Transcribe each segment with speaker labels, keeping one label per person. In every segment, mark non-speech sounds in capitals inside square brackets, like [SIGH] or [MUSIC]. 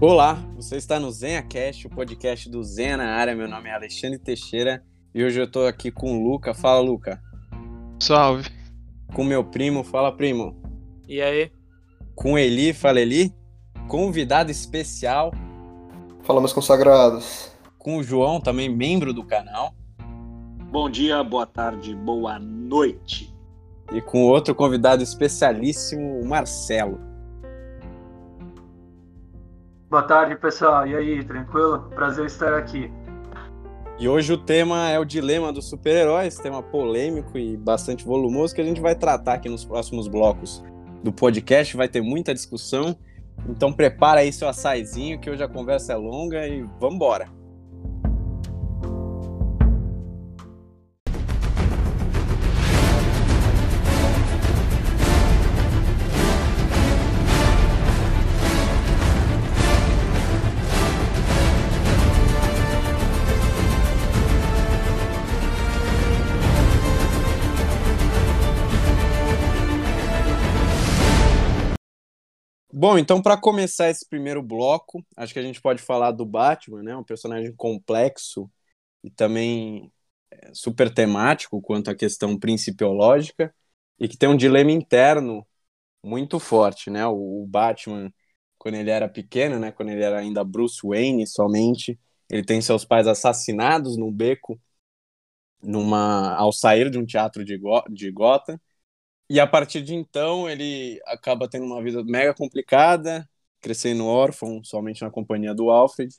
Speaker 1: Olá, você está no ZenhaCast, o podcast do Zenha na área. Meu nome é Alexandre Teixeira e hoje eu estou aqui com o Luca. Fala, Luca.
Speaker 2: Salve.
Speaker 1: Com meu primo. Fala, primo.
Speaker 3: E aí?
Speaker 1: Com Eli. Fala, Eli. Convidado especial.
Speaker 4: Fala, meus consagrados.
Speaker 1: Com o João, também membro do canal.
Speaker 5: Bom dia, boa tarde, boa noite.
Speaker 1: E com outro convidado especialíssimo, o Marcelo.
Speaker 6: Boa tarde, pessoal. E aí, tranquilo? Prazer estar aqui.
Speaker 1: E hoje o tema é o dilema dos super-heróis, tema polêmico e bastante volumoso que a gente vai tratar aqui nos próximos blocos do podcast. Vai ter muita discussão. Então prepara aí seu açaizinho que hoje a conversa é longa e vamos embora. Bom, então para começar esse primeiro bloco, acho que a gente pode falar do Batman, né? Um personagem complexo e também é, super temático quanto à questão principiológica e que tem um dilema interno muito forte, né? O Batman, quando ele era pequeno, né? Quando ele era ainda Bruce Wayne somente, ele tem seus pais assassinados num beco, numa ao sair de um teatro de, Go de Gotham e a partir de então, ele acaba tendo uma vida mega complicada, crescendo órfão, somente na companhia do Alfred.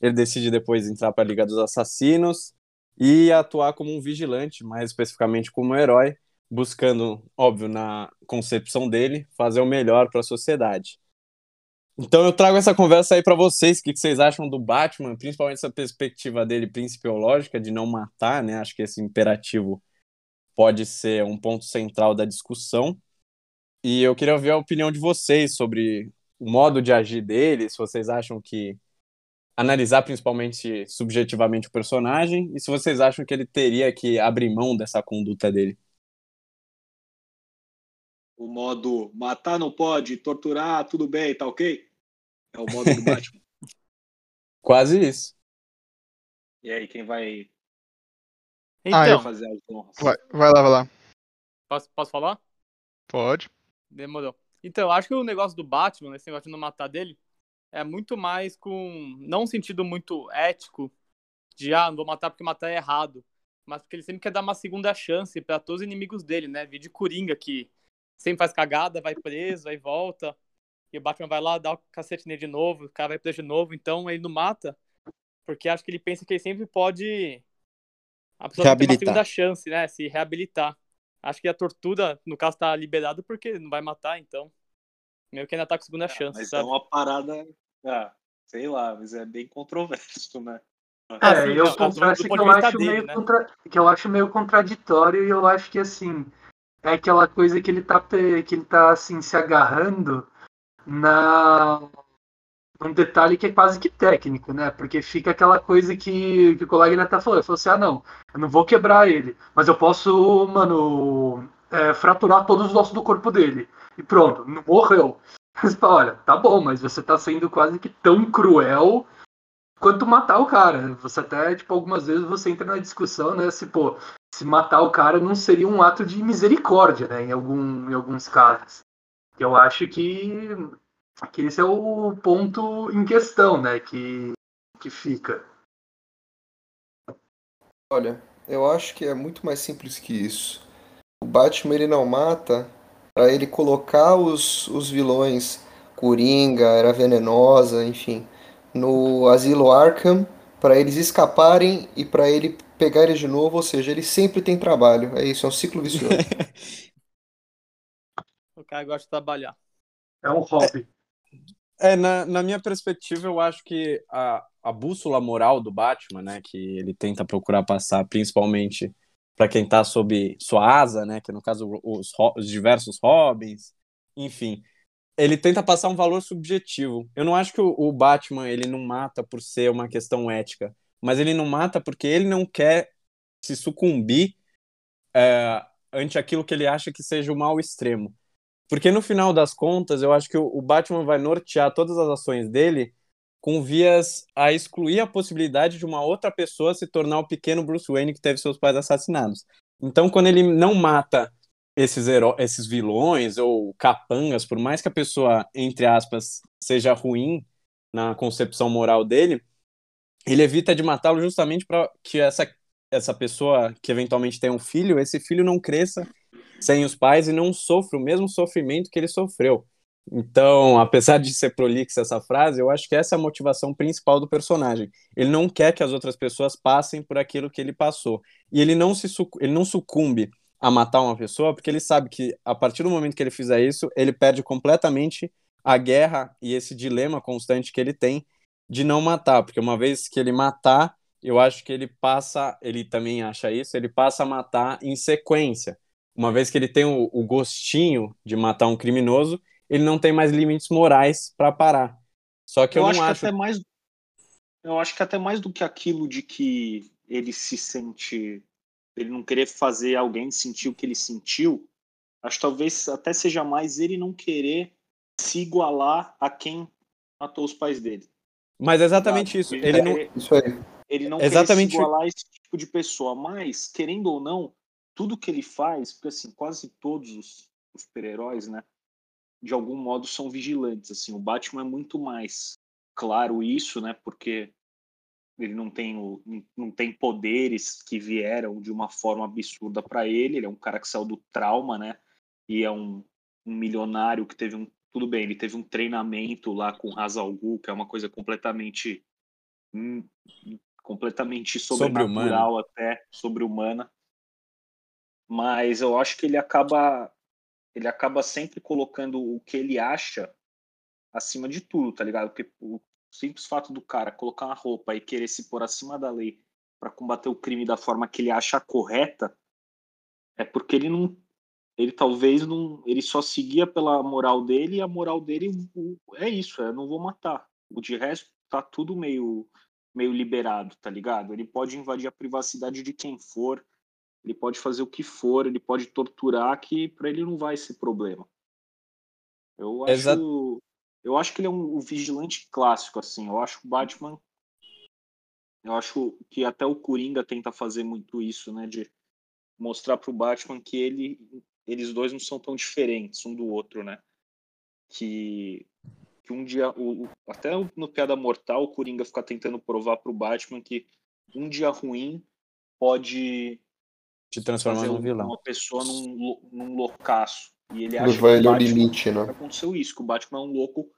Speaker 1: Ele decide depois entrar para a Liga dos Assassinos e atuar como um vigilante, mais especificamente como um herói, buscando, óbvio, na concepção dele, fazer o melhor para a sociedade. Então eu trago essa conversa aí para vocês, o que vocês acham do Batman, principalmente essa perspectiva dele principiológica de não matar, né? Acho que esse imperativo pode ser um ponto central da discussão. E eu queria ouvir a opinião de vocês sobre o modo de agir dele, se vocês acham que analisar principalmente subjetivamente o personagem e se vocês acham que ele teria que abrir mão dessa conduta dele.
Speaker 5: O modo matar não pode, torturar tudo bem, tá ok? É o modo do [LAUGHS] Batman.
Speaker 1: Quase isso.
Speaker 5: E aí, quem vai
Speaker 2: então, ah, eu... honras. Vai, vai lá, vai lá.
Speaker 3: Posso, posso falar?
Speaker 2: Pode.
Speaker 3: Demorou. Então, acho que o negócio do Batman, esse negócio de não matar dele, é muito mais com. Não um sentido muito ético, de ah, não vou matar porque matar é errado. Mas porque ele sempre quer dar uma segunda chance para todos os inimigos dele, né? Vídeo Coringa, que sempre faz cagada, vai preso, aí volta. E o Batman vai lá, dá o cacete nele de novo, o cara vai preso de novo. Então ele não mata, porque acho que ele pensa que ele sempre pode a pessoa reabilitar. tem uma segunda chance, né? Se reabilitar. Acho que a tortura, no caso, tá liberado porque não vai matar, então. Meio que ainda tá com segunda é, chance,
Speaker 5: mas
Speaker 3: sabe?
Speaker 5: é uma parada. Ah, sei lá, mas é bem controverso, né? [LAUGHS]
Speaker 6: É, ah, sim, eu não, confesso que eu, acho dele, meio né? contra... que eu acho meio contraditório e eu acho que assim é aquela coisa que ele tá que ele tá assim se agarrando na um detalhe que é quase que técnico, né? Porque fica aquela coisa que, que o colega até falou. Ele falou assim: ah, não, eu não vou quebrar ele, mas eu posso, mano, é, fraturar todos os ossos do corpo dele. E pronto, não morreu. [LAUGHS] Mas, olha, tá bom, mas você tá sendo quase que tão cruel quanto matar o cara. Você até, tipo, algumas vezes você entra na discussão, né? Se, pô, se matar o cara não seria um ato de misericórdia, né? Em, algum, em alguns casos. Eu acho que que esse é o ponto em questão, né, que, que fica.
Speaker 4: Olha, eu acho que é muito mais simples que isso. O Batman ele não mata para ele colocar os, os vilões Coringa, Era Venenosa, enfim, no asilo Arkham para eles escaparem e para ele pegar eles de novo, ou seja, ele sempre tem trabalho. É isso, é um ciclo vicioso. [LAUGHS]
Speaker 3: o cara gosta de trabalhar.
Speaker 6: É um hobby.
Speaker 1: É, na, na minha perspectiva, eu acho que a, a bússola moral do Batman, né, que ele tenta procurar passar, principalmente para quem está sob sua asa, né, que no caso os, os diversos Robins, enfim, ele tenta passar um valor subjetivo. Eu não acho que o, o, Batman ele não mata por ser uma questão ética, mas ele não mata porque ele não quer se sucumbir é, ante aquilo que ele acha que seja o mal extremo. Porque no final das contas, eu acho que o Batman vai nortear todas as ações dele com vias a excluir a possibilidade de uma outra pessoa se tornar o pequeno Bruce Wayne que teve seus pais assassinados. Então, quando ele não mata esses, esses vilões ou capangas, por mais que a pessoa, entre aspas, seja ruim na concepção moral dele, ele evita de matá-lo justamente para que essa, essa pessoa que eventualmente tem um filho, esse filho não cresça sem os pais e não sofra o mesmo sofrimento que ele sofreu. Então, apesar de ser prolixa essa frase, eu acho que essa é a motivação principal do personagem. Ele não quer que as outras pessoas passem por aquilo que ele passou. E ele não, se, ele não sucumbe a matar uma pessoa, porque ele sabe que a partir do momento que ele fizer isso, ele perde completamente a guerra e esse dilema constante que ele tem de não matar. Porque uma vez que ele matar, eu acho que ele passa, ele também acha isso, ele passa a matar em sequência. Uma vez que ele tem o, o gostinho de matar um criminoso, ele não tem mais limites morais para parar. Só que eu, eu acho não acho.
Speaker 5: Que até mais, eu acho que até mais do que aquilo de que ele se sente. Ele não querer fazer alguém sentir o que ele sentiu, acho que talvez até seja mais ele não querer se igualar a quem matou os pais dele.
Speaker 1: Mas é exatamente isso. Ele, não.
Speaker 4: Isso aí.
Speaker 5: Ele não exatamente... quer se igualar a esse tipo de pessoa, mas, querendo ou não, tudo que ele faz, porque assim, quase todos os, os super-heróis, né? de algum modo são vigilantes. Assim, o Batman é muito mais claro isso, né? Porque ele não tem, o, não tem poderes que vieram de uma forma absurda para ele. Ele é um cara que saiu do trauma, né? E é um, um milionário que teve um tudo bem, ele teve um treinamento lá com Hazal Ghul, que é uma coisa completamente hum, completamente sobrenatural sobre até sobre-humana. Mas eu acho que ele acaba ele acaba sempre colocando o que ele acha acima de tudo, tá ligado? Porque o simples fato do cara colocar uma roupa e querer se pôr acima da lei para combater o crime da forma que ele acha correta é porque ele não ele talvez não ele só seguia pela moral dele e a moral dele é isso, é não vou matar. O de resto tá tudo meio meio liberado, tá ligado? Ele pode invadir a privacidade de quem for, ele pode fazer o que for, ele pode torturar, que para ele não vai ser problema. Eu acho, Exato. eu acho que ele é um, um, vigilante clássico, assim. Eu acho que o Batman. Eu acho que até o Coringa tenta fazer muito isso, né? De mostrar para o Batman que ele, eles dois não são tão diferentes um do outro, né? Que, que um dia. O, até no Piada Mortal, o Coringa fica tentando provar para o Batman que um dia ruim pode
Speaker 1: te transformar num vilão.
Speaker 5: Uma pessoa num, num loucaço. E ele
Speaker 4: acha Levar que ele ao limite, né?
Speaker 5: Aconteceu isso, que o Batman é um louco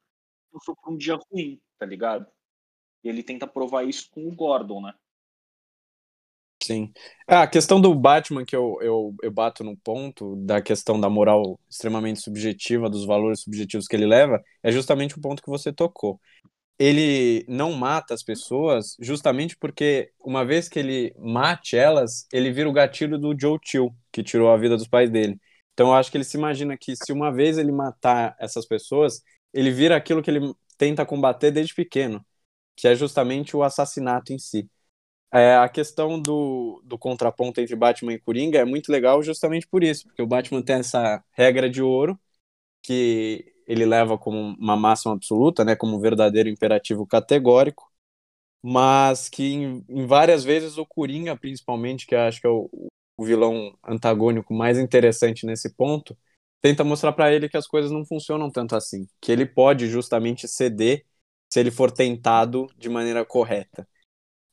Speaker 5: passou por um dia ruim, tá ligado? E ele tenta provar isso com o Gordon, né?
Speaker 1: Sim. Ah, a questão do Batman que eu, eu, eu bato no ponto, da questão da moral extremamente subjetiva, dos valores subjetivos que ele leva, é justamente o ponto que você tocou ele não mata as pessoas justamente porque uma vez que ele mate elas, ele vira o gatilho do Joe Chill, que tirou a vida dos pais dele. Então eu acho que ele se imagina que se uma vez ele matar essas pessoas, ele vira aquilo que ele tenta combater desde pequeno, que é justamente o assassinato em si. É, a questão do, do contraponto entre Batman e Coringa é muito legal justamente por isso, porque o Batman tem essa regra de ouro que ele leva como uma máxima absoluta, né, como um verdadeiro imperativo categórico, mas que em, em várias vezes o Coringa, principalmente, que acho que é o, o vilão antagônico mais interessante nesse ponto, tenta mostrar para ele que as coisas não funcionam tanto assim, que ele pode justamente ceder se ele for tentado de maneira correta.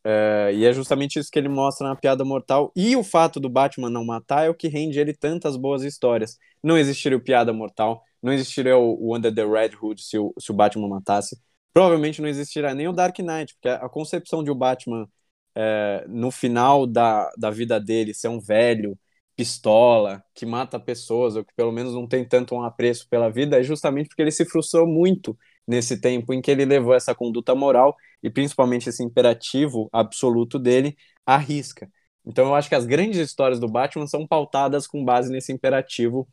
Speaker 1: É, e é justamente isso que ele mostra na Piada Mortal. E o fato do Batman não matar é o que rende ele tantas boas histórias. Não existiria o Piada Mortal, não existiria o, Under the Red Hood se o, se o Batman matasse. Provavelmente não existirá nem o Dark Knight, porque a, concepção de o Batman é, no final da, da vida dele ser um velho, pistola, que mata pessoas, ou que pelo menos não tem tanto um apreço pela vida, é justamente porque ele se frustrou muito nesse tempo em que ele levou essa conduta moral e principalmente esse imperativo absoluto dele à risca. Então eu acho que as grandes histórias do Batman são pautadas com base nesse imperativo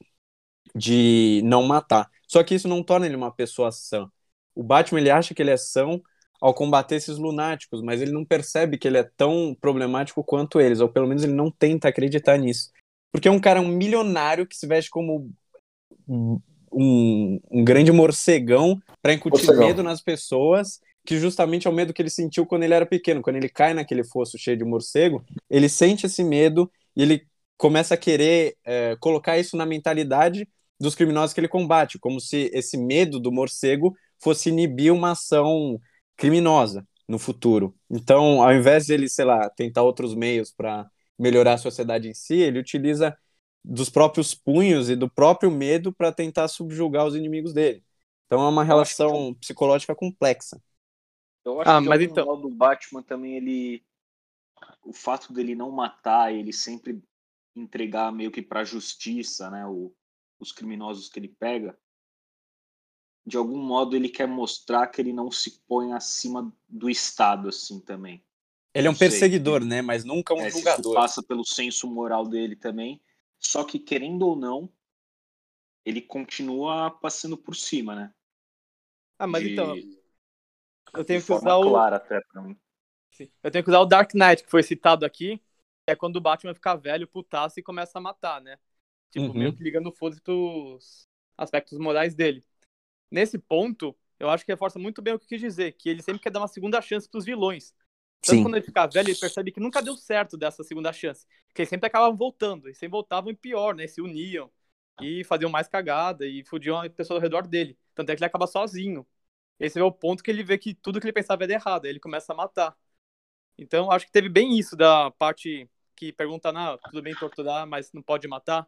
Speaker 1: de não matar. Só que isso não torna ele uma pessoa sã. O Batman ele acha que ele é são ao combater esses lunáticos, mas ele não percebe que ele é tão problemático quanto eles, ou pelo menos ele não tenta acreditar nisso. Porque é um cara um milionário que se veste como um, um grande morcegão para incutir morcegão. medo nas pessoas que justamente é o medo que ele sentiu quando ele era pequeno. Quando ele cai naquele fosso cheio de morcego, ele sente esse medo e ele começa a querer é, colocar isso na mentalidade dos criminosos que ele combate, como se esse medo do morcego fosse inibir uma ação criminosa no futuro. Então, ao invés de ele, sei lá, tentar outros meios para melhorar a sociedade em si, ele utiliza dos próprios punhos e do próprio medo para tentar subjugar os inimigos dele. Então é uma relação que... psicológica complexa.
Speaker 5: Eu acho ah, que mas então... do Batman também ele o fato dele não matar, ele sempre entregar meio que para a justiça, né, o, os criminosos que ele pega, de algum modo ele quer mostrar que ele não se põe acima do Estado assim também.
Speaker 1: Ele é um perseguidor, né? Mas nunca um é, julgador.
Speaker 5: passa pelo senso moral dele também. Só que, querendo ou não, ele continua passando por cima, né?
Speaker 3: Ah, mas de... então. Eu tenho que usar o.
Speaker 5: Clara até pra mim.
Speaker 3: Sim. Eu tenho que usar o Dark Knight, que foi citado aqui. É quando o Batman fica velho, putaço e começa a matar, né? Tipo, uhum. meio que ligando foda-se pros aspectos morais dele. Nesse ponto, eu acho que reforça muito bem o que eu quis dizer, que ele sempre quer dar uma segunda chance pros vilões. Tanto Sim. quando ele ficar velho, ele percebe que nunca deu certo dessa segunda chance. Porque eles sempre acabavam voltando, e sempre voltavam e pior, né? Se uniam e faziam mais cagada e fudiam a pessoa ao redor dele. Tanto é que ele acaba sozinho. Esse é o ponto que ele vê que tudo que ele pensava era errado, aí ele começa a matar. Então, acho que teve bem isso da parte que pergunta, não, tudo bem torturar, mas não pode matar.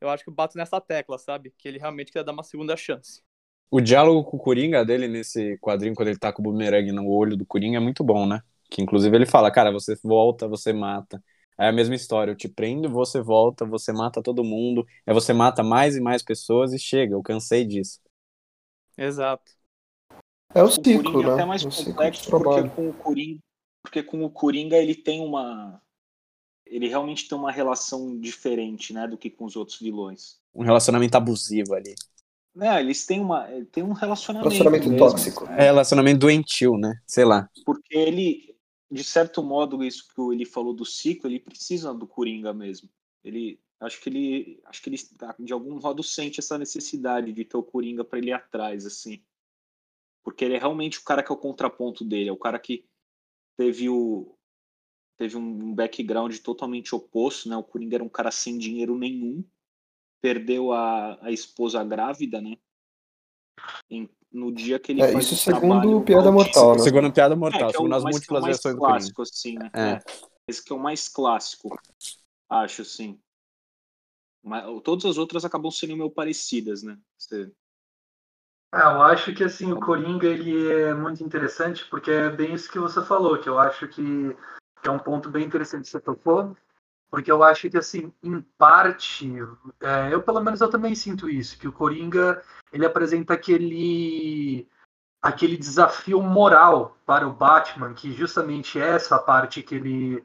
Speaker 3: Eu acho que bato nessa tecla, sabe? Que ele realmente quer dar uma segunda chance.
Speaker 1: O diálogo com o Coringa dele nesse quadrinho, quando ele tá com o bumerangue no olho do Coringa, é muito bom, né? Que inclusive ele fala, cara, você volta, você mata. É a mesma história, eu te prendo, você volta, você mata todo mundo, é você mata mais e mais pessoas e chega, eu cansei disso.
Speaker 3: Exato.
Speaker 4: É o ciclo,
Speaker 5: o
Speaker 4: né?
Speaker 5: É até mais
Speaker 4: o
Speaker 5: complexo porque com o Coringa, porque com o Coringa ele tem uma ele realmente tem uma relação diferente, né, do que com os outros vilões.
Speaker 1: Um relacionamento abusivo ali.
Speaker 5: É, eles têm uma tem um relacionamento,
Speaker 4: relacionamento mesmo, tóxico.
Speaker 1: É relacionamento doentio, né? Sei lá.
Speaker 5: Porque ele de certo modo, isso que ele falou do ciclo, ele precisa do Coringa mesmo. Ele acho que ele acho que ele de algum modo sente essa necessidade de ter o Coringa para ele ir atrás assim. Porque ele é realmente o cara que é o contraponto dele, é o cara que teve o teve um background totalmente oposto, né? O Coringa era um cara sem dinheiro nenhum, perdeu a, a esposa grávida, né? Em, no dia que ele
Speaker 4: é, isso segundo Piada Mortal, né?
Speaker 1: Segundo Piada Mortal, é, segundo é as múltiplas é versões
Speaker 5: do clássico, assim, né? É. Esse que é o mais clássico, acho, assim. Mas, todas as outras acabam sendo meio parecidas, né? Você...
Speaker 6: É, eu acho que assim o Coringa ele é muito interessante porque é bem isso que você falou, que eu acho que, que é um ponto bem interessante que você tocou, porque eu acho que assim, em parte, é, eu pelo menos eu também sinto isso, que o Coringa ele apresenta aquele aquele desafio moral para o Batman, que justamente é essa parte que ele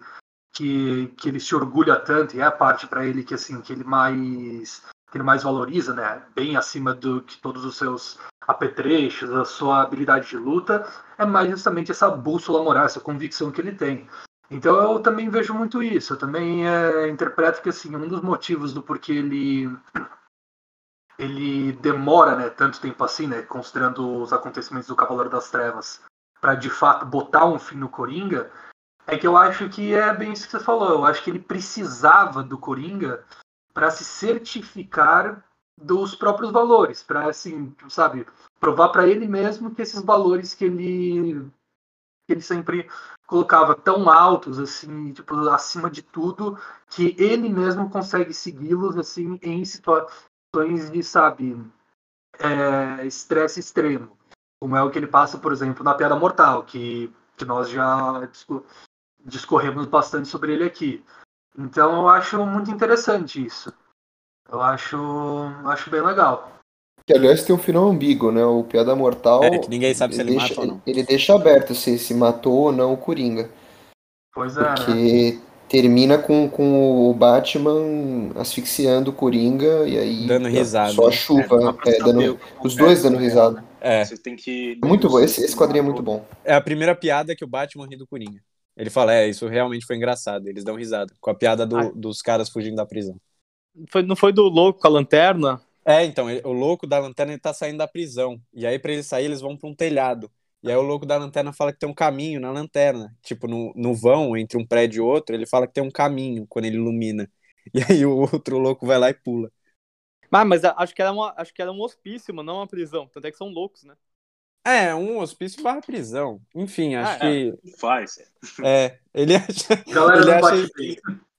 Speaker 6: que, que ele se orgulha tanto e é a parte para ele que assim que ele mais que ele mais valoriza, né? Bem acima do que todos os seus apetrechos, a sua habilidade de luta, é mais justamente essa bússola moral, essa convicção que ele tem. Então eu também vejo muito isso. Eu também é, interpreto que assim um dos motivos do porquê ele ele demora, né, tanto tempo assim, né, considerando os acontecimentos do Cavaleiro das Trevas, para de fato botar um fim no Coringa, é que eu acho que é bem isso que você falou. Eu acho que ele precisava do Coringa para se certificar dos próprios valores, para assim, sabe, provar para ele mesmo que esses valores que ele que ele sempre colocava tão altos, assim, tipo, acima de tudo, que ele mesmo consegue segui-los, assim, em situações de, sabe, é, estresse extremo. Como é o que ele passa, por exemplo, na Piada Mortal, que, que nós já discorremos bastante sobre ele aqui. Então eu acho muito interessante isso. Eu acho, acho bem legal.
Speaker 4: Que aliás tem um final ambíguo, né? O Piada Mortal.
Speaker 1: É, que ninguém sabe se ele
Speaker 4: deixa,
Speaker 1: mata ou não.
Speaker 4: Ele deixa aberto se, se matou ou não o Coringa.
Speaker 6: Pois é.
Speaker 4: Porque né? termina com, com o Batman asfixiando o Coringa e aí.
Speaker 1: Dando risada.
Speaker 4: Só a chuva. É, é, dando, os dois dando risada.
Speaker 1: É.
Speaker 5: Você tem que.
Speaker 4: Muito bom. Esse, esse quadrinho é muito bom.
Speaker 1: É a primeira piada que o Batman ri do Coringa. Ele fala, é, isso realmente foi engraçado. Eles dão risada. Com a piada do, ah. dos caras fugindo da prisão.
Speaker 3: Foi, não foi do louco com a lanterna?
Speaker 1: É, então, ele, o louco da lanterna ele tá saindo da prisão. E aí, para ele sair, eles vão para um telhado. E aí o louco da lanterna fala que tem um caminho na lanterna. Tipo, no, no vão, entre um prédio e outro, ele fala que tem um caminho quando ele ilumina. [LAUGHS] E aí o outro louco vai lá e pula.
Speaker 3: Mas, mas acho que era uma, acho que era um hospício, mano, não uma prisão. Tanto é que são loucos, né?
Speaker 1: É, um hospício barra prisão. Enfim, acho ah, que.
Speaker 5: É, faz.
Speaker 1: É, ele acha. ele acha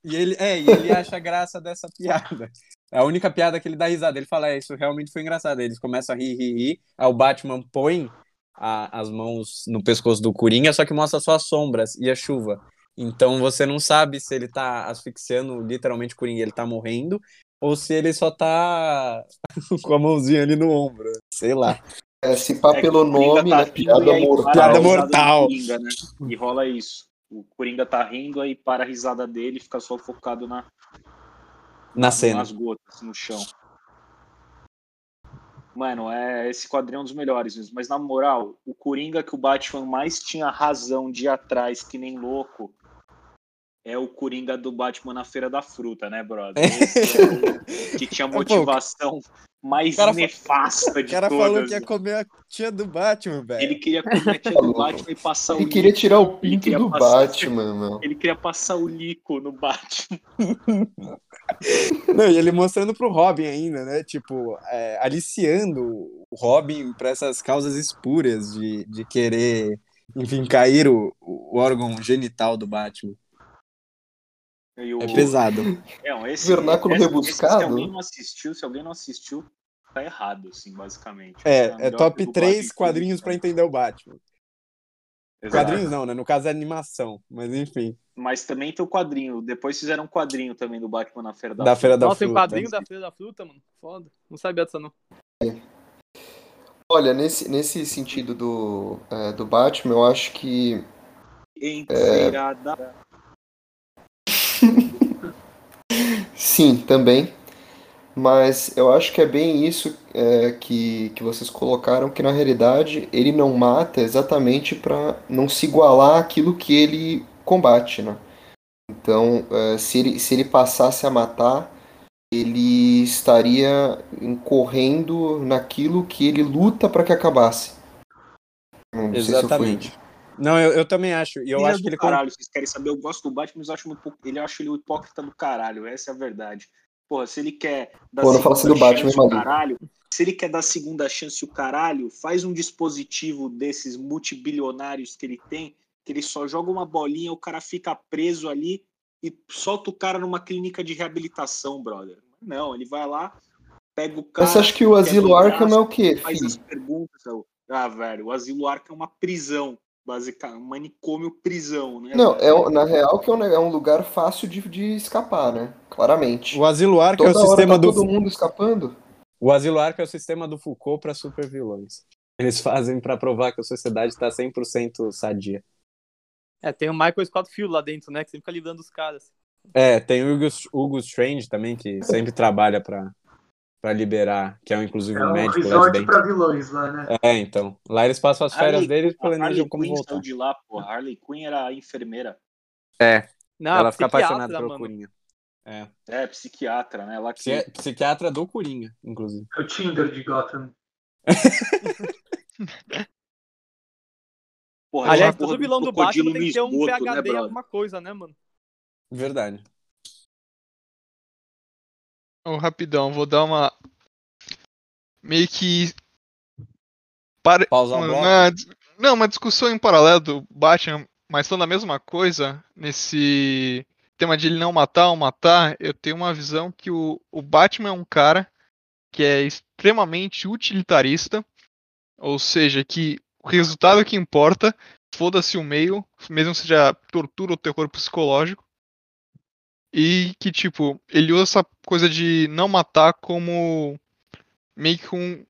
Speaker 1: e ele, é, e ele acha graça dessa piada. É a única piada que ele dá risada. Ele fala, é, isso realmente foi engraçado. Eles começam a rir, rir, rir. Aí o Batman põe a, as mãos no pescoço do Coringa, só que mostra só as sombras e a chuva. Então você não sabe se ele tá asfixiando literalmente o Coringa, ele tá morrendo, ou se ele só tá [LAUGHS] com a mãozinha ali no ombro. Sei lá.
Speaker 4: É, se pá é pelo nome, tá né? Piada mortal.
Speaker 1: Piada mortal.
Speaker 5: Coringa, né? E rola isso. O Coringa tá rindo, aí para a risada dele e fica só focado na,
Speaker 1: na cena.
Speaker 5: Nas gotas, no chão. Mano, é, esse quadrinho é um dos melhores mesmo. Mas na moral, o Coringa que o Batman mais tinha razão de ir atrás, que nem louco, é o Coringa do Batman na Feira da Fruta, né, brother? [LAUGHS] É que tinha motivação mais cara, nefasta de
Speaker 1: todas. O cara todas. falou que ia comer a tia do Batman, velho.
Speaker 5: Ele queria comer a tia do Batman e passar
Speaker 4: ele
Speaker 5: o
Speaker 4: Ele queria tirar o pinto do passar... Batman, [LAUGHS] meu.
Speaker 5: Ele queria passar o lico no Batman.
Speaker 1: Não, e ele mostrando pro Robin ainda, né? Tipo, é, aliciando o Robin para essas causas espúrias de, de querer, enfim, cair o, o órgão genital do Batman. O... É pesado.
Speaker 5: É, esse,
Speaker 4: Vernáculo esse, rebuscado. Esse,
Speaker 5: se alguém não assistiu, se alguém não assistiu, tá errado, assim, basicamente.
Speaker 1: É, é, é top 3 quadrinhos para entender o Batman. Exato. Quadrinhos não, né? No caso é animação, mas enfim.
Speaker 5: Mas também tem o quadrinho. Depois fizeram um quadrinho também do Batman na Feira da,
Speaker 1: da Feira da
Speaker 3: Nossa,
Speaker 1: Fruta.
Speaker 3: tem quadrinho da Feira da Fruta, mano. Foda. Não sabia dessa, não.
Speaker 4: Olha, nesse, nesse sentido do, é, do Batman, eu acho que.
Speaker 5: Encerada.
Speaker 4: Sim, também. Mas eu acho que é bem isso é, que, que vocês colocaram, que na realidade ele não mata exatamente para não se igualar àquilo que ele combate, né? Então, é, se, ele, se ele passasse a matar, ele estaria incorrendo naquilo que ele luta para que acabasse.
Speaker 1: Não Exatamente. Não, eu, eu também acho. E eu acho que ele.
Speaker 5: Caralho, vocês querem saber? Eu gosto do Batman, mas eu acho muito. Ele acho ele o hipócrita do caralho. Essa é a verdade. Porra, se ele quer
Speaker 4: dar não assim do Batman,
Speaker 5: o caralho, se ele quer dar segunda chance o caralho, faz um dispositivo desses multibilionários que ele tem, que ele só joga uma bolinha, o cara fica preso ali e solta o cara numa clínica de reabilitação, brother. Não, ele vai lá, pega o cara.
Speaker 4: Mas você acha que o Asilo Arkham é o quê?
Speaker 5: Faz filho? as perguntas. Ah, velho, o Asilo Arkham é uma prisão basicamente, um manicômio prisão, né?
Speaker 4: Não, é, na real que é um, é um lugar fácil de, de escapar, né? Claramente.
Speaker 1: O Asilo Arca é o sistema
Speaker 4: tá
Speaker 1: do
Speaker 4: todo mundo escapando.
Speaker 1: O Asilo Arca é o sistema do Foucault para supervilões. Eles [LAUGHS] fazem para provar que a sociedade tá 100% sadia.
Speaker 3: É, tem o Michael Scott Field lá dentro, né, que sempre fica lidando os caras.
Speaker 1: É, tem o Hugo, Hugo Strange também, que sempre trabalha para para liberar, que é inclusive é um médico
Speaker 6: lá de pra vilões lá, né?
Speaker 1: É, então. Lá eles passam as férias Harley, deles e planejam como Quinn voltar.
Speaker 5: de lá, pô. Harley Quinn era a enfermeira.
Speaker 1: É. Não, Ela fica apaixonada pelo mano. Coringa.
Speaker 5: É. é, psiquiatra, né? Ela
Speaker 1: que... Psiquiatra do Coringa, inclusive.
Speaker 6: É o Tinder de Gotham. [LAUGHS]
Speaker 3: porra, Aliás, todo vilão do Batman tem que ter um PHD né, em alguma coisa, né, mano?
Speaker 1: Verdade.
Speaker 2: Oh, rapidão, vou dar uma. Meio que. Para...
Speaker 1: Pausa
Speaker 2: uma... Não, uma discussão em paralelo do Batman, mas falando a mesma coisa, nesse tema de ele não matar ou matar, eu tenho uma visão que o, o Batman é um cara que é extremamente utilitarista, ou seja, que o resultado que importa, foda-se o meio, mesmo seja tortura ou terror psicológico. E que, tipo, ele usa essa coisa de não matar como meio que um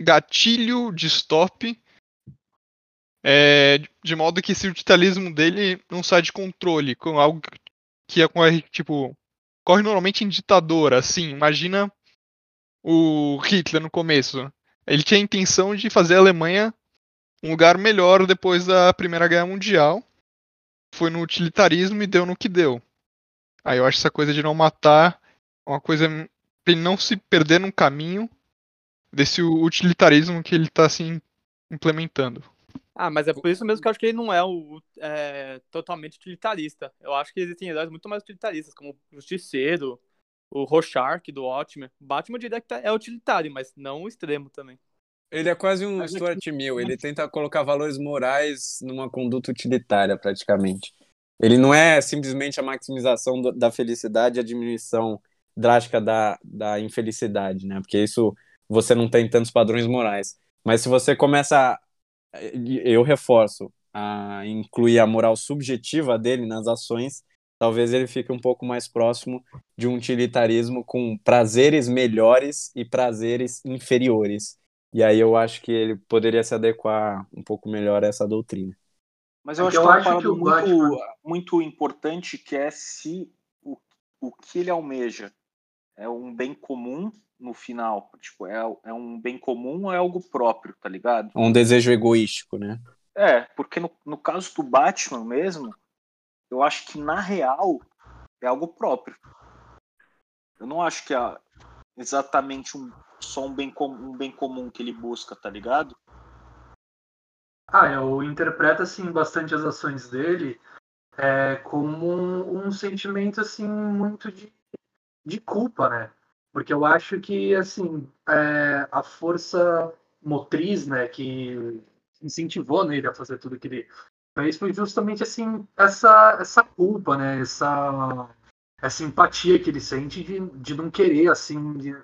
Speaker 2: gatilho de stop. É, de modo que esse utilitarismo dele não sai de controle, com algo que é tipo, corre normalmente em ditadora, assim, imagina o Hitler no começo. Ele tinha a intenção de fazer a Alemanha um lugar melhor depois da Primeira Guerra Mundial. Foi no utilitarismo e deu no que deu. Aí eu acho essa coisa de não matar uma coisa pra ele não se perder num caminho desse utilitarismo que ele tá assim implementando.
Speaker 3: Ah, mas é por isso mesmo que eu acho que ele não é o é, totalmente utilitarista. Eu acho que existem heróis muito mais utilitaristas, como o Justiceiro, o Rorschach do Watchmen. Batman diria que é utilitário, mas não o extremo também.
Speaker 1: Ele é quase um mas Stuart. Mill, ele tenta colocar valores morais numa conduta utilitária, praticamente. Ele não é simplesmente a maximização da felicidade e a diminuição drástica da, da infelicidade, né? Porque isso você não tem tantos padrões morais. Mas se você começa, eu reforço, a incluir a moral subjetiva dele nas ações, talvez ele fique um pouco mais próximo de um utilitarismo com prazeres melhores e prazeres inferiores. E aí eu acho que ele poderia se adequar um pouco melhor a essa doutrina.
Speaker 5: Mas eu é acho que é uma parada muito, Batman... muito importante que é se o, o que ele almeja é um bem comum no final. Tipo, é, é um bem comum ou é algo próprio, tá ligado?
Speaker 1: Um desejo egoístico, né?
Speaker 5: É, porque no, no caso do Batman mesmo, eu acho que na real é algo próprio. Eu não acho que é exatamente um, só um bem, com, um bem comum que ele busca, tá ligado?
Speaker 6: Ah, eu interpreto assim bastante as ações dele é, como um, um, sentimento assim muito de, de culpa, né? Porque eu acho que assim é, a força motriz, né, que incentivou nele a fazer tudo que ele fez foi justamente assim essa essa culpa, né? Essa essa empatia que ele sente de, de não querer assim de,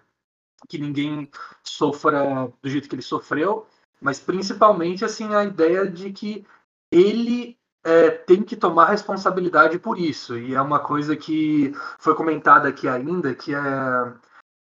Speaker 6: que ninguém sofra do jeito que ele sofreu, mas principalmente assim a ideia de que ele é, tem que tomar responsabilidade por isso. E é uma coisa que foi comentada aqui ainda que é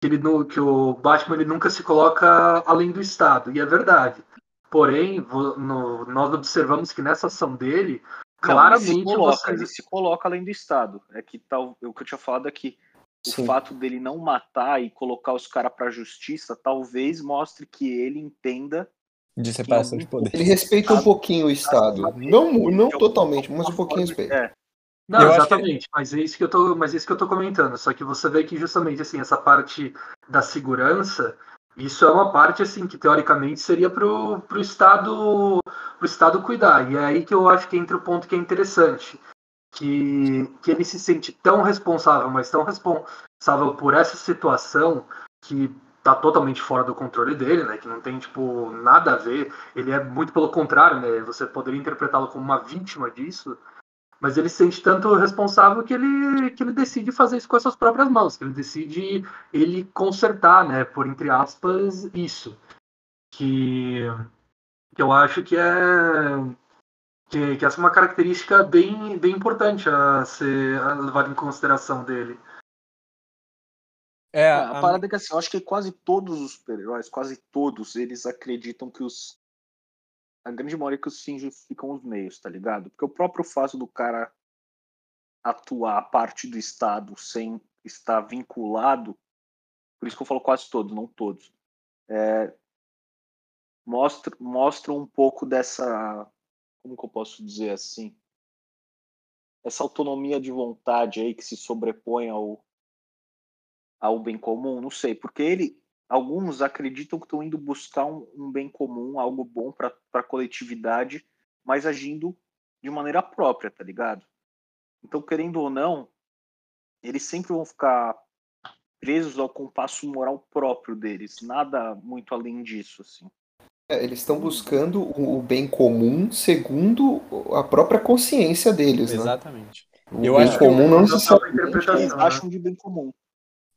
Speaker 6: que, ele, que o Batman ele nunca se coloca além do Estado. E é verdade. Porém no, nós observamos que nessa ação dele claramente
Speaker 5: ele se, coloca, você... ele se coloca além do Estado. É que tal o que eu tinha falado aqui. O Sim. fato dele não matar e colocar os caras para a justiça talvez mostre que ele entenda
Speaker 1: de separação de poder.
Speaker 4: Ele respeita um pouquinho o Estado. Não, não totalmente, mas um pouquinho respeita. É.
Speaker 6: Não, eu exatamente, que... mas é isso que eu tô, mas é isso que eu tô comentando. Só que você vê que justamente assim, essa parte da segurança, isso é uma parte assim que teoricamente seria pro, pro Estado pro Estado cuidar. E é aí que eu acho que entra o ponto que é interessante que, que ele se sente tão responsável, mas tão responsável por essa situação que tá totalmente fora do controle dele, né? Que não tem tipo nada a ver. Ele é muito pelo contrário, né? Você poderia interpretá-lo como uma vítima disso, mas ele se sente tanto responsável que ele que ele decide fazer isso com as suas próprias mãos, que ele decide ele consertar, né? Por entre aspas isso que que eu acho que é que, que essa é uma característica bem, bem importante a ser a levar em consideração dele.
Speaker 5: É, é a, a parada é que assim, eu acho que quase todos os super-heróis, quase todos, eles acreditam que os. A grande maioria é que os fins justificam os meios, tá ligado? Porque o próprio fato do cara atuar a parte do Estado sem estar vinculado, por isso que eu falo quase todos, não todos, é, mostra, mostra um pouco dessa como que eu posso dizer assim? Essa autonomia de vontade aí que se sobrepõe ao, ao bem comum, não sei, porque ele, alguns acreditam que estão indo buscar um, um bem comum, algo bom para a coletividade, mas agindo de maneira própria, tá ligado? Então, querendo ou não, eles sempre vão ficar presos ao compasso moral próprio deles, nada muito além disso, assim.
Speaker 4: É, eles estão buscando o, bem comum segundo a própria consciência deles,
Speaker 1: né? Exatamente.
Speaker 4: O eu bem acho comum que... não necessariamente
Speaker 5: eles acham de bem comum.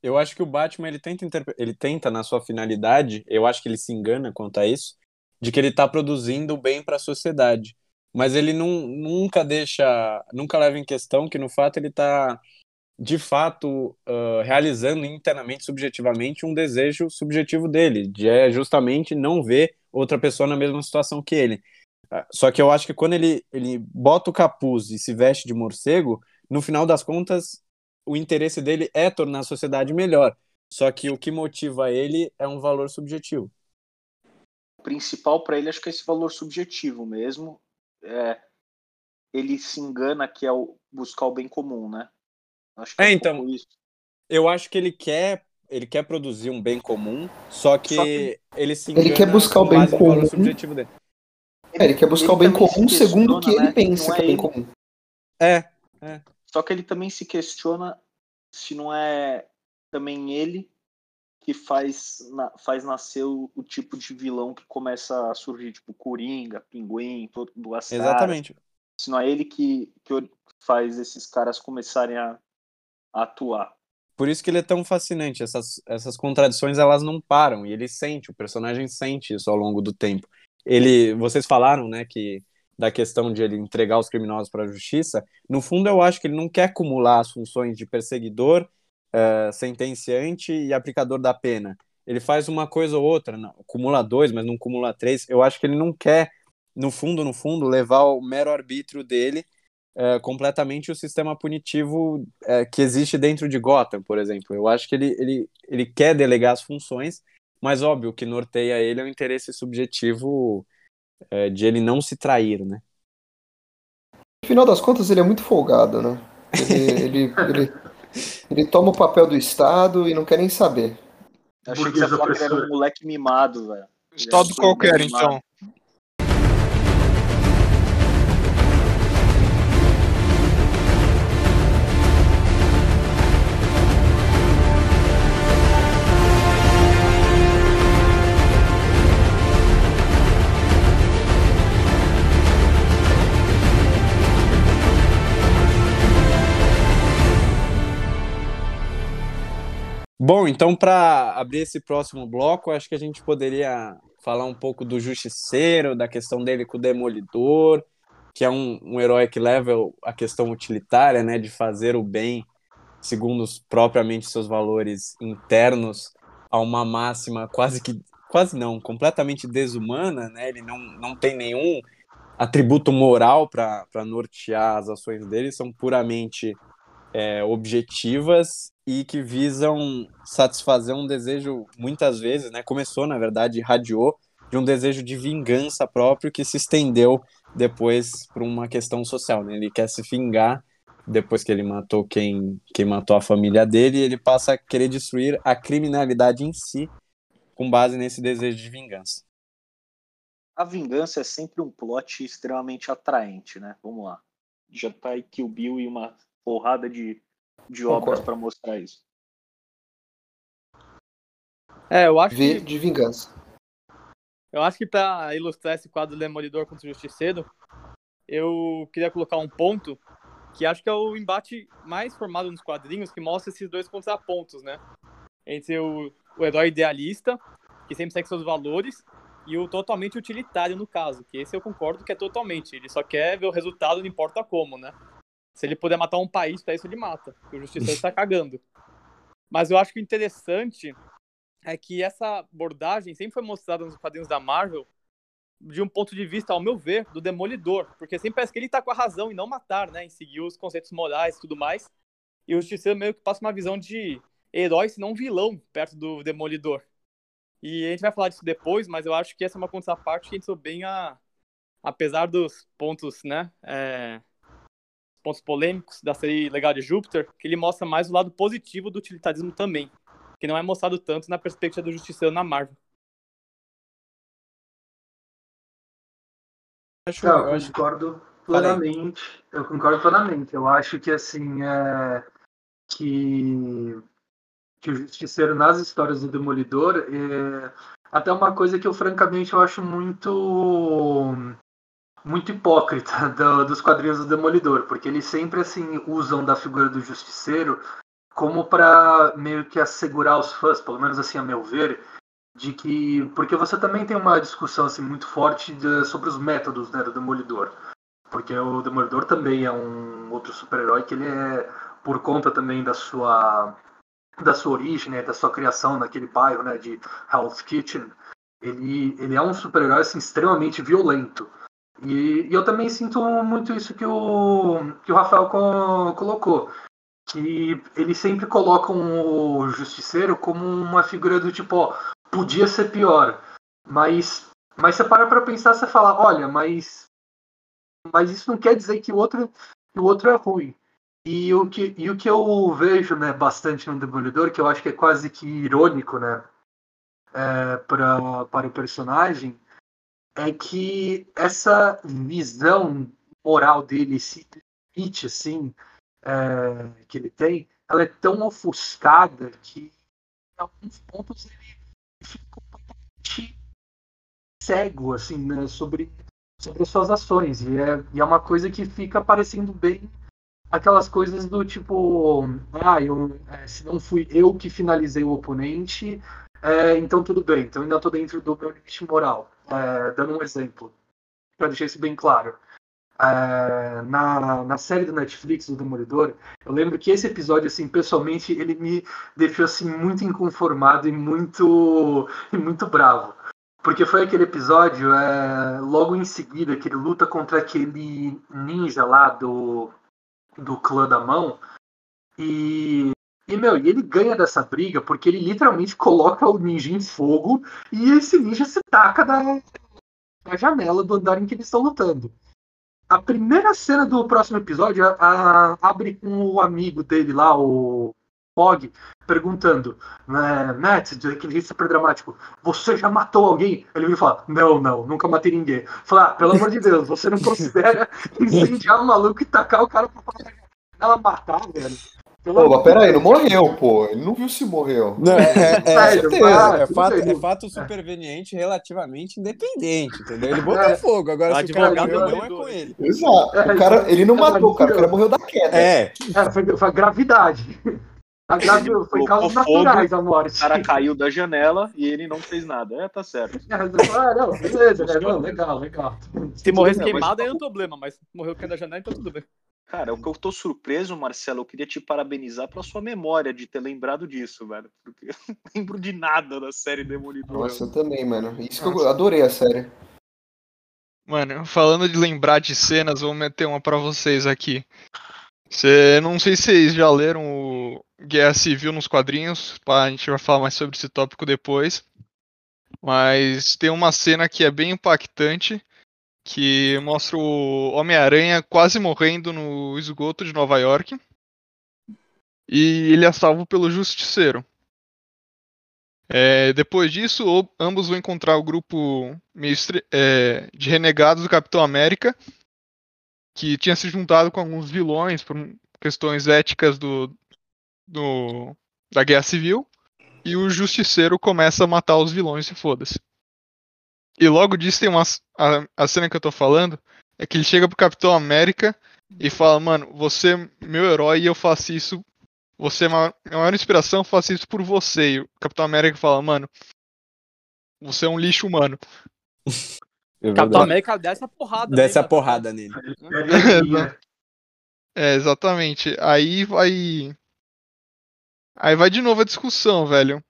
Speaker 1: Eu acho que o Batman ele tenta, ele tenta na sua finalidade, eu acho que ele se engana quanto a isso, de que ele está produzindo bem para a sociedade. Mas ele não, nunca deixa, nunca leva em questão que no fato ele está de fato uh, realizando internamente, subjetivamente, um desejo subjetivo dele, de é justamente não ver outra pessoa na mesma situação que ele. Ah, só que eu acho que quando ele, ele bota o capuz e se veste de morcego, no final das contas, o interesse dele é tornar a sociedade melhor. Só que o que motiva ele é um valor subjetivo.
Speaker 5: O principal para ele acho que é esse valor subjetivo mesmo. É, ele se engana que é o buscar o bem comum, né?
Speaker 1: Acho que é, é um então. Eu acho que ele quer ele quer produzir um bem comum, só que, só que ele se
Speaker 4: Ele quer buscar o bem comum.
Speaker 1: subjetivo dele.
Speaker 4: Ele, ele quer buscar ele o bem comum se segundo o que ele né? pensa que é, é bem comum.
Speaker 1: É, é.
Speaker 5: Só que ele também se questiona se não é também ele que faz, na, faz nascer o, o, tipo de vilão que começa a surgir, tipo Coringa, Pinguim, todo do
Speaker 1: Exatamente.
Speaker 5: Se não é ele que, que faz esses caras começarem a, a atuar.
Speaker 1: Por isso que ele é tão fascinante. Essas, essas contradições elas não param e ele sente, o personagem sente isso ao longo do tempo. Ele, vocês falaram, né, que da questão de ele entregar os criminosos para a justiça. No fundo, eu acho que ele não quer acumular as funções de perseguidor, uh, sentenciante e aplicador da pena. Ele faz uma coisa ou outra, não, acumula dois, mas não acumula três. Eu acho que ele não quer, no fundo, no fundo, levar o mero arbítrio dele uh, completamente o sistema punitivo uh, que existe dentro de Gotham, por exemplo. Eu acho que ele, ele, ele quer delegar as funções, mas óbvio, que norteia ele é o interesse subjetivo é, de ele não se trair, né?
Speaker 4: No final das contas, ele é muito folgado, né? Ele, [LAUGHS] ele, ele, ele, toma o papel do Estado e não quer nem saber.
Speaker 5: Achei que você falou que era um moleque mimado, velho.
Speaker 2: Estado qualquer, então.
Speaker 1: Bom, então para abrir esse próximo bloco, acho que a gente poderia falar um pouco do Justiceiro, da questão dele com o Demolidor, que é um, um herói que leva a questão utilitária, né, de fazer o bem segundo os, propriamente seus valores internos a uma máxima quase que quase não, completamente desumana, né? Ele não, não tem nenhum atributo moral para nortear as ações dele, são puramente é, objetivas e que visam satisfazer um desejo, muitas vezes, né? Começou, na verdade, radiou de um desejo de vingança próprio que se estendeu depois para uma questão social. Né? Ele quer se vingar depois que ele matou quem, quem matou a família dele, e ele passa a querer destruir a criminalidade em si com base nesse desejo de vingança.
Speaker 5: A vingança é sempre um plot extremamente atraente, né? Vamos lá. Já tá aí Kill Bill e uma porrada de, de obras para mostrar isso.
Speaker 3: É, eu acho
Speaker 4: v que... de vingança.
Speaker 3: Eu acho que para ilustrar esse quadro Demolidor contra o Justiceiro, eu queria colocar um ponto que acho que é o embate mais formado nos quadrinhos que mostra esses dois contrapontos, né? Entre o, o herói idealista, que sempre segue seus valores, e o totalmente utilitário no caso, que esse eu concordo que é totalmente, ele só quer ver o resultado, não importa como, né? Se ele puder matar um país, pra isso ele mata. O Justiceiro está cagando. Mas eu acho que o interessante é que essa abordagem sempre foi mostrada nos quadrinhos da Marvel de um ponto de vista, ao meu ver, do Demolidor. Porque sempre parece que ele tá com a razão em não matar, né? Em seguir os conceitos morais e tudo mais. E o Justiceiro meio que passa uma visão de herói, se não vilão, perto do Demolidor. E a gente vai falar disso depois, mas eu acho que essa é uma contraparte que entrou bem a... Apesar dos pontos, né? É pontos polêmicos da série Legal de Júpiter, que ele mostra mais o lado positivo do utilitarismo também, que não é mostrado tanto na perspectiva do Justiceiro na Marvel.
Speaker 6: Acho, não, eu concordo plenamente. Eu concordo plenamente. Eu acho que assim é que que o Justiceiro nas histórias do Demolidor é até uma coisa que eu francamente eu acho muito muito hipócrita [LAUGHS] do, dos quadrinhos do Demolidor, porque eles sempre assim usam da figura do justiceiro como para meio que assegurar os fãs, pelo menos assim a meu ver, de que porque você também tem uma discussão assim muito forte de, sobre os métodos né, do Demolidor, porque o Demolidor também é um outro super-herói que ele é por conta também da sua da sua origem, né, da sua criação naquele bairro, né, de Hell's Kitchen, ele ele é um super-herói assim, extremamente violento. E, e, eu também sinto muito isso que o, que o Rafael co colocou. Que eles sempre colocam o Justiceiro como uma figura do tipo, ó, podia ser pior. Mas, mas você para pra pensar, você fala, olha, mas, mas isso não quer dizer que o outro, que o outro é ruim. E o que, e o que eu vejo né, bastante no Demolidor, que eu acho que é quase que irônico né, é, pra, para o personagem, é que essa visão moral dele, esse limite assim, é, que ele tem, ela é tão ofuscada que em alguns pontos ele fica completamente cego assim, né, sobre, sobre as suas ações. E é, e é uma coisa que fica parecendo bem aquelas coisas do tipo, ah, eu, é, se não fui eu que finalizei o oponente, é, então tudo bem, então ainda estou dentro do meu limite moral. É, dando um exemplo, para deixar isso bem claro. É, na, na série do Netflix, do Demolidor, eu lembro que esse episódio, assim, pessoalmente, ele me deixou assim, muito inconformado e muito, [LAUGHS] e muito bravo. Porque foi aquele episódio, é, logo em seguida, que ele luta contra aquele ninja lá do, do clã da mão. E, e, meu, e ele ganha dessa briga porque ele literalmente coloca o ninja em fogo e esse ninja se taca da, da janela do andar em que eles estão lutando. A primeira cena do próximo episódio a, a, abre com o amigo dele lá, o Fog, perguntando, né, Matt, aquele jeito super dramático, você já matou alguém? Ele me fala, não, não, nunca matei ninguém. Fala, ah, pelo amor de Deus, você não [LAUGHS] considera incendiar um maluco e tacar o cara pra ela matar, velho?
Speaker 4: Pô, mas pera aí, não morreu, pô. Ele não viu se morreu.
Speaker 1: Não, é, é, é, é, fato, é fato superveniente relativamente independente, entendeu? Ele botou é. fogo, agora se o cara morreu, não é com ele.
Speaker 4: Exato. O cara, ele não matou, o cara, o cara morreu da queda.
Speaker 1: É.
Speaker 6: é foi, foi gravidade. A gravi... Foi causas naturais a morte.
Speaker 5: O cara caiu da janela e ele não fez nada. É, tá certo.
Speaker 6: Ah, não, beleza, né? Não, legal, legal.
Speaker 3: Se morresse queimado, aí é um problema, mas morreu caindo da janela, então tudo bem.
Speaker 5: Cara, o que eu tô surpreso, Marcelo, eu queria te parabenizar pela sua memória de ter lembrado disso, velho. Porque eu não [LAUGHS] lembro de nada da série Demolidor.
Speaker 4: Nossa, eu também, mano. Isso Nossa. que eu adorei a série.
Speaker 2: Mano, falando de lembrar de cenas, vou meter uma para vocês aqui. Cê, não sei se vocês já leram o Guerra Civil nos quadrinhos, a gente vai falar mais sobre esse tópico depois. Mas tem uma cena que é bem impactante, que mostra o Homem-Aranha quase morrendo no esgoto de Nova York. E ele é salvo pelo Justiceiro. É, depois disso, ambos vão encontrar o grupo é, de renegados do Capitão América, que tinha se juntado com alguns vilões por questões éticas do, do da Guerra Civil. E o Justiceiro começa a matar os vilões e foda-se. E logo disso tem uma. A, a cena que eu tô falando é que ele chega pro Capitão América e fala, mano, você é meu herói e eu faço isso. Você é uma, é maior inspiração, eu faço isso por você. E o Capitão América fala, mano, você é um lixo humano. [LAUGHS]
Speaker 3: É Capitão América desce a porrada.
Speaker 1: Desce a porrada nele. [LAUGHS]
Speaker 2: é, exatamente. Aí vai. Aí vai de novo a discussão, velho.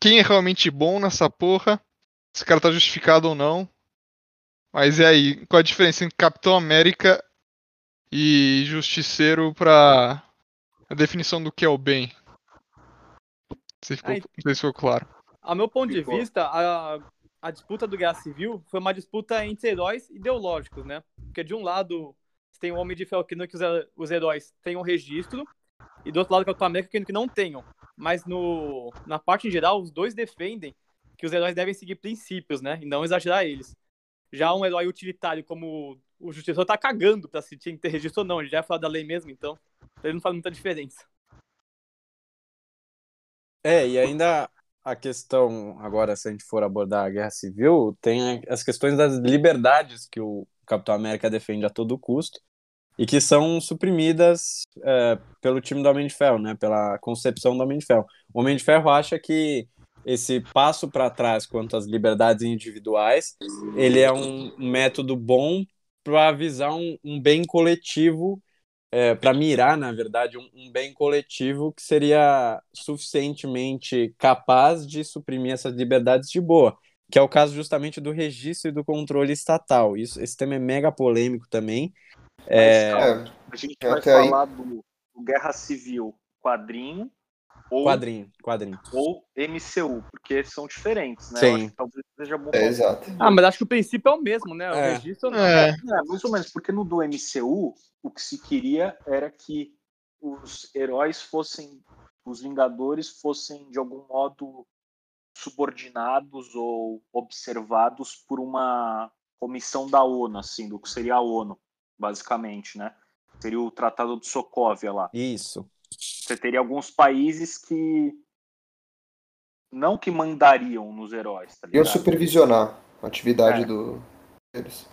Speaker 2: Quem é realmente bom nessa porra? Se o cara tá justificado ou não. Mas e aí, qual a diferença entre Capitão América e Justiceiro pra a definição do que é o bem? Não sei se ficou, não sei se ficou claro.
Speaker 3: A meu ponto de vista, a, a disputa do Guerra Civil foi uma disputa entre heróis ideológicos, né? Porque de um lado, você tem o Homem de Ferro que, os, os heróis têm um registro, e do outro lado, o Capitão América que não tenham. Mas no, na parte em geral, os dois defendem que os heróis devem seguir princípios, né? E não exagerar eles. Já um herói utilitário como o Justiceiro tá cagando pra se tinha que ter registro ou não. Ele já é falar da lei mesmo, então ele não faz muita diferença.
Speaker 1: É, e ainda a questão, agora se a gente for abordar a guerra civil, tem as questões das liberdades que o Capitão América defende a todo custo e que são suprimidas é, pelo time do Homem de Ferro, né? Pela concepção do Homem de Ferro. O Homem de Ferro acha que esse passo para trás quanto às liberdades individuais, ele é um método bom para avisar um, um, bem coletivo, é, para mirar, na verdade, um, um, bem coletivo que seria suficientemente capaz de suprimir essas liberdades de boa, que é o caso justamente do registro e do controle estatal. Isso, esse tema é mega polêmico também. É...
Speaker 5: a gente vai falar aí... do, do Guerra Civil quadrinho
Speaker 1: ou, quadrinho, quadrinho.
Speaker 5: Ou MCU, porque são diferentes, né?
Speaker 1: Sim.
Speaker 5: talvez seja bom.
Speaker 4: É, exato.
Speaker 3: Ah, mas acho que o princípio é o mesmo, né? O
Speaker 1: é.
Speaker 3: registro
Speaker 5: não. É. é, mais ou menos, porque no do MCU, o que se queria era que os heróis fossem, os Vingadores fossem de algum modo subordinados ou observados por uma comissão da ONU, assim, do que seria a ONU, basicamente, né? Seria o Tratado de Sokovia lá.
Speaker 1: Isso.
Speaker 5: Você teria alguns países que não que mandariam nos heróis, tá
Speaker 4: Iam supervisionar a atividade é. do deles.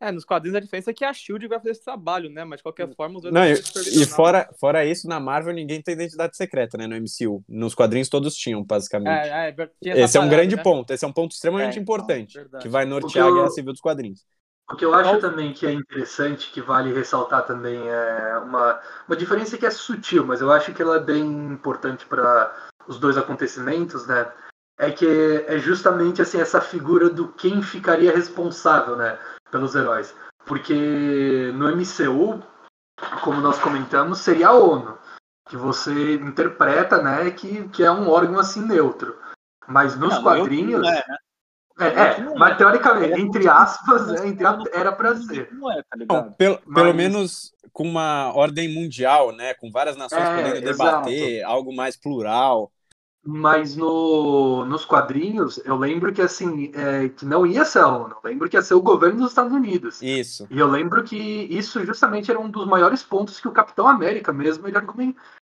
Speaker 3: É, nos quadrinhos a diferença é que a Shield vai fazer esse trabalho, né? Mas de qualquer forma, os dois
Speaker 1: Não, e, e fora, fora isso, na Marvel ninguém tem identidade secreta, né? No MCU. Nos quadrinhos todos tinham, basicamente. É, é, esse é um grande né? ponto, esse é um ponto extremamente é, importante, então, que vai nortear eu, a Guerra Civil dos quadrinhos.
Speaker 6: O que eu acho também que é interessante, que vale ressaltar também, é uma, uma diferença que é sutil, mas eu acho que ela é bem importante para os dois acontecimentos, né? É que é justamente assim essa figura do quem ficaria responsável, né? pelos heróis. Porque no MCU, como nós comentamos, seria a ONU, que você interpreta, né, que, que é um órgão assim neutro. Mas nos não, quadrinhos. É, né? É, é, mas teoricamente, entre aspas, é, entre a, era para ser. Não
Speaker 1: é, tá ligado? pelo, mas... pelo menos com uma ordem mundial, né? Com várias nações é, podendo debater, exato. algo mais plural.
Speaker 6: Mas no, nos quadrinhos, eu lembro que assim, é, que não ia ser a ONU, eu lembro que ia ser o governo dos Estados Unidos.
Speaker 1: Isso.
Speaker 6: E eu lembro que isso justamente era um dos maiores pontos que o Capitão América mesmo ele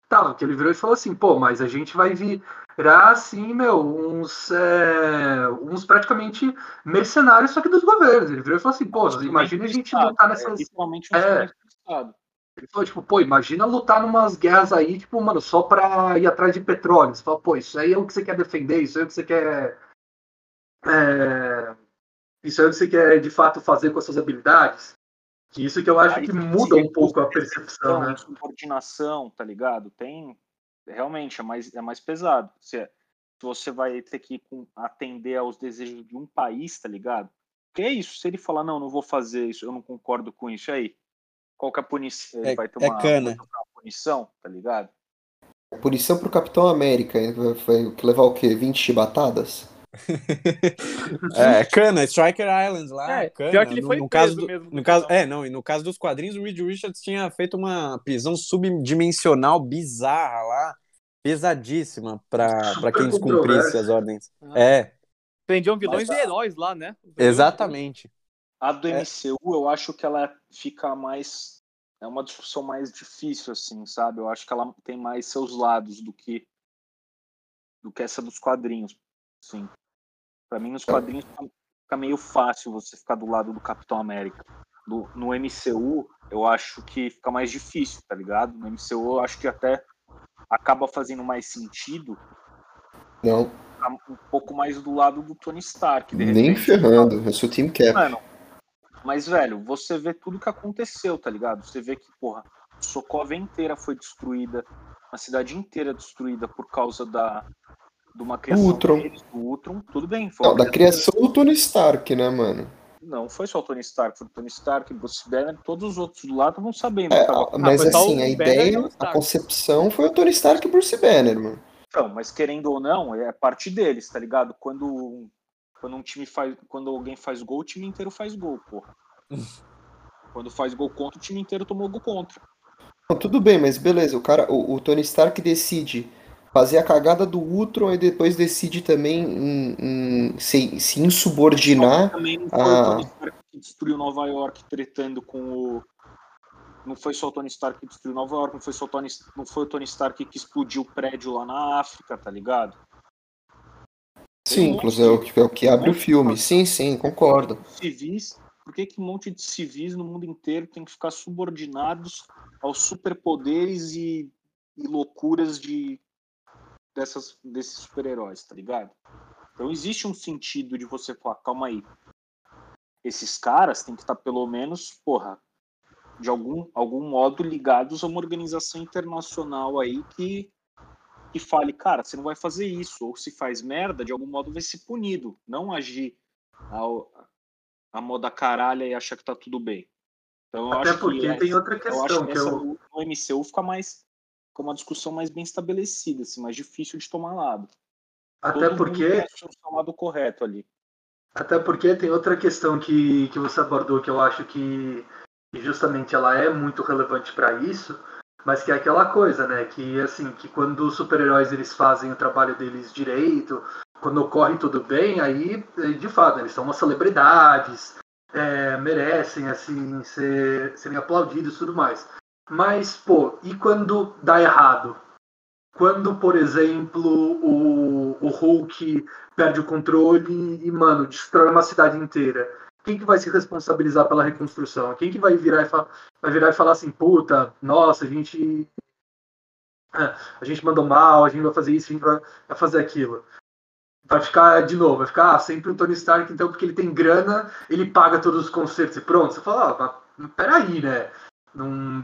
Speaker 6: argumentava, que ele virou e falou assim, pô, mas a gente vai virar assim, meu, uns, é, uns praticamente mercenários só que dos governos. Ele virou e falou assim, pô, imagina a gente lutar nessas. É,
Speaker 5: principalmente é,
Speaker 6: ele falou, tipo, pô, imagina lutar numas guerras aí, tipo, mano, só pra ir atrás de petróleo. Você fala, pô, isso aí é o que você quer defender, isso aí é o que você quer. É... Isso aí é o que você quer de fato fazer com as suas habilidades. Isso que eu acho aí, que muda um pouco a percepção, né?
Speaker 5: Subordinação, tá ligado? Tem. Realmente, é mais, é mais pesado. Se, você vai ter que atender aos desejos de um país, tá ligado? Que é isso? Se ele falar, não, não vou fazer isso, eu não concordo com isso aí qual que é a punição? Ele
Speaker 1: é,
Speaker 5: vai ter
Speaker 1: é
Speaker 5: uma,
Speaker 1: cana.
Speaker 5: uma punição, tá ligado?
Speaker 4: Punição pro Capitão América, foi levar o quê? 20 chibatadas?
Speaker 1: É, cana, Striker Islands lá, é, cana. Pior que ele foi no, no caso do, mesmo, no caso, é, não, e no caso dos quadrinhos, o Reed Richards tinha feito uma prisão subdimensional bizarra lá, pesadíssima para quem descumprisse as ordens. Ah. É.
Speaker 3: Prendiam vilões Mas, e heróis lá, né?
Speaker 1: Exatamente.
Speaker 5: A do é. MCU, eu acho que ela fica mais. É uma discussão mais difícil, assim, sabe? Eu acho que ela tem mais seus lados do que do que essa dos quadrinhos. Sim. Para mim, nos quadrinhos fica meio fácil você ficar do lado do Capitão América. Do, no MCU, eu acho que fica mais difícil, tá ligado? No MCU, eu acho que até acaba fazendo mais sentido.
Speaker 4: Não.
Speaker 5: Um pouco mais do lado do Tony Stark.
Speaker 4: Nem ferrando, eu sou o Team Cap. Mano,
Speaker 5: mas, velho, você vê tudo que aconteceu, tá ligado? Você vê que, porra, Sokovia inteira foi destruída, a cidade inteira destruída por causa da de uma criação
Speaker 4: Ultron.
Speaker 5: Deles, do Ultron. Tudo bem.
Speaker 4: Não, da criação do Tony Stark, né, mano?
Speaker 5: Não, foi só o Tony Stark, foi o Tony Stark, Bruce Banner, todos os outros do lado estavam sabendo.
Speaker 4: É, tava... Mas ah, assim, a ideia, a concepção foi o Tony Stark e Bruce Banner, mano.
Speaker 5: Então, mas querendo ou não, é parte deles, tá ligado? Quando quando um time faz. Quando alguém faz gol, o time inteiro faz gol, porra. [LAUGHS] quando faz gol contra, o time inteiro tomou gol contra.
Speaker 4: Não, tudo bem, mas beleza, o cara, o, o, Tony Stark decide fazer a cagada do Ultron e depois decide também em, em, se, se insubordinar.
Speaker 5: Também não foi a... o Tony Stark que destruiu Nova York tretando com o. Não foi só o Tony Stark que destruiu Nova York, não foi só o Tony, não foi o Tony Stark que explodiu o prédio lá na África, tá ligado?
Speaker 4: Sim, inclusive é o que, é o que abre o filme. Sim, sim, concordo.
Speaker 5: Civis, por que, que um monte de civis no mundo inteiro tem que ficar subordinados aos superpoderes e, e loucuras de dessas, desses super-heróis, tá ligado? Então existe um sentido de você falar, calma aí. Esses caras têm que estar pelo menos, porra, de algum, algum modo ligados a uma organização internacional aí que que fale, cara, você não vai fazer isso, ou se faz merda, de algum modo vai ser punido, não agir ao, a moda caralha e achar que tá tudo bem.
Speaker 6: Então, Até porque essa, tem outra questão. Eu acho que, que
Speaker 5: eu... no MCU fica mais com uma discussão mais bem estabelecida, assim, mais difícil de tomar lado.
Speaker 6: Até Todo porque
Speaker 5: o lado correto ali.
Speaker 6: Até porque tem outra questão que, que você abordou que eu acho que justamente ela é muito relevante para isso, mas que é aquela coisa, né? Que assim, que quando os super-heróis eles fazem o trabalho deles direito, quando ocorre tudo bem, aí de fato eles são umas celebridades, é, merecem assim ser, serem aplaudidos e tudo mais. Mas pô, e quando dá errado? Quando, por exemplo, o, o Hulk perde o controle e, mano, destrói uma cidade inteira quem que vai se responsabilizar pela reconstrução? Quem que vai virar e, vai virar e falar assim, puta, nossa, a gente é, a gente mandou mal, a gente vai fazer isso, a gente vai, vai fazer aquilo. Vai ficar, de novo, vai ficar ah, sempre o Tony Stark, então, porque ele tem grana, ele paga todos os concertos e pronto. Você fala, ah, mas peraí, né? Não...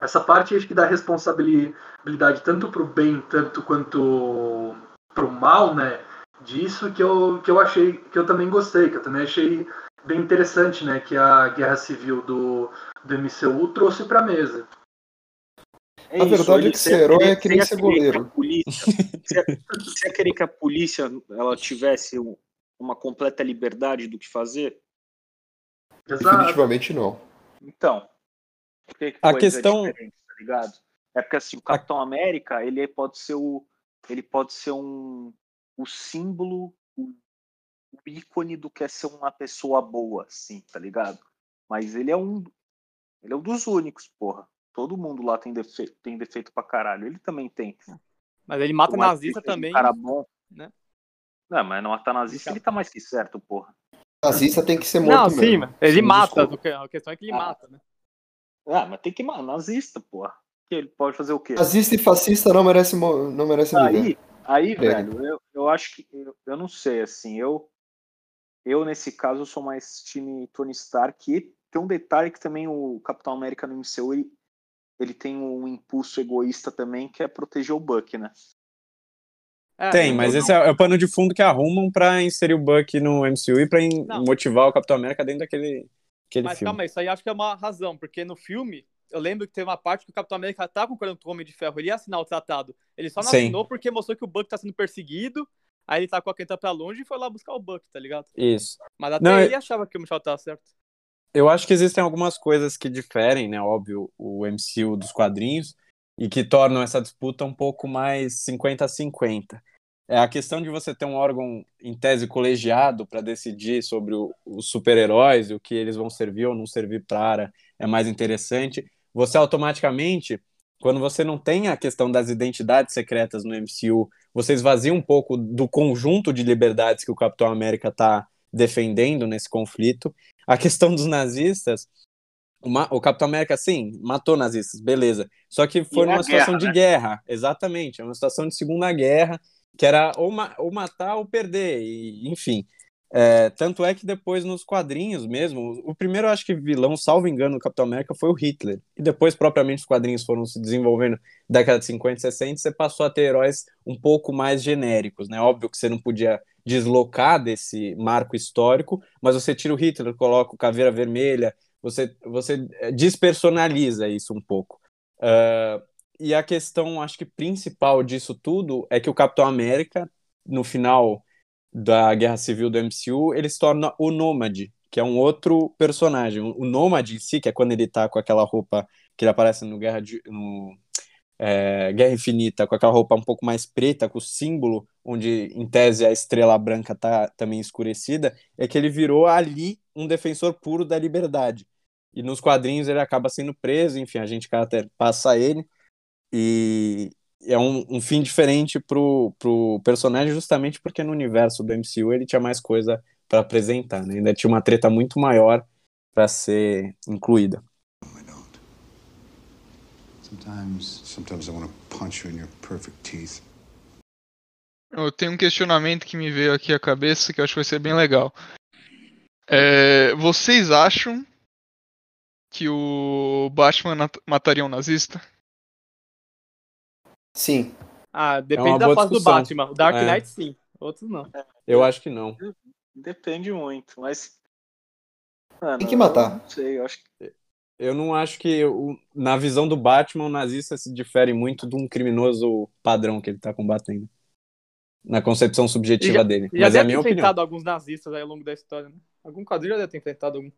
Speaker 6: Essa parte acho que dá responsabilidade tanto pro bem, tanto quanto pro mal, né? Disso que eu, que eu achei, que eu também gostei, que eu também achei bem interessante, né, que a guerra civil do, do MCU trouxe para a mesa.
Speaker 4: É a verdade é que ser herói é que nem ser goleiro.
Speaker 5: Você ia querer que a polícia ela tivesse uma completa liberdade do que fazer?
Speaker 4: Definitivamente não.
Speaker 5: Então, que que
Speaker 1: a questão
Speaker 5: tá ligado? É porque assim, o Capitão a... América, ele pode ser o ele pode ser um o símbolo, o o ícone do que é ser uma pessoa boa, assim, tá ligado? Mas ele é um. Ele é um dos únicos, porra. Todo mundo lá tem defeito, tem defeito pra caralho. Ele também tem.
Speaker 3: Mas ele mata nazista também.
Speaker 5: Cara bom. Né? Não, mas não matar nazista, ele tá mais que certo, porra.
Speaker 4: Nazista tem que ser morto. Não, sim,
Speaker 3: mesmo. ele mata. A questão é que ele ah. mata, né?
Speaker 5: Ah, mas tem que matar. Nazista, porra. Ele pode fazer o quê?
Speaker 4: Nazista e fascista não merece, não merece
Speaker 5: Aí, aí velho, eu, eu acho que. Eu, eu não sei, assim. Eu, eu, nesse caso, sou mais time Tony Stark. E tem um detalhe que também o Capitão América no MCU, ele, ele tem um impulso egoísta também, que é proteger o Buck, né?
Speaker 1: É, tem, mas não... esse é, é, o pano de fundo que arrumam para inserir o Buck no MCU e para motivar o Capitão América dentro daquele, aquele
Speaker 3: mas
Speaker 1: filme.
Speaker 3: calma, isso aí acho que é uma razão, porque no filme eu lembro que teve uma parte que o Capitão América tá concordando com o Homem de Ferro, ele ia assinar o tratado. Ele só não Sim. assinou porque mostrou que o Buck tá sendo perseguido, Aí ele tacou a caneta pra longe e foi lá buscar o Buck, tá ligado?
Speaker 1: Isso.
Speaker 3: Mas até Não, ele eu... achava que o Michel tava certo.
Speaker 1: Eu acho que existem algumas coisas que diferem, né? Óbvio, o MCU dos quadrinhos e que tornam essa disputa um pouco mais 50-50. É a questão de você ter um órgão em tese colegiado para decidir sobre o, os super-heróis e o que eles vão servir ou não servir para é mais interessante. Você automaticamente quando você não tem a questão das identidades secretas no MCU, você esvazia um pouco do conjunto de liberdades que o Capitão América está defendendo nesse conflito. A questão dos nazistas, o Capitão América, sim, matou nazistas, beleza. Só que foi uma situação guerra, de né? guerra, exatamente. É uma situação de Segunda Guerra, que era ou, ma ou matar ou perder, e, enfim. É, tanto é que depois nos quadrinhos mesmo, o primeiro acho que vilão, salvo engano, do Capitão América foi o Hitler. E depois, propriamente, os quadrinhos foram se desenvolvendo década de 50 e 60, você passou a ter heróis um pouco mais genéricos, né? Óbvio que você não podia deslocar desse marco histórico, mas você tira o Hitler, coloca o Caveira Vermelha, você, você é, despersonaliza isso um pouco. Uh, e a questão, acho que principal disso tudo é que o Capitão América, no final da Guerra Civil do MCU, ele se torna o Nômade, que é um outro personagem. O Nômade em si, que é quando ele tá com aquela roupa que ele aparece no Guerra, de, no, é, Guerra Infinita, com aquela roupa um pouco mais preta, com o símbolo, onde em tese a estrela branca tá também escurecida, é que ele virou ali um defensor puro da liberdade. E nos quadrinhos ele acaba sendo preso, enfim, a gente até passa ele. E, é um, um fim diferente pro, pro personagem, justamente porque no universo do MCU ele tinha mais coisa para apresentar, né? Ainda tinha uma treta muito maior para ser incluída. Sometimes, sometimes I want to punch you in your perfect teeth.
Speaker 2: Eu tenho um questionamento que me veio aqui à cabeça que eu acho que vai ser bem legal. É, vocês acham que o Batman mataria um nazista?
Speaker 4: Sim.
Speaker 3: Ah, depende é da fase discussão. do Batman. O Dark é. Knight, é. sim. Outros não.
Speaker 1: Eu acho que não.
Speaker 5: Depende muito, mas.
Speaker 4: Mano, Tem que matar.
Speaker 5: Não sei, eu acho que.
Speaker 1: Eu não acho que, eu, na visão do Batman, o nazista se difere muito de um criminoso padrão que ele tá combatendo. Na concepção subjetiva já, dele.
Speaker 3: Já
Speaker 1: Mas
Speaker 3: é
Speaker 1: a minha
Speaker 3: opinião.
Speaker 1: enfrentado
Speaker 3: alguns nazistas aí ao longo da história, né? Algum quadrilho já deve ter enfrentado algum.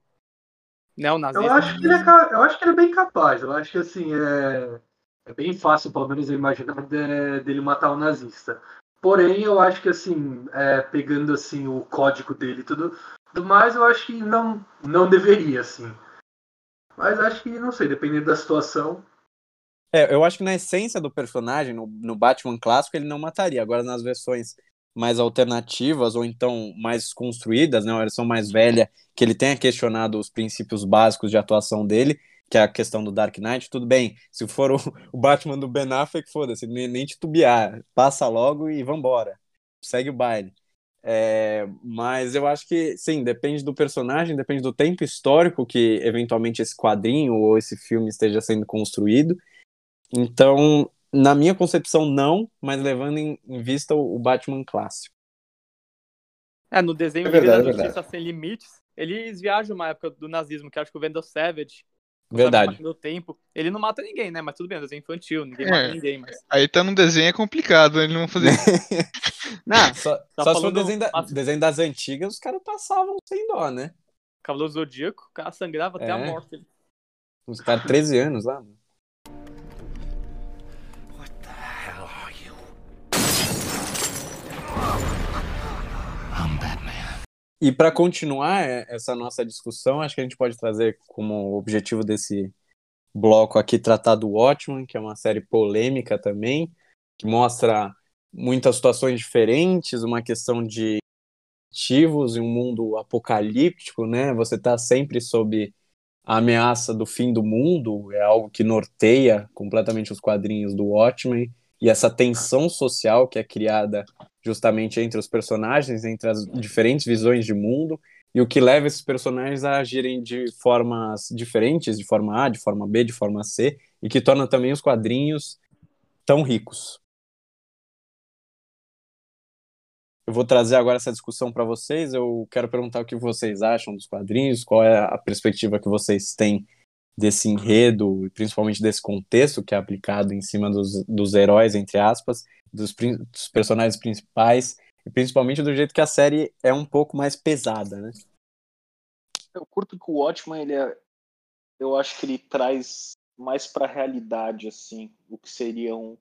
Speaker 3: Neonazista.
Speaker 6: Eu acho, que ele é, eu acho que ele é bem capaz. Eu acho que, assim, é É bem fácil, pelo menos, eu imaginar de, dele matar um nazista. Porém, eu acho que assim, é, pegando assim o código dele e tudo, mais, eu acho que não, não deveria, assim. Mas acho que, não sei, dependendo da situação.
Speaker 1: É, eu acho que na essência do personagem, no, no Batman clássico, ele não mataria. Agora, nas versões mais alternativas ou então mais construídas, né, uma versão mais velha, que ele tenha questionado os princípios básicos de atuação dele, que é a questão do Dark Knight, tudo bem. Se for o, [LAUGHS] o Batman do Ben Affleck, foda-se, nem, nem titubear, passa logo e vambora. Segue o baile. É, mas eu acho que, sim, depende do personagem, depende do tempo histórico que eventualmente esse quadrinho ou esse filme esteja sendo construído. Então, na minha concepção, não, mas levando em, em vista o, o, Batman clássico.
Speaker 3: É, no desenho é verdade, da Justiça é Sem Limites, eles viajam uma época do nazismo, que acho que o Vendel Savage
Speaker 1: Verdade.
Speaker 3: No tempo. Ele não mata ninguém, né? Mas tudo bem, é desenho infantil, ninguém é. mata ninguém. Mas...
Speaker 2: Aí tá no desenho é complicado, ele não fazer. [LAUGHS]
Speaker 1: não, só, tá só se for desenho, da, desenho das antigas, os caras passavam sem dó, né?
Speaker 3: Cavaleiro Zodíaco, o cara sangrava é. até a é. morte.
Speaker 1: Os caras 13 anos lá. E para continuar é, essa nossa discussão, acho que a gente pode trazer como objetivo desse bloco aqui tratar do Watchmen, que é uma série polêmica também, que mostra muitas situações diferentes, uma questão de ativos em um mundo apocalíptico, né? Você está sempre sob a ameaça do fim do mundo, é algo que norteia completamente os quadrinhos do Watchmen e essa tensão social que é criada justamente entre os personagens, entre as diferentes visões de mundo, e o que leva esses personagens a agirem de formas diferentes, de forma A, de forma B, de forma C, e que torna também os quadrinhos tão ricos. Eu vou trazer agora essa discussão para vocês. Eu quero perguntar o que vocês acham dos quadrinhos, qual é a perspectiva que vocês têm desse enredo, principalmente desse contexto que é aplicado em cima dos, dos heróis, entre aspas, dos, dos, personagens principais, e principalmente do jeito que a série é um pouco mais pesada, né?
Speaker 5: Eu curto que o Watchmen, ele é, eu acho que ele traz mais para a realidade, assim, o que seriam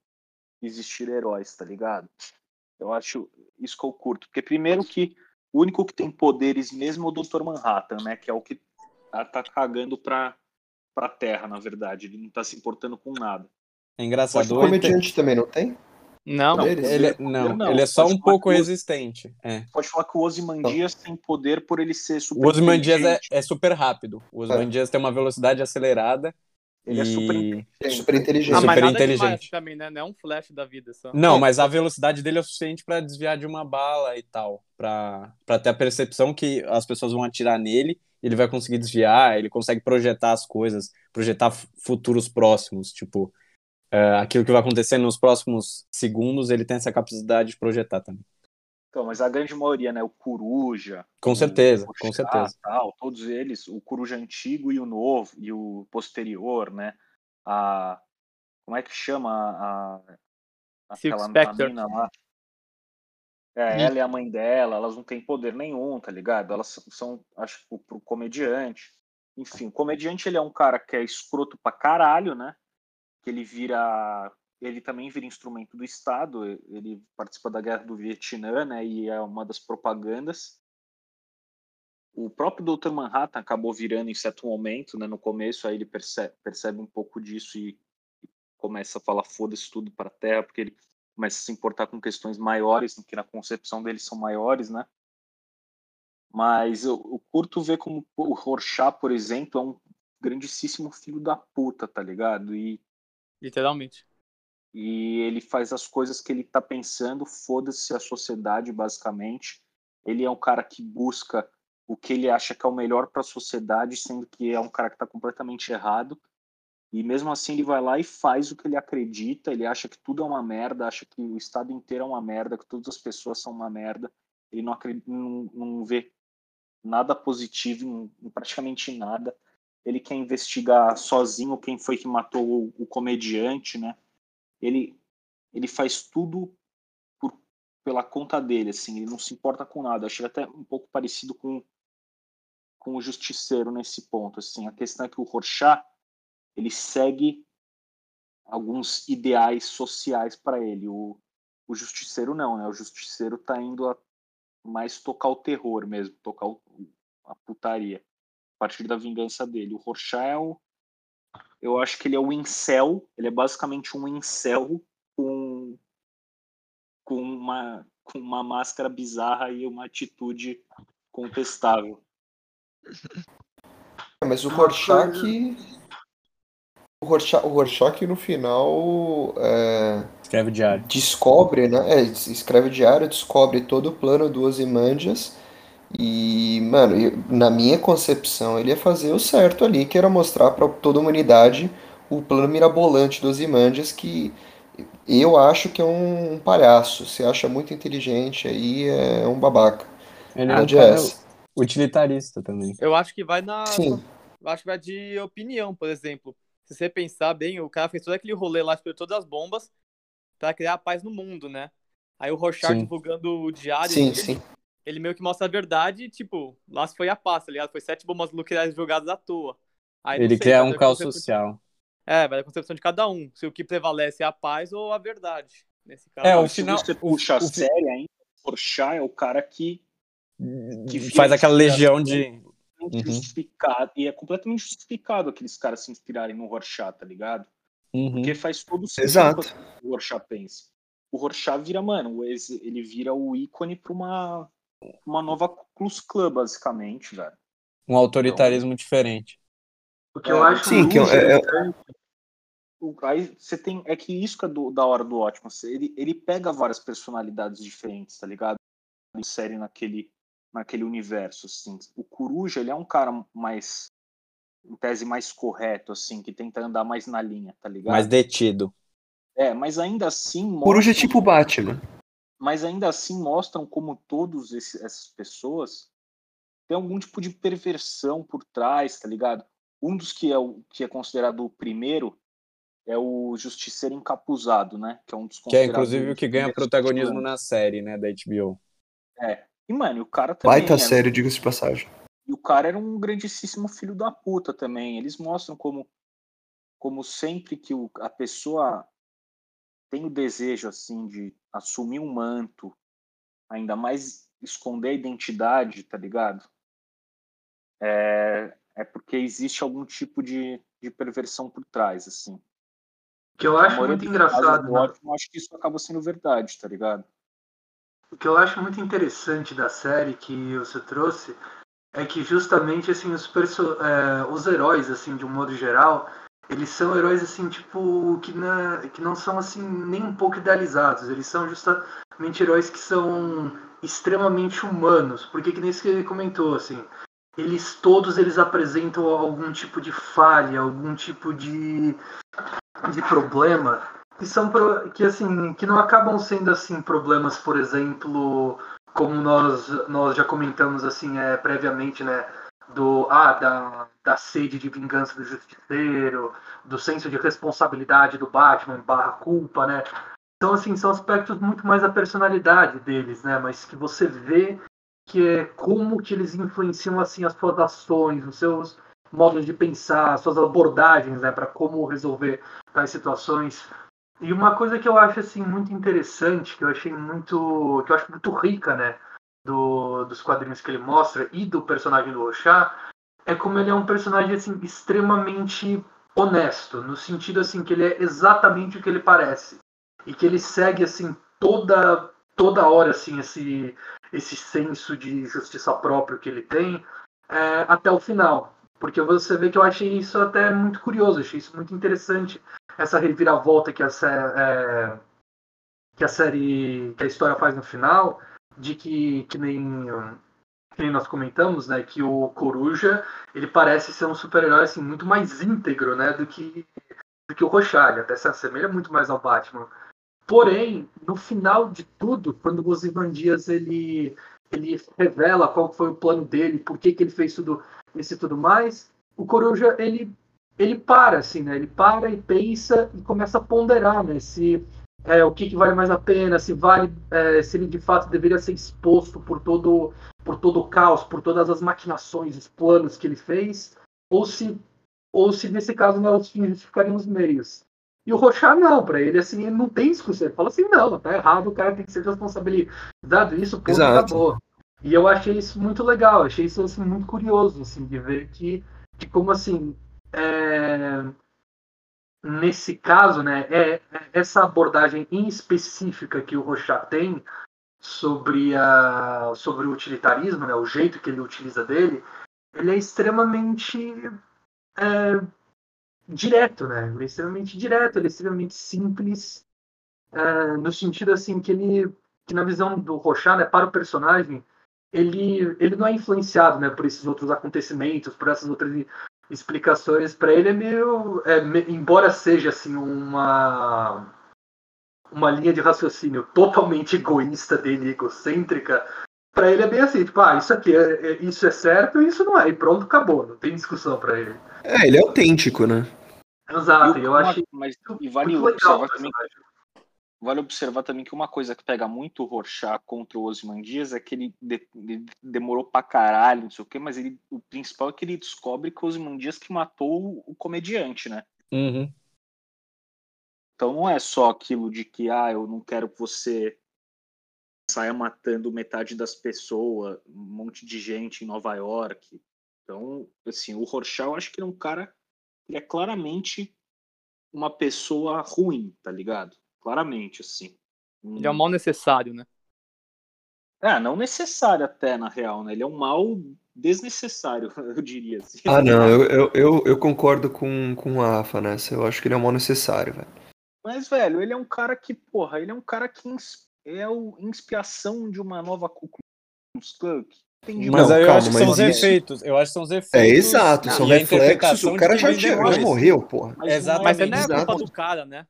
Speaker 5: existir heróis, tá ligado? Eu acho isso que eu curto, porque primeiro que o único que tem poderes mesmo é o Dr. Manhattan, né, que é o que tá, tá cagando pra para a Terra, na verdade. Ele não está se importando com nada.
Speaker 1: É engraçado.
Speaker 4: O comediante também não tem?
Speaker 3: Não,
Speaker 1: não, ele, ele, não, não, ele é só um pouco resistente. É.
Speaker 5: Pode falar que o Ozymandias tem poder por ele ser super
Speaker 1: O Ozymandias é, é, super rápido. O Ozymandias é. tem uma velocidade acelerada.
Speaker 5: Ele é e... é super inteligente.
Speaker 4: Super inteligente.
Speaker 3: Ah,
Speaker 1: super inteligente.
Speaker 3: também, né? Não é um flash da vida só.
Speaker 1: Não, mas a velocidade dele é o suficiente para desviar de uma bala e tal. para ter a percepção que as pessoas vão atirar nele ele vai conseguir desviar, ele consegue projetar as coisas, projetar futuros próximos, tipo, uh, aquilo que vai acontecer nos próximos segundos, ele tem essa capacidade de projetar também.
Speaker 5: Então, mas a grande maioria, né, o Coruja,
Speaker 1: com certeza, o com certeza,
Speaker 5: tal, todos eles, o Coruja antigo e o novo e o posterior, né, a como é que chama a,
Speaker 3: a aquela menina lá?
Speaker 5: É, hum. ela e a mãe dela, elas não têm poder nenhum, tá ligado? Elas são, acho que, pro comediante. Enfim, o comediante ele é um cara que é escroto pra caralho, né? Que ele vira. Ele também vira instrumento do Estado, ele participa da guerra do Vietnã, né? E é uma das propagandas. O próprio Dr. Manhattan acabou virando em certo momento, né? No começo, aí ele percebe, percebe um pouco disso e, começa a falar foda-se tudo pra terra, porque ele começa a se importar com questões maiores, que na concepção deles são maiores, né? Mas eu, eu curto ver como o Rorschach, por exemplo, é um grandíssimo filho da puta, tá ligado? E
Speaker 3: literalmente.
Speaker 5: E ele faz as coisas que ele tá pensando, foda-se a sociedade, basicamente. Ele é um cara que busca o que ele acha que é o melhor para a sociedade, sendo que é um cara que está completamente errado. E mesmo assim ele vai lá e faz o que ele acredita, ele acha que tudo é uma merda, acha que o estado inteiro é uma merda, que todas as pessoas são uma merda. Ele não, acredita, não, não vê nada positivo em, em, praticamente nada. Ele quer investigar sozinho quem foi que matou o, comediante, né? Ele, ele faz tudo por, pela conta dele, assim, ele não se importa com nada. Achei até um pouco parecido com, com o Justiceiro nesse ponto, assim. A questão é que o Rorschach ele segue alguns ideais sociais para ele. O, o Justiceiro não, né? O Justiceiro tá indo a mais tocar o terror mesmo, tocar o, a putaria. A partir da vingança dele. O Rorschach é o, eu acho que ele é o incel, ele é basicamente um incel com, com, uma, com uma máscara bizarra e uma atitude contestável.
Speaker 4: É, mas o Rorschach o Rorschach, o Rorschach no final é,
Speaker 1: escreve diário.
Speaker 4: Descobre, né? É, escreve diário, descobre todo o plano do Ozymandias e, mano, na minha concepção, ele ia fazer o certo ali, que era mostrar para toda a humanidade o plano mirabolante dos Ozymandias que eu acho que é um palhaço. Você acha muito inteligente aí, é um babaca.
Speaker 1: Ele é um cara utilitarista também.
Speaker 3: Eu acho que vai na. Sim. Eu acho que vai de opinião, por exemplo se você pensar bem, o cara fez todo aquele rolê lá, explodiu todas as bombas para criar a paz no mundo, né? Aí o Rochard divulgando o diário,
Speaker 4: sim,
Speaker 3: ele,
Speaker 4: sim.
Speaker 3: Ele meio que mostra a verdade, tipo, lá se foi a paz, tá ligado? Foi sete bombas nucleares jogadas à toa.
Speaker 1: Aí, ele sei, cria um caos social.
Speaker 3: É, vai da concepção de cada um. Se o que prevalece é a paz ou a verdade. Nesse caso.
Speaker 5: É, o final. Se você puxa a série ainda, o Rorschach é o cara que.
Speaker 1: que faz aquela legião de
Speaker 5: uhum. justificado. E é completamente justificado aqueles caras se inspirarem no Rorschach, tá ligado?
Speaker 1: Uhum.
Speaker 5: Porque faz todo
Speaker 4: sentido Exato.
Speaker 5: o Rorschach pensa. O Rorschach vira, mano, ele vira o ícone pra uma, uma nova Klux Klan, basicamente, velho.
Speaker 1: Um autoritarismo então, diferente.
Speaker 6: O que eu é, acho
Speaker 4: sim, que é, é...
Speaker 5: Aí você tem. É que isso que é do, da hora do ótimo. Ele, ele pega várias personalidades diferentes, tá ligado? Série naquele naquele universo, assim. O Coruja, ele é um cara mais, em tese, mais correto, assim, que tenta andar mais na linha, tá ligado?
Speaker 1: Mais detido.
Speaker 5: É, mas ainda assim...
Speaker 4: Coruja é tipo Batman.
Speaker 5: Mas ainda assim mostram como todas essas pessoas têm algum tipo de perversão por trás, tá ligado? Um dos que é, o, que é considerado o primeiro é o Justiceiro Encapuzado, né? Que é um dos
Speaker 1: Que é inclusive o que ganha protagonismo na série, né, da HBO.
Speaker 5: É, e, mano, o cara também.
Speaker 4: Baita sério, diga-se de passagem.
Speaker 5: E o cara era um grandíssimo filho da puta também. Eles mostram como, como sempre que o, a pessoa tem o desejo, assim, de assumir um manto, ainda mais esconder a identidade, tá ligado? É, é porque existe algum tipo de, de perversão por trás, assim.
Speaker 6: Que eu acho muito engraçado.
Speaker 5: Né? Ótimo, acho que isso acaba sendo verdade, tá ligado?
Speaker 6: O que eu acho muito interessante da série que você trouxe é que justamente assim os, perso é, os heróis assim de um modo geral eles são heróis assim tipo que não, que não são assim nem um pouco idealizados. Eles são justamente heróis que são extremamente humanos. Porque que nem isso que ele comentou assim eles todos eles apresentam algum tipo de falha algum tipo de de problema. Que são que assim que não acabam sendo assim problemas por exemplo como nós nós já comentamos assim é, previamente né do ah da, da sede de vingança do justiceiro do senso de responsabilidade do Batman barra culpa né? Então assim são aspectos muito mais da personalidade deles né? Mas que você vê que é como que eles influenciam assim as suas ações os seus modos de pensar as suas abordagens né? Para como resolver tais situações. E uma coisa que eu acho assim muito interessante, que eu achei muito, que eu acho muito rica, né, do, dos quadrinhos que ele mostra e do personagem do Oxá, é como ele é um personagem assim extremamente honesto, no sentido assim que ele é exatamente o que ele parece. E que ele segue assim toda toda hora assim esse esse senso de justiça próprio que ele tem é, até o final, porque você vê que eu achei isso até muito curioso, achei isso muito interessante essa reviravolta que a, é, que a série, que a história faz no final, de que, que nem, que nem nós comentamos, né, que o Coruja, ele parece ser um super-herói assim, muito mais íntegro, né, do que, do que o Rorschach, até se assemelha muito mais ao Batman. Porém, no final de tudo, quando o Ozymandias ele ele revela qual foi o plano dele, por que, que ele fez tudo isso e tudo mais, o Coruja ele ele para, assim, né? Ele para e pensa e começa a ponderar, né? Se é, o que, que, vale mais a pena, se vale, é, se ele de fato deveria ser exposto por todo, por todo o caos, por todas as maquinações, os planos que ele fez, ou se, ou se nesse caso né, os fins justificariam os meios. E o Rochá não, para ele assim, ele não tem discussão. Ele fala assim, não, tá errado, o cara tem que ser responsabilizado isso, ponto, Exato. acabou. E eu achei isso muito legal, achei isso assim, muito curioso, assim, de ver que, de como assim, é... nesse caso, né, é, é essa abordagem em específica que o Rochá tem sobre, a, sobre o utilitarismo, né, o jeito que ele utiliza dele, ele é extremamente é, direto, né? Ele é extremamente direto, ele é extremamente simples, é, no sentido assim que ele, que na visão do Rochat, né, para o personagem, ele, ele não é influenciado, né, por esses outros acontecimentos, por essas outras explicações. Para ele é meio, é, me, embora seja assim uma uma linha de raciocínio totalmente egoísta dele, egocêntrica, para ele é bem assim, tipo, ah, isso aqui é, é, isso é certo e isso não é, e pronto, acabou, não tem discussão para ele.
Speaker 4: É, ele é autêntico, né?
Speaker 6: Exato, eu acho.
Speaker 5: Mas e vale observar também, vale observar também que uma coisa que pega muito o Rorschach contra o Osman Dias é que ele, de, ele, demorou pra caralho, não sei o quê, mas ele, o principal é que ele descobre que o Osman Dias que matou o, comediante, né?
Speaker 1: Uhum.
Speaker 5: Então não é só aquilo de que, ah, eu não quero que você saia matando metade das pessoas, um monte de gente em Nova York. Então, assim, o Rorschach eu acho que ele é um cara ele é claramente uma pessoa ruim, tá ligado? Claramente, assim.
Speaker 3: Ele é um mal necessário, né?
Speaker 5: É, não necessário até, na real, né? Ele é um mal desnecessário, [LAUGHS] eu diria. Assim.
Speaker 4: Ah, não, eu, eu, eu, eu, concordo com, com a AFA nessa. Eu acho que ele é um mal necessário, velho.
Speaker 5: Mas, velho, ele é um cara que, porra, ele é um cara que é o inspiração de uma nova Ku
Speaker 1: Entendi. Mas não, aí eu calma, acho que são os efeitos. Eu acho que são os efeitos.
Speaker 4: É exato, são reflexos. O cara já, já morreu, porra.
Speaker 3: Mas, Exato, mas não é a culpa do cara, né?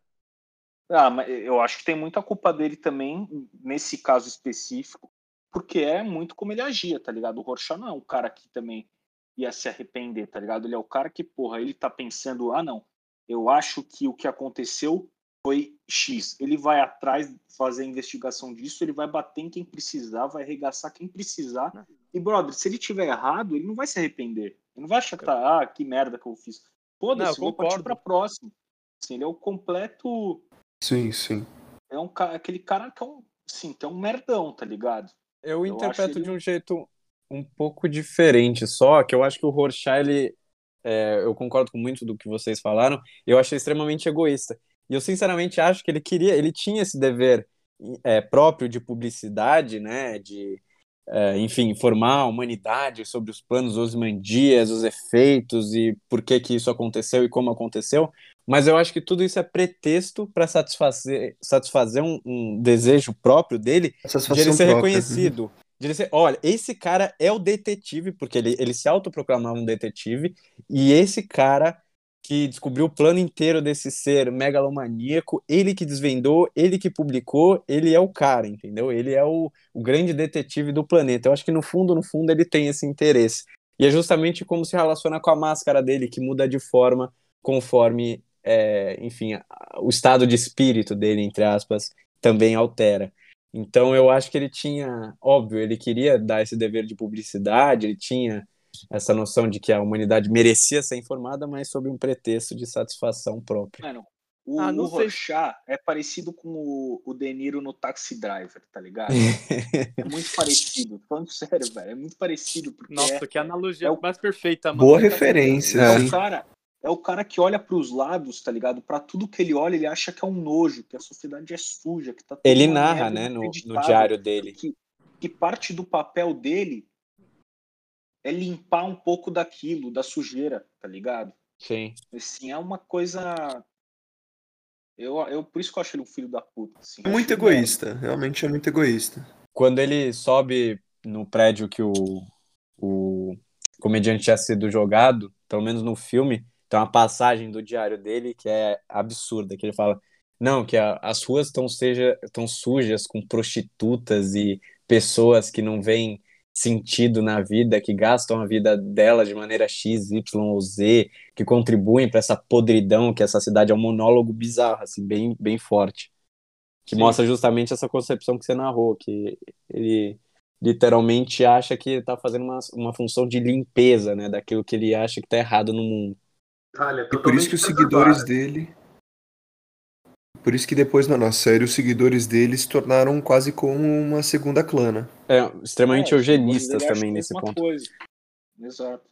Speaker 5: Ah, mas eu acho que tem muita culpa dele também, nesse caso específico, porque é muito como ele agia, tá ligado? O Rorschach não é um cara que também ia se arrepender, tá ligado? Ele é o cara que, porra, ele tá pensando, ah, não, eu acho que o que aconteceu foi X. Ele vai atrás fazer a investigação disso, ele vai bater em quem precisar, vai arregaçar quem precisar. Né? E, brother, se ele tiver errado, ele não vai se arrepender. Ele não vai achar que tá, ah, que merda que eu fiz. Foda-se, vou partir pra próxima. Assim, ele é o completo.
Speaker 4: Sim, sim.
Speaker 5: É um aquele cara que é um, sim, que é um merdão, tá ligado?
Speaker 1: Eu, eu interpreto ele... de um jeito um pouco diferente, só que eu acho que o Rorschach, ele, é, eu concordo com muito do que vocês falaram, eu achei extremamente egoísta. E eu sinceramente acho que ele queria, ele tinha esse dever é, próprio de publicidade, né, de é, enfim, informar a humanidade sobre os planos Osmandias, os efeitos e por que que isso aconteceu e como aconteceu, mas eu acho que tudo isso é pretexto para satisfazer, satisfazer um, um, desejo próprio dele de ele ser própria. reconhecido. De ele ser, olha, esse cara é o detetive, porque ele, ele se autoproclamava um detetive, e esse cara que descobriu o plano inteiro desse ser megalomaníaco, ele que desvendou, ele que publicou, ele é o cara, entendeu? Ele é o, o grande detetive do planeta. Eu acho que no fundo, no fundo, ele tem esse interesse. E é justamente como se relaciona com a máscara dele, que muda de forma conforme, é, enfim, o estado de espírito dele, entre aspas, também altera. Então eu acho que ele tinha, óbvio, ele queria dar esse dever de publicidade, ele tinha essa noção de que a humanidade merecia ser informada, mas sob um pretexto de satisfação própria.
Speaker 5: Mano, o, ah, o Rochat é parecido com o, o De Niro no Taxi Driver, tá ligado? [LAUGHS] é muito parecido, falando sério, velho, é muito parecido.
Speaker 3: Nossa,
Speaker 5: é,
Speaker 3: que analogia é mais perfeita, mano.
Speaker 4: Boa referência.
Speaker 5: É, o cara, é o cara que olha para os lados, tá ligado? Para tudo que ele olha, ele acha que é um nojo, que a sociedade é suja, que tá
Speaker 1: Ele narra, né, no, no diário dele.
Speaker 5: Que, que parte do papel dele é limpar um pouco daquilo, da sujeira, tá ligado?
Speaker 1: Sim.
Speaker 5: Assim, é uma coisa. Eu, eu, por isso que eu acho ele um filho da puta. Assim.
Speaker 4: É muito egoísta, realmente é muito egoísta.
Speaker 1: Quando ele sobe no prédio que o, o comediante tinha sido jogado, pelo menos no filme, tem uma passagem do diário dele que é absurda, que ele fala, não, que a, as ruas estão seja, sujas com prostitutas e pessoas que não vêm sentido na vida, que gastam a vida dela de maneira X, Y ou Z, que contribuem para essa podridão que essa cidade é um monólogo bizarro, assim, bem, bem forte. Que Sim. mostra justamente essa concepção que você narrou, que ele literalmente acha que ele tá fazendo uma, uma função de limpeza, né, daquilo que ele acha que tá errado no mundo.
Speaker 4: Olha, e por isso que os seguidores dele Por isso que depois na série os seguidores dele se tornaram quase como uma segunda clã, né?
Speaker 1: É, extremamente é, eugenistas também nesse ponto.
Speaker 5: Coisa. Exato.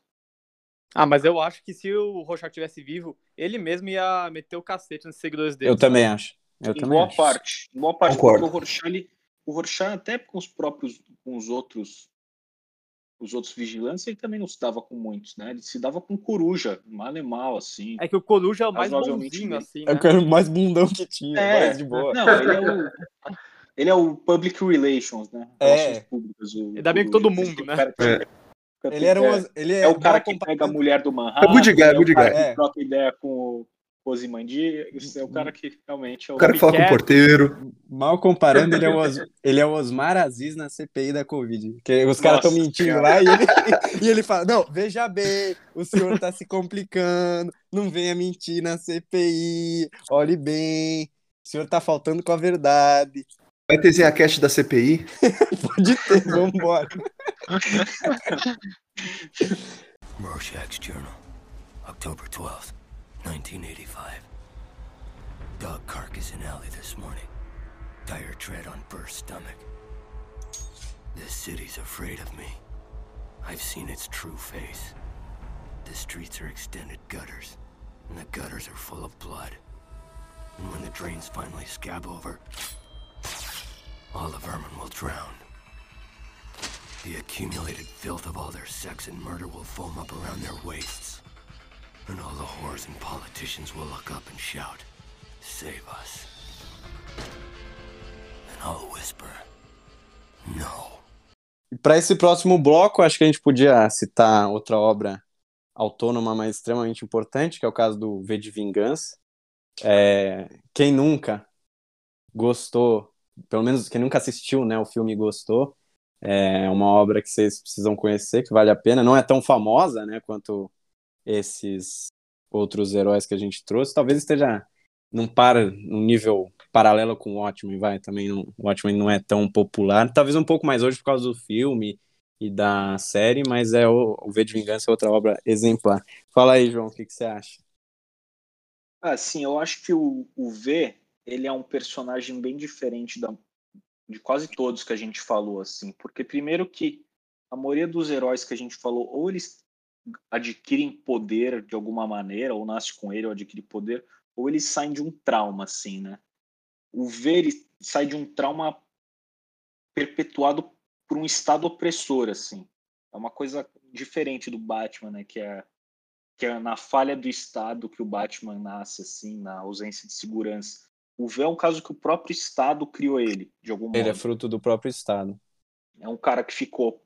Speaker 3: Ah, mas eu acho que se o Rorschach tivesse vivo, ele mesmo ia meter o cacete nos seguidores dele.
Speaker 1: Eu também acho. Eu
Speaker 5: em
Speaker 1: também
Speaker 5: boa
Speaker 1: acho.
Speaker 5: parte. Em boa parte,
Speaker 4: Concordo.
Speaker 5: porque o Rorschach, ele, o Rorschach até com os próprios, com os outros os outros vigilantes, ele também não se dava com muitos, né? Ele se dava com coruja, um animal, assim.
Speaker 3: É que o coruja é o mais bonzinho, assim,
Speaker 1: É
Speaker 3: né?
Speaker 1: o cara mais bundão que tinha,
Speaker 5: É,
Speaker 1: mais de boa.
Speaker 5: Não, ele é o. Ele é o public relations, né?
Speaker 1: É.
Speaker 5: Relações públicas. O,
Speaker 3: Ele dá bem com todo mundo,
Speaker 5: é
Speaker 3: né?
Speaker 5: cara
Speaker 4: É.
Speaker 1: Ele era
Speaker 5: é,
Speaker 1: um, ele
Speaker 5: é o cara
Speaker 1: mal
Speaker 5: que pega a mulher do Manhattan.
Speaker 4: É good guy,
Speaker 5: é o
Speaker 4: good guy.
Speaker 5: que
Speaker 1: É.
Speaker 5: troca ideia com o Ozymandias. Esse é o cara que realmente é o.
Speaker 4: O cara que fala com o porteiro.
Speaker 1: Mal comparando, ele é, o [LAUGHS] Os, ele é o Osmar Aziz na CPI da Covid. Que os caras estão mentindo
Speaker 5: cara.
Speaker 1: lá e ele, [LAUGHS] e ele fala: Não, veja bem, o senhor tá se complicando, não venha mentir na CPI, olhe bem, o senhor tá faltando com a verdade.
Speaker 4: Vai ter a cast da CPI. [LAUGHS]
Speaker 1: Pode ter, vambora.
Speaker 7: Rorschach's Journal, October 12th, 1985. Dog carcass in alley this morning. Dire tread on burst stomach. This city's afraid of me. I've seen its true face. The streets are extended gutters, and the gutters are full of blood. And when the drains finally scab over, all the vermin will drown. The accumulated filth of all their sex and murder will foam up around their waists. And all the whores and politicians will look up and shout, Save us. And I'll whisper, No.
Speaker 1: Para esse próximo bloco, acho que a gente podia citar outra obra autônoma, mas extremamente importante, que é o caso do V de Vingança. É, quem nunca gostou, pelo menos quem nunca assistiu né, o filme gostou, é uma obra que vocês precisam conhecer, que vale a pena. Não é tão famosa né, quanto esses outros heróis que a gente trouxe. Talvez esteja num, para, num nível paralelo com o Watchmen, vai, também o Watchmen não é tão popular, talvez um pouco mais hoje por causa do filme e da série, mas é o, o V de Vingança é outra obra exemplar. Fala aí, João, o que, que você acha?
Speaker 5: Ah, sim, eu acho que o, o V, ele é um personagem bem diferente da, de quase todos que a gente falou, assim, porque primeiro que a maioria dos heróis que a gente falou, ou eles adquirem poder de alguma maneira, ou nasce com ele, ou adquire poder, ou eles saem de um trauma, assim, né? O V, ele sai de um trauma perpetuado por um estado opressor, assim. É uma coisa diferente do Batman, né? Que é, que é na falha do Estado que o Batman nasce, assim, na ausência de segurança. O V é um caso que o próprio Estado criou ele, de algum modo.
Speaker 1: Ele é fruto do próprio Estado.
Speaker 5: É um cara que ficou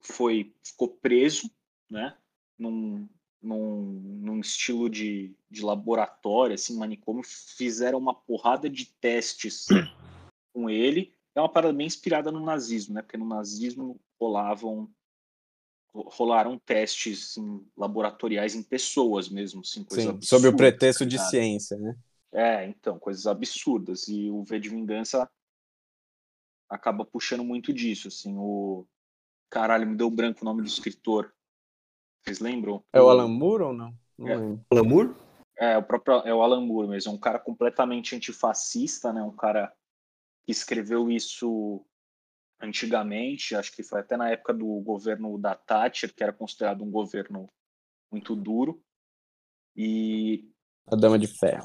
Speaker 5: foi ficou preso, né? Num, num, num estilo de, de laboratório, assim, manicômio, fizeram uma porrada de testes [COUGHS] com ele. É uma parada bem inspirada no nazismo, né? Porque no nazismo rolavam rolaram testes assim, laboratoriais em pessoas mesmo, assim,
Speaker 1: Sim, sob o pretexto
Speaker 5: tá
Speaker 1: de ciência, né?
Speaker 5: É, então, coisas absurdas. E o V de Vingança acaba puxando muito disso, assim, o... Caralho, me deu branco o nome do escritor. Vocês lembram?
Speaker 1: É o Alan Moore ou não? Não
Speaker 5: É.
Speaker 1: lembro.
Speaker 4: Glamour?
Speaker 5: É, o próprio é o Alan Moore mesmo, é um cara completamente antifascista, né? Um cara que escreveu isso antigamente, acho que foi até na época do governo da Thatcher, que era considerado um governo muito duro. E
Speaker 1: A Dama de Ferro.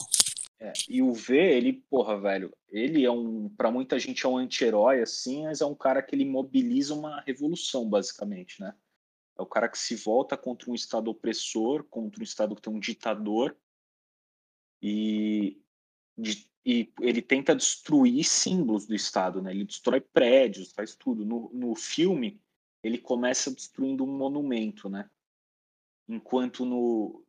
Speaker 5: É, e o V, ele, porra, velho, ele é um, para muita gente é um anti-herói assim, mas é um cara que ele mobiliza uma revolução, basicamente, né? É o cara que se volta contra um estado opressor, contra um estado que tem um ditador e, de- e ele tenta destruir símbolos do estado, né? Ele destrói prédios, faz tudo. No, no filme, ele começa destruindo um monumento, né? Enquanto no,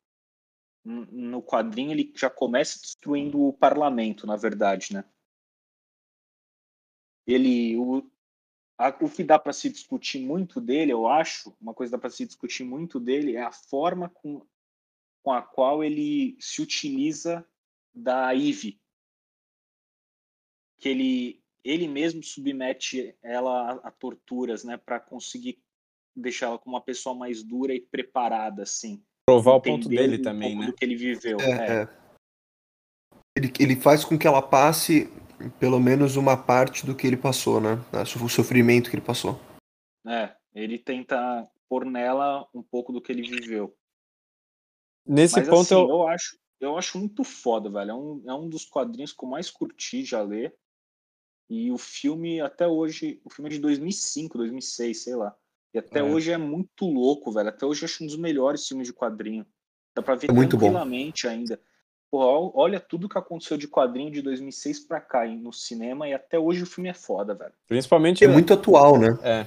Speaker 5: no quadrinho ele já começa destruindo o parlamento, na verdade, né? Ele, o que dá para se discutir muito dele, eu acho, uma coisa que dá para se discutir muito dele é a forma com, com a qual ele se utiliza da Eve, que ele ele mesmo submete ela a, a torturas, né, para conseguir deixar ela como uma pessoa mais dura e preparada, assim
Speaker 1: Provar o ponto dele
Speaker 5: um
Speaker 1: também,
Speaker 5: pouco
Speaker 1: né?
Speaker 5: do que ele viveu.
Speaker 4: É,
Speaker 5: é.
Speaker 4: é. Ele, ele faz com que ela passe pelo menos uma parte do que ele passou, né? O sofrimento que ele passou.
Speaker 5: É, ele tenta pôr nela um pouco do que ele viveu.
Speaker 1: Nesse
Speaker 5: Mas,
Speaker 1: ponto
Speaker 5: assim,
Speaker 1: eu...
Speaker 5: eu acho eu acho muito foda, velho. É um, é um dos quadrinhos que eu mais curti já ler. E o filme, até hoje, o filme é de 2005, 2006, sei lá. E até
Speaker 1: É.
Speaker 5: hoje é muito louco, velho. Até hoje eu acho um dos melhores filmes de quadrinho. Dá pra ver
Speaker 4: É muito bom.
Speaker 5: tranquilamente ainda. Olha tudo que aconteceu de quadrinho de 2006 pra cá hein, no cinema e até hoje o filme é foda, velho.
Speaker 1: Principalmente
Speaker 4: É muito atual, né?
Speaker 1: É.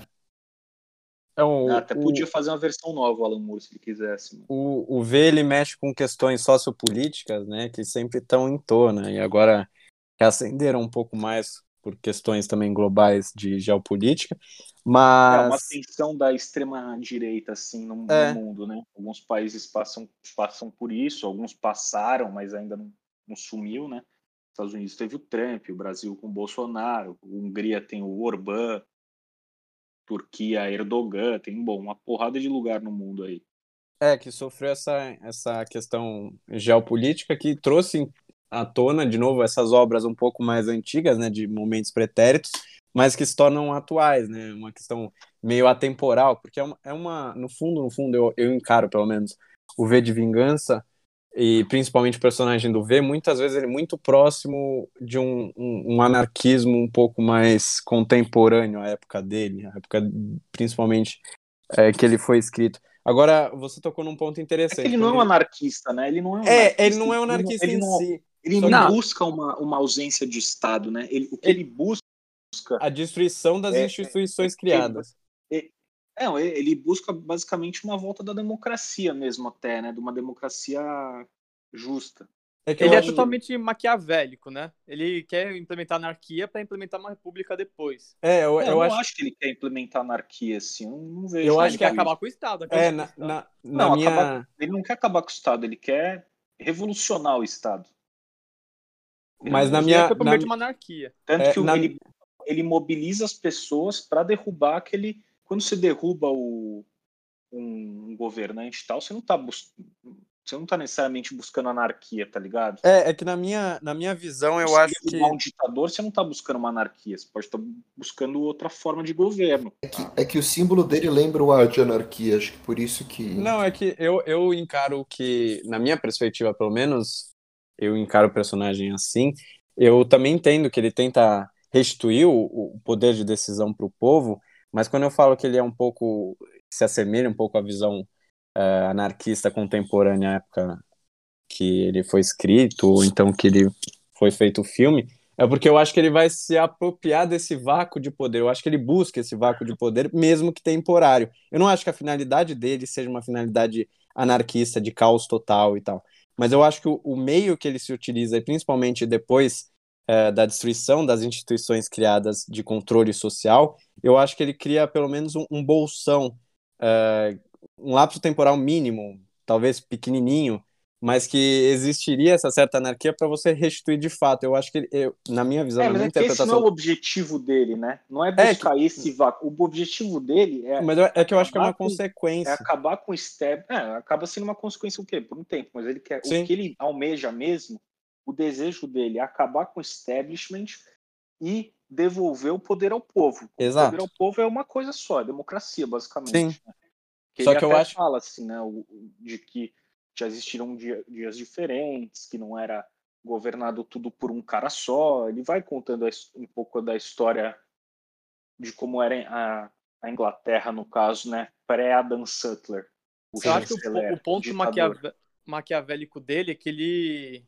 Speaker 1: É um,
Speaker 5: até
Speaker 1: o,
Speaker 5: podia fazer uma versão nova, o Alan Moore, se ele quisesse.
Speaker 1: o, o V ele mexe com questões sociopolíticas, né, que sempre estão em tona e agora reacenderam um pouco mais por questões também globais de geopolítica,
Speaker 5: É uma
Speaker 1: mas
Speaker 5: tensão da extrema direita assim no, no
Speaker 1: É.
Speaker 5: mundo, né? Alguns países passam, passam por isso, alguns passaram, mas ainda não, não sumiu, né? Estados Unidos teve o Trump, o Brasil com o Bolsonaro, a Hungria tem o Orbán, Turquia Erdogan, tem bom, uma porrada de lugar no mundo aí.
Speaker 1: é que sofreu essa essa questão geopolítica que trouxe à tona de novo essas obras um pouco mais antigas, né, de momentos pretéritos, mas que se tornam atuais, né? Uma questão meio atemporal, porque é uma, é uma no fundo, no fundo eu, eu encaro pelo menos o V de Vingança e principalmente o personagem do V, muitas vezes ele é muito próximo de um, um, um anarquismo um pouco mais contemporâneo à época dele, à época principalmente é, que ele foi escrito. Agora, você tocou num ponto
Speaker 5: É
Speaker 1: interessante.
Speaker 5: que ele não é um anarquista, né? Ele não é um
Speaker 1: É, ele não é um
Speaker 5: Ele não-
Speaker 1: anarquista
Speaker 5: ele
Speaker 1: em
Speaker 5: não,
Speaker 1: si.
Speaker 5: Ele não busca uma, uma ausência de Estado, né? Ele, o que
Speaker 1: Ele-
Speaker 5: ele busca
Speaker 1: A destruição das
Speaker 5: É,
Speaker 1: instituições
Speaker 5: é,
Speaker 1: criadas.
Speaker 5: É, ele busca basicamente uma volta da democracia mesmo até, né? De uma democracia justa.
Speaker 1: É que
Speaker 3: Ele é
Speaker 1: acho que-
Speaker 3: totalmente maquiavélico, né? Ele quer implementar anarquia para implementar uma república depois.
Speaker 1: É, eu,
Speaker 5: É,
Speaker 1: eu
Speaker 5: não
Speaker 1: acho,
Speaker 5: acho que ele quer implementar anarquia assim, eu não vejo.
Speaker 1: Eu acho
Speaker 3: ele quer
Speaker 5: disso.
Speaker 3: acabar com o Estado.
Speaker 1: é, na,
Speaker 3: Estado.
Speaker 1: na, na
Speaker 5: Não,
Speaker 1: minha...
Speaker 5: acabar- Ele não quer acabar com o Estado, ele quer revolucionar o Estado.
Speaker 1: Mas na
Speaker 3: Ele
Speaker 1: minha...
Speaker 3: é
Speaker 1: na-
Speaker 3: uma anarquia.
Speaker 5: Tanto
Speaker 1: É,
Speaker 5: que o-
Speaker 1: na-
Speaker 5: ele, ele mobiliza as pessoas para derrubar aquele. Quando você derruba o, um governante e tal, você não tá bus... você não tá necessariamente buscando anarquia, tá ligado?
Speaker 1: É, é que na minha, na minha visão eu acho que...
Speaker 5: derrubar um ditador, você não tá buscando uma anarquia, você pode estar buscando outra forma de governo.
Speaker 4: É que, é que o símbolo dele lembra o ar de anarquia, acho que por isso que.
Speaker 1: Não, é que eu, eu encaro que, na minha perspectiva, pelo menos, eu encaro o personagem assim. Eu também entendo que ele tenta restituir o, poder de decisão para o povo, mas quando eu falo que ele é um pouco, se assemelha um pouco à visão eh, anarquista contemporânea época que ele foi escrito, ou então que ele foi feito o filme, é porque eu acho que ele vai se apropriar desse vácuo de poder. Eu acho que ele busca esse vácuo de poder, mesmo que temporário. Eu não acho que a finalidade dele seja uma finalidade anarquista, de caos total e tal. Mas eu acho que o, o meio que ele se utiliza, e principalmente depois eh, da destruição das instituições criadas de controle social, eu acho que ele cria pelo menos um, um bolsão, eh, um lapso temporal mínimo, talvez pequenininho, mas que existiria essa certa anarquia para você restituir de fato. Eu acho que, eu, na minha visão,
Speaker 5: É, mas
Speaker 1: minha
Speaker 5: é que esse não é
Speaker 1: interpretação.
Speaker 5: o objetivo dele, né? Não é
Speaker 1: É
Speaker 5: buscar esse vácuo. O objetivo dele é,
Speaker 1: Mas é que eu acho que é uma
Speaker 5: com- é
Speaker 1: consequência.
Speaker 5: acabar com o Stab. É, acaba sendo uma consequência o quê? Por um tempo, mas ele quer.
Speaker 1: Sim.
Speaker 5: O que ele almeja mesmo, o desejo dele é acabar com o establishment e devolver o poder ao povo. O
Speaker 1: Exato.
Speaker 5: poder ao povo é uma coisa só, é democracia, basicamente.
Speaker 1: Sim.
Speaker 5: né? Que
Speaker 1: Só
Speaker 5: ele
Speaker 1: que eu acho-
Speaker 5: fala assim, né? o- o- De que já existiram dia- dias diferentes, que não era governado tudo por um cara só. Ele vai contando um pouco da história de como era a, a Inglaterra, no caso, né? Pré-Adam Sutler. O
Speaker 3: Eu acho que o, o ponto maquiavélico dele é que ele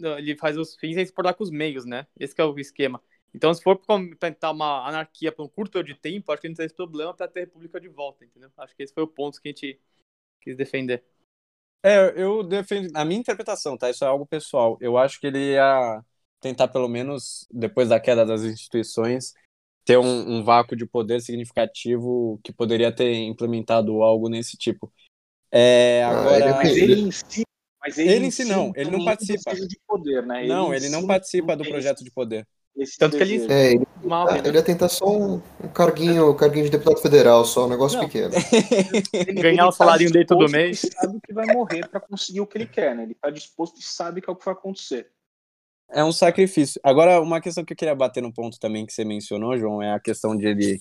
Speaker 3: ele faz os fins sem se importar com os meios, né? Esse que é o esquema. Então, se for tentar uma anarquia por um curto período de tempo, acho que não tem esse problema para ter a república de volta, entendeu? Acho que esse foi o ponto que a gente quis defender.
Speaker 1: É, eu defendo. A minha interpretação, tá? Isso é algo pessoal. Eu acho que ele ia tentar, pelo menos, depois da queda das instituições, ter um, um vácuo de poder significativo que poderia ter implementado algo nesse tipo. É,
Speaker 4: Ah,
Speaker 1: agora.
Speaker 4: ele
Speaker 5: Mas ele em si, mas ele,
Speaker 1: Ele
Speaker 5: em
Speaker 1: si não, ele não
Speaker 5: tem
Speaker 1: participa.
Speaker 5: de poder, né?
Speaker 1: Não,
Speaker 5: em
Speaker 1: ele não participa do projeto de poder.
Speaker 5: esse
Speaker 3: Tanto que ele-.
Speaker 4: É, ele,
Speaker 3: Mal,
Speaker 4: ah,
Speaker 3: né?
Speaker 4: ele ia tentar só um, um carguinho, um carguinho de deputado federal, só um negócio
Speaker 5: Não.
Speaker 4: pequeno. [LAUGHS]
Speaker 5: Ele-
Speaker 3: Ganhar
Speaker 5: ele
Speaker 3: o salarinho dele todo mês.
Speaker 5: sabe que vai morrer para conseguir o que ele quer, né? Ele tá disposto e sabe que é o que vai acontecer.
Speaker 1: É um sacrifício. Agora, uma questão que eu queria bater no ponto também que você mencionou, João, é a questão de ele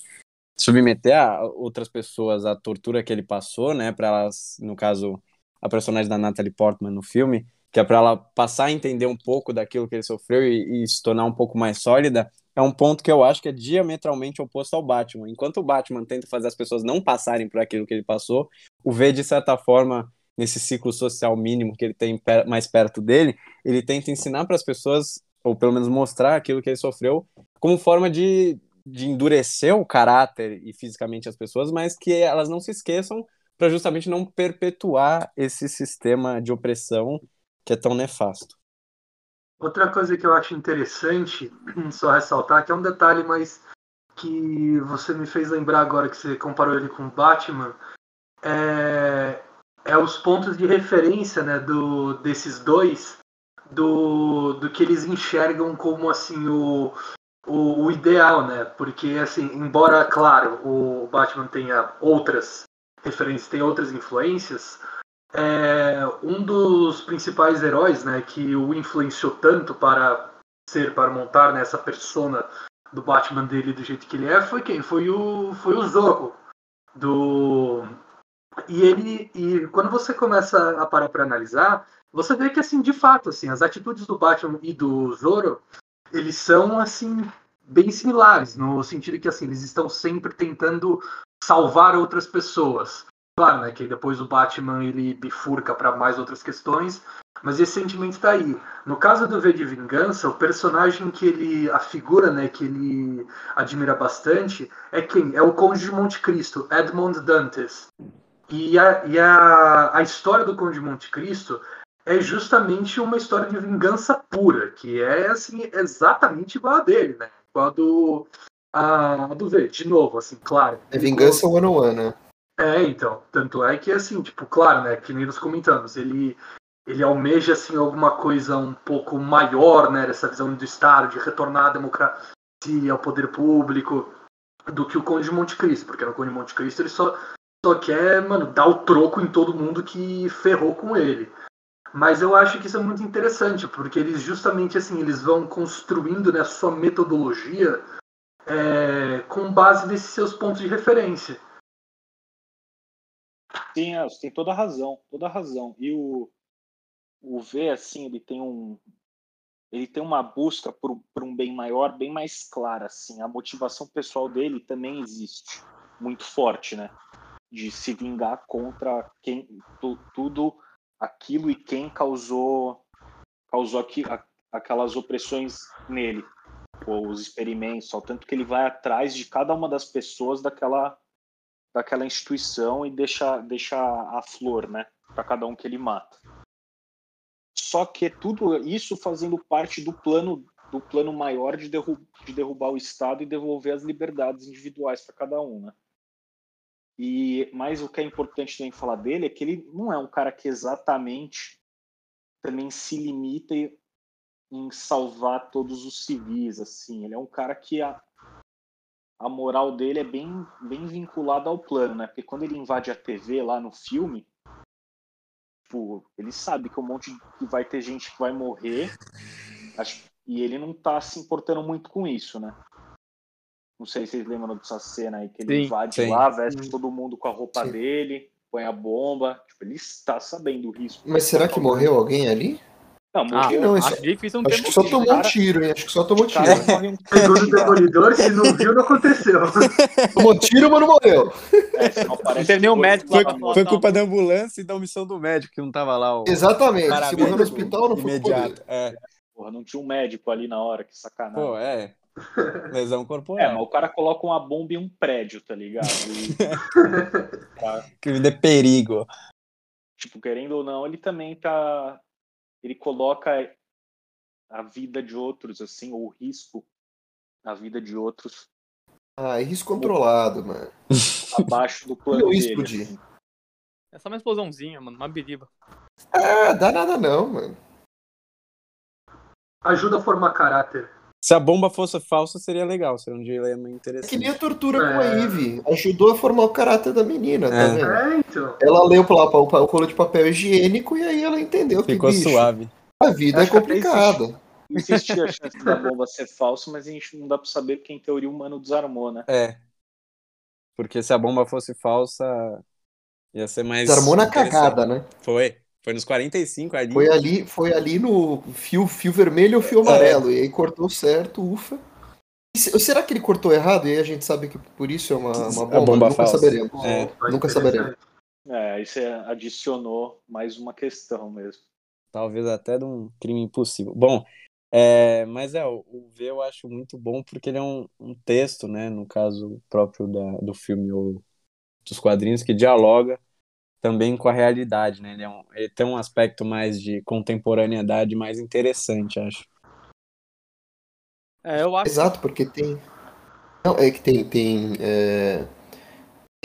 Speaker 1: submeter a outras pessoas à tortura que ele passou, né, para elas, no caso, a personagem da Natalie Portman no filme, que é para ela passar a entender um pouco daquilo que ele sofreu e, e, se tornar um pouco mais sólida, é um ponto que eu acho que é diametralmente oposto ao Batman. Enquanto o Batman tenta fazer as pessoas não passarem por aquilo que ele passou, o V, de certa forma, nesse ciclo social mínimo que ele tem mais perto dele, ele tenta ensinar para as pessoas, ou pelo menos mostrar aquilo que ele sofreu, como forma de, de endurecer o caráter e fisicamente as pessoas, mas que elas não se esqueçam para justamente não perpetuar esse sistema de opressão que é tão nefasto.
Speaker 6: Outra coisa que eu acho interessante, [CLEARS THROAT] só ressaltar, que é um detalhe, mas que você me fez lembrar agora que você comparou ele com Batman, é, é os pontos de referência né, do, desses dois, do, do que eles enxergam como assim o, o, o, ideal, né? Porque assim, embora claro o Batman tenha outras referências, tenha outras influências, é, um dos principais heróis, né, que o influenciou tanto para ser, para montar nessa né, persona do Batman dele do jeito que ele é, foi quem? Foi o, foi o Zorro do e ele e quando você começa a parar para analisar, você vê que assim, de fato, assim, as atitudes do Batman e do Zorro, eles são assim bem similares, no sentido que assim, eles estão sempre tentando salvar outras pessoas. Claro, né, que depois o Batman ele bifurca para mais outras questões, mas esse sentimento está aí. No caso do V de Vingança, o personagem que ele, a figura, né, que ele admira bastante é quem? É o Conde de Monte Cristo, Edmond Dantes. E a, e a, a história do Conde de Monte Cristo é justamente uma história de vingança pura, que é assim exatamente igual a dele, né? Igual a do a, a do V, de novo, assim, claro.
Speaker 4: É vingança one on one, né?
Speaker 6: É, então. Tanto é que, assim, tipo, claro, né? Que nem nos comentamos, ele, ele almeja, assim, alguma coisa um pouco maior, né? Essa visão do Estado, de retornar à democracia, ao poder público, do que o Conde de Monte Cristo. Porque no Conde de Monte Cristo ele só, só quer, mano, dar o troco em todo mundo que ferrou com ele. Mas eu acho que isso é muito interessante, porque eles justamente, assim, eles vão construindo, né, sua metodologia é, com base nesses seus pontos de referência.
Speaker 5: Sim, é, você tem toda a razão, toda a razão. E o, o V, assim, ele tem um ele tem uma busca por, por um bem maior, bem mais clara, assim. A motivação pessoal dele também existe, muito forte, né? De se vingar contra quem tu, tudo aquilo e quem causou causou aqui, a, aquelas opressões nele, ou os experimentos, só tanto que ele vai atrás de cada uma das pessoas daquela daquela instituição e deixa, deixa a flor, né, para cada um que ele mata. Só que tudo isso fazendo parte do plano do plano maior de, derru de derrubar o Estado e devolver as liberdades individuais para cada um, né? E mais o que é importante também falar dele é que ele não é um cara que exatamente também se limita em salvar todos os civis, assim. Ele é um cara que a, a moral dele é bem, bem vinculada ao plano, né? Porque quando ele invade a TV lá no filme, tipo, ele sabe que um monte de, que vai ter gente que vai morrer, acho, e ele não tá se importando muito com isso, né? Não sei se vocês lembram dessa cena aí, que ele sim, invade sim. lá, veste todo mundo com a roupa sim. dele, põe a bomba. Tipo, ele está sabendo o risco.
Speaker 4: Mas será que morreu alguém ali?
Speaker 5: Não, morreu. Ah, não,
Speaker 4: acho, difícil não acho que só tomou um tiro, hein? Acho que só tomou tiro.
Speaker 6: Segundo o Demolidor, se não viu, não aconteceu. [LAUGHS]
Speaker 4: tomou tiro, mas não morreu.
Speaker 3: É, não, não teve nenhum médico
Speaker 1: Foi, foi culpa da ambulância e da omissão do médico, que não tava lá. O...
Speaker 4: Exatamente. Se morreu no hospital, não foi
Speaker 1: imediato. É.
Speaker 5: Porra, não tinha um médico ali na hora, que sacanagem.
Speaker 1: Pô, é. Lesão corporal.
Speaker 5: É, mas o cara coloca uma bomba em um prédio, tá ligado? E... [LAUGHS]
Speaker 1: Que de perigo.
Speaker 5: Tipo, querendo ou não, ele também tá ele coloca a vida de outros, assim, ou o risco na vida de outros.
Speaker 4: Ah, é risco controlado, mano.
Speaker 5: Abaixo do [LAUGHS] plano
Speaker 4: dele. Explodir. Assim.
Speaker 3: É só uma explosãozinha, mano, uma biriba.
Speaker 4: Ah, dá nada não, mano.
Speaker 6: Ajuda a formar caráter.
Speaker 1: Se a bomba fosse falsa, seria legal, seria um dilema interessante. É
Speaker 4: que nem a tortura é. com a. Eve. Ajudou a formar o caráter da menina, tá
Speaker 6: é. vendo? É, então.
Speaker 4: Ela leu lá o rolo de papel higiênico e aí ela entendeu
Speaker 1: Ficou
Speaker 4: que,
Speaker 1: bicho, suave.
Speaker 4: A vida é complicada.
Speaker 5: Existia a chance da bomba ser falsa, mas a gente não dá pra saber porque em teoria o humano desarmou, né?
Speaker 1: É. Porque se a bomba fosse falsa, ia ser mais.
Speaker 4: Desarmou na cagada, né?
Speaker 1: Foi. Foi nos 45 ali.
Speaker 4: Foi ali, foi ali no fio, fio vermelho ou fio amarelo. É. E aí cortou certo, ufa. Será que ele cortou errado? E aí a gente sabe que por isso é uma, uma bomba?
Speaker 1: bomba
Speaker 4: Nunca
Speaker 1: falsa.
Speaker 4: saberemos. É. Nunca saberemos.
Speaker 5: É, aí você adicionou mais uma questão mesmo.
Speaker 1: Talvez até de um crime impossível. Bom, é, mas é, o, o V eu acho muito bom porque ele é um, um texto, né, no caso próprio da, do filme ou dos quadrinhos, que dialoga também com a realidade, né? Ele, é um, ele tem um aspecto mais de contemporaneidade mais interessante, acho.
Speaker 3: É, eu acho.
Speaker 4: Exato, porque tem. Não, é que tem. Tem, é...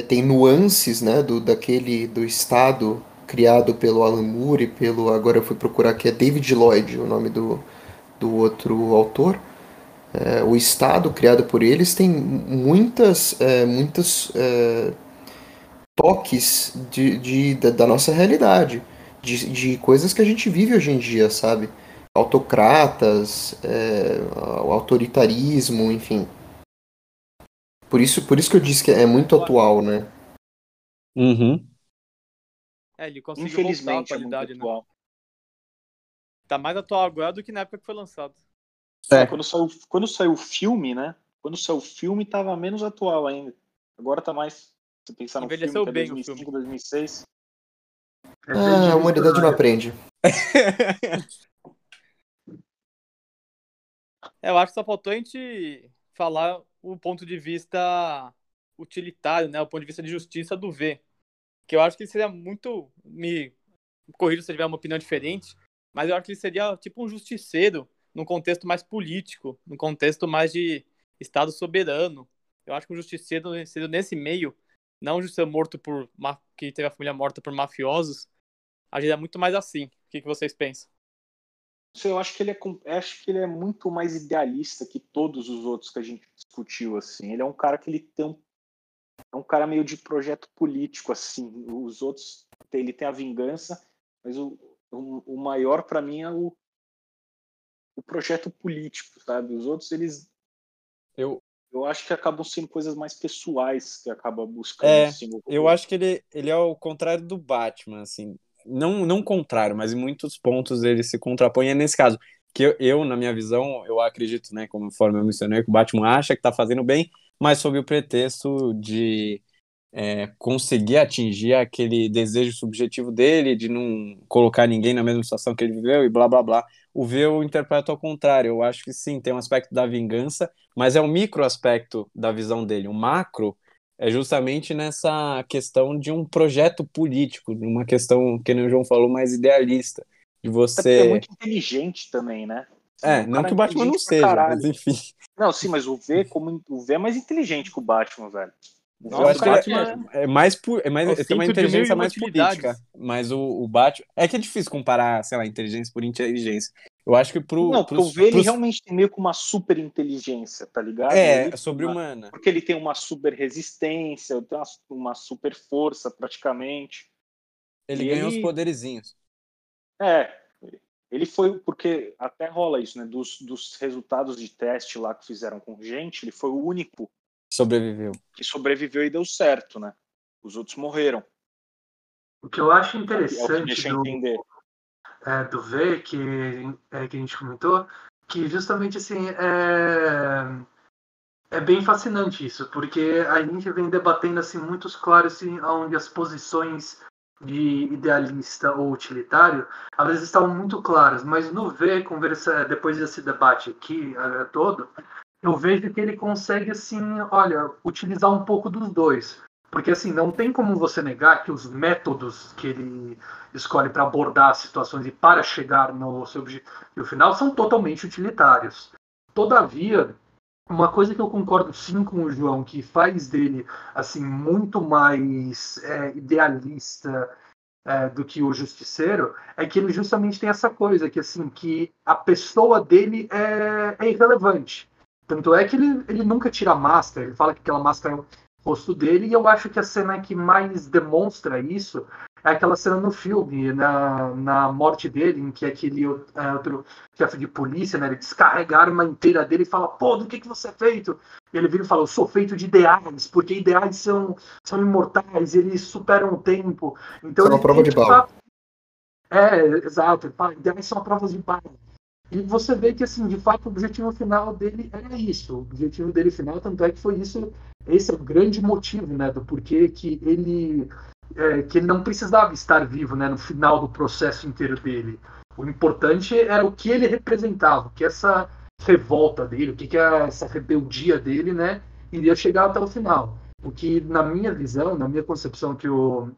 Speaker 4: tem nuances, né, do, daquele. do Estado criado pelo Alan Moore e pelo. Agora eu fui procurar que é David Lloyd, o nome do, do outro autor. É, o Estado criado por eles tem muitas. É, muitas é, toques de, de, da, da nossa realidade, de, de coisas que a gente vive hoje em dia, sabe? Autocratas, é, o autoritarismo, enfim. Por isso, por isso que eu disse que é muito atual, né?
Speaker 1: Uhum.
Speaker 3: É, ele conseguiu
Speaker 5: Infelizmente,
Speaker 3: voltar a
Speaker 5: é muito
Speaker 3: qualidade, né?
Speaker 5: atual.
Speaker 3: Tá mais atual agora do que na época que foi lançado.
Speaker 1: É.
Speaker 5: Quando, saiu, quando saiu o filme, né? Quando saiu o filme, tava menos atual ainda. Agora tá mais. Se pensar no
Speaker 3: Envelheceu
Speaker 5: filme, que é
Speaker 3: bem o
Speaker 5: 2005,
Speaker 3: filme.
Speaker 5: 2006.
Speaker 6: É
Speaker 4: Ah, a humanidade não aprende. [LAUGHS]
Speaker 3: É, eu acho que só faltou a gente falar o ponto de vista utilitário, né? O ponto de vista de justiça do V. Que eu acho que seria muito. Me corrija se eu tiver uma opinião diferente, mas eu acho que ele seria tipo um justiceiro num contexto mais político, num contexto mais de Estado soberano. Eu acho que um justiceiro seria nesse meio, não um justiceiro morto por. que teve a família morta por mafiosos, agiria muito mais assim. O que, que vocês pensam?
Speaker 5: Eu acho que ele é acho que ele é muito mais idealista que todos os outros que a gente discutiu assim. Ele é um cara que ele tem um é um cara meio de projeto político assim. Os outros ele tem a vingança, mas o, o, o maior para mim é o o projeto político, sabe? Os outros eles
Speaker 1: Eu,
Speaker 5: eu acho que acabam sendo coisas mais pessoais que acaba buscando
Speaker 1: É,
Speaker 5: assim, o-
Speaker 1: eu acho que ele, ele é o contrário do Batman, assim. Não, não contrário, mas em muitos pontos ele se contrapõe. É nesse caso, que eu, eu, na minha visão, eu acredito, né, conforme eu mencionei, que o Batman acha que tá fazendo bem, mas sob o pretexto de é, conseguir atingir aquele desejo subjetivo dele, de não colocar ninguém na mesma situação que ele viveu e blá blá blá. O V eu interpreto ao contrário. Eu acho que sim, tem um aspecto da vingança, mas é um micro aspecto da visão dele. O macro é justamente nessa questão de um projeto político, de uma questão, que nem o João falou, mais idealista. De você.
Speaker 5: é muito inteligente também, né?
Speaker 1: É,
Speaker 5: Um
Speaker 1: não que o Batman não seja, mas enfim.
Speaker 5: Não, sim, mas o V, como o V é mais inteligente que o Batman, velho. V
Speaker 1: Eu
Speaker 5: é
Speaker 1: acho que
Speaker 5: cara
Speaker 1: ele é, é mais, pu- é mais
Speaker 3: É
Speaker 1: tem uma inteligência mais política. Mas o, o Batman. É que é difícil comparar, sei lá, inteligência por inteligência. Eu acho que pro.
Speaker 5: Não, porque
Speaker 1: pros-
Speaker 5: o V ele
Speaker 1: pros-
Speaker 5: realmente tem meio que uma super inteligência, tá ligado?
Speaker 1: É,
Speaker 5: Ele-
Speaker 1: sobre-humana.
Speaker 5: Porque ele tem uma super resistência, tem uma, uma super força praticamente.
Speaker 1: Ele
Speaker 5: E
Speaker 1: ganhou
Speaker 5: ele-
Speaker 1: os poderizinhos.
Speaker 5: É, ele foi, porque até rola isso, né? Dos, dos resultados de teste lá que fizeram com gente, ele foi o único
Speaker 1: Sobreviveu.
Speaker 5: que sobreviveu e deu certo, né? Os outros morreram.
Speaker 6: O que eu acho
Speaker 5: É o que
Speaker 6: interessante
Speaker 5: deixa
Speaker 6: do,
Speaker 5: entender.
Speaker 6: é, do V, que, é, que a gente comentou, que justamente assim é, é bem fascinante isso, porque a gente vem debatendo assim muitos claros assim, onde as posições de idealista ou utilitário às vezes estavam muito claras, mas no V, conversa, depois desse debate aqui é, todo, eu vejo que ele consegue assim, olha, utilizar um pouco dos dois. Porque assim, não tem como você negar que os métodos que ele escolhe para abordar as situações e para chegar no seu objetivo final são totalmente utilitários. Todavia, uma coisa que eu concordo sim com o João, que faz dele assim muito mais é, idealista é, do que o Justiceiro, é que ele justamente tem essa coisa que assim que a pessoa dele é, é irrelevante. Tanto é que ele, ele nunca tira a máscara, ele fala que aquela máscara é o rosto dele, e eu acho que a cena que mais demonstra isso é aquela cena no filme, na, na morte dele, em que aquele é, outro chefe de polícia, né, ele descarrega a arma inteira dele e fala, pô, do que, que você é feito? E ele vira e fala, eu sou feito de ideais, porque ideais são, são imortais, eles superam o tempo. Então,
Speaker 4: é uma prova de bala.
Speaker 6: É, exato, ideais são provas de bala. E você vê que, assim, de fato, o objetivo final dele era isso. O objetivo dele final, tanto é que foi isso, esse é o grande motivo, né, do porquê que ele, é, que ele não precisava estar vivo, né, no final do processo inteiro dele. O importante era o que ele representava, que essa revolta dele, o que, que é essa rebeldia dele, né, iria chegar até o final. O que, na minha visão, na minha concepção que o,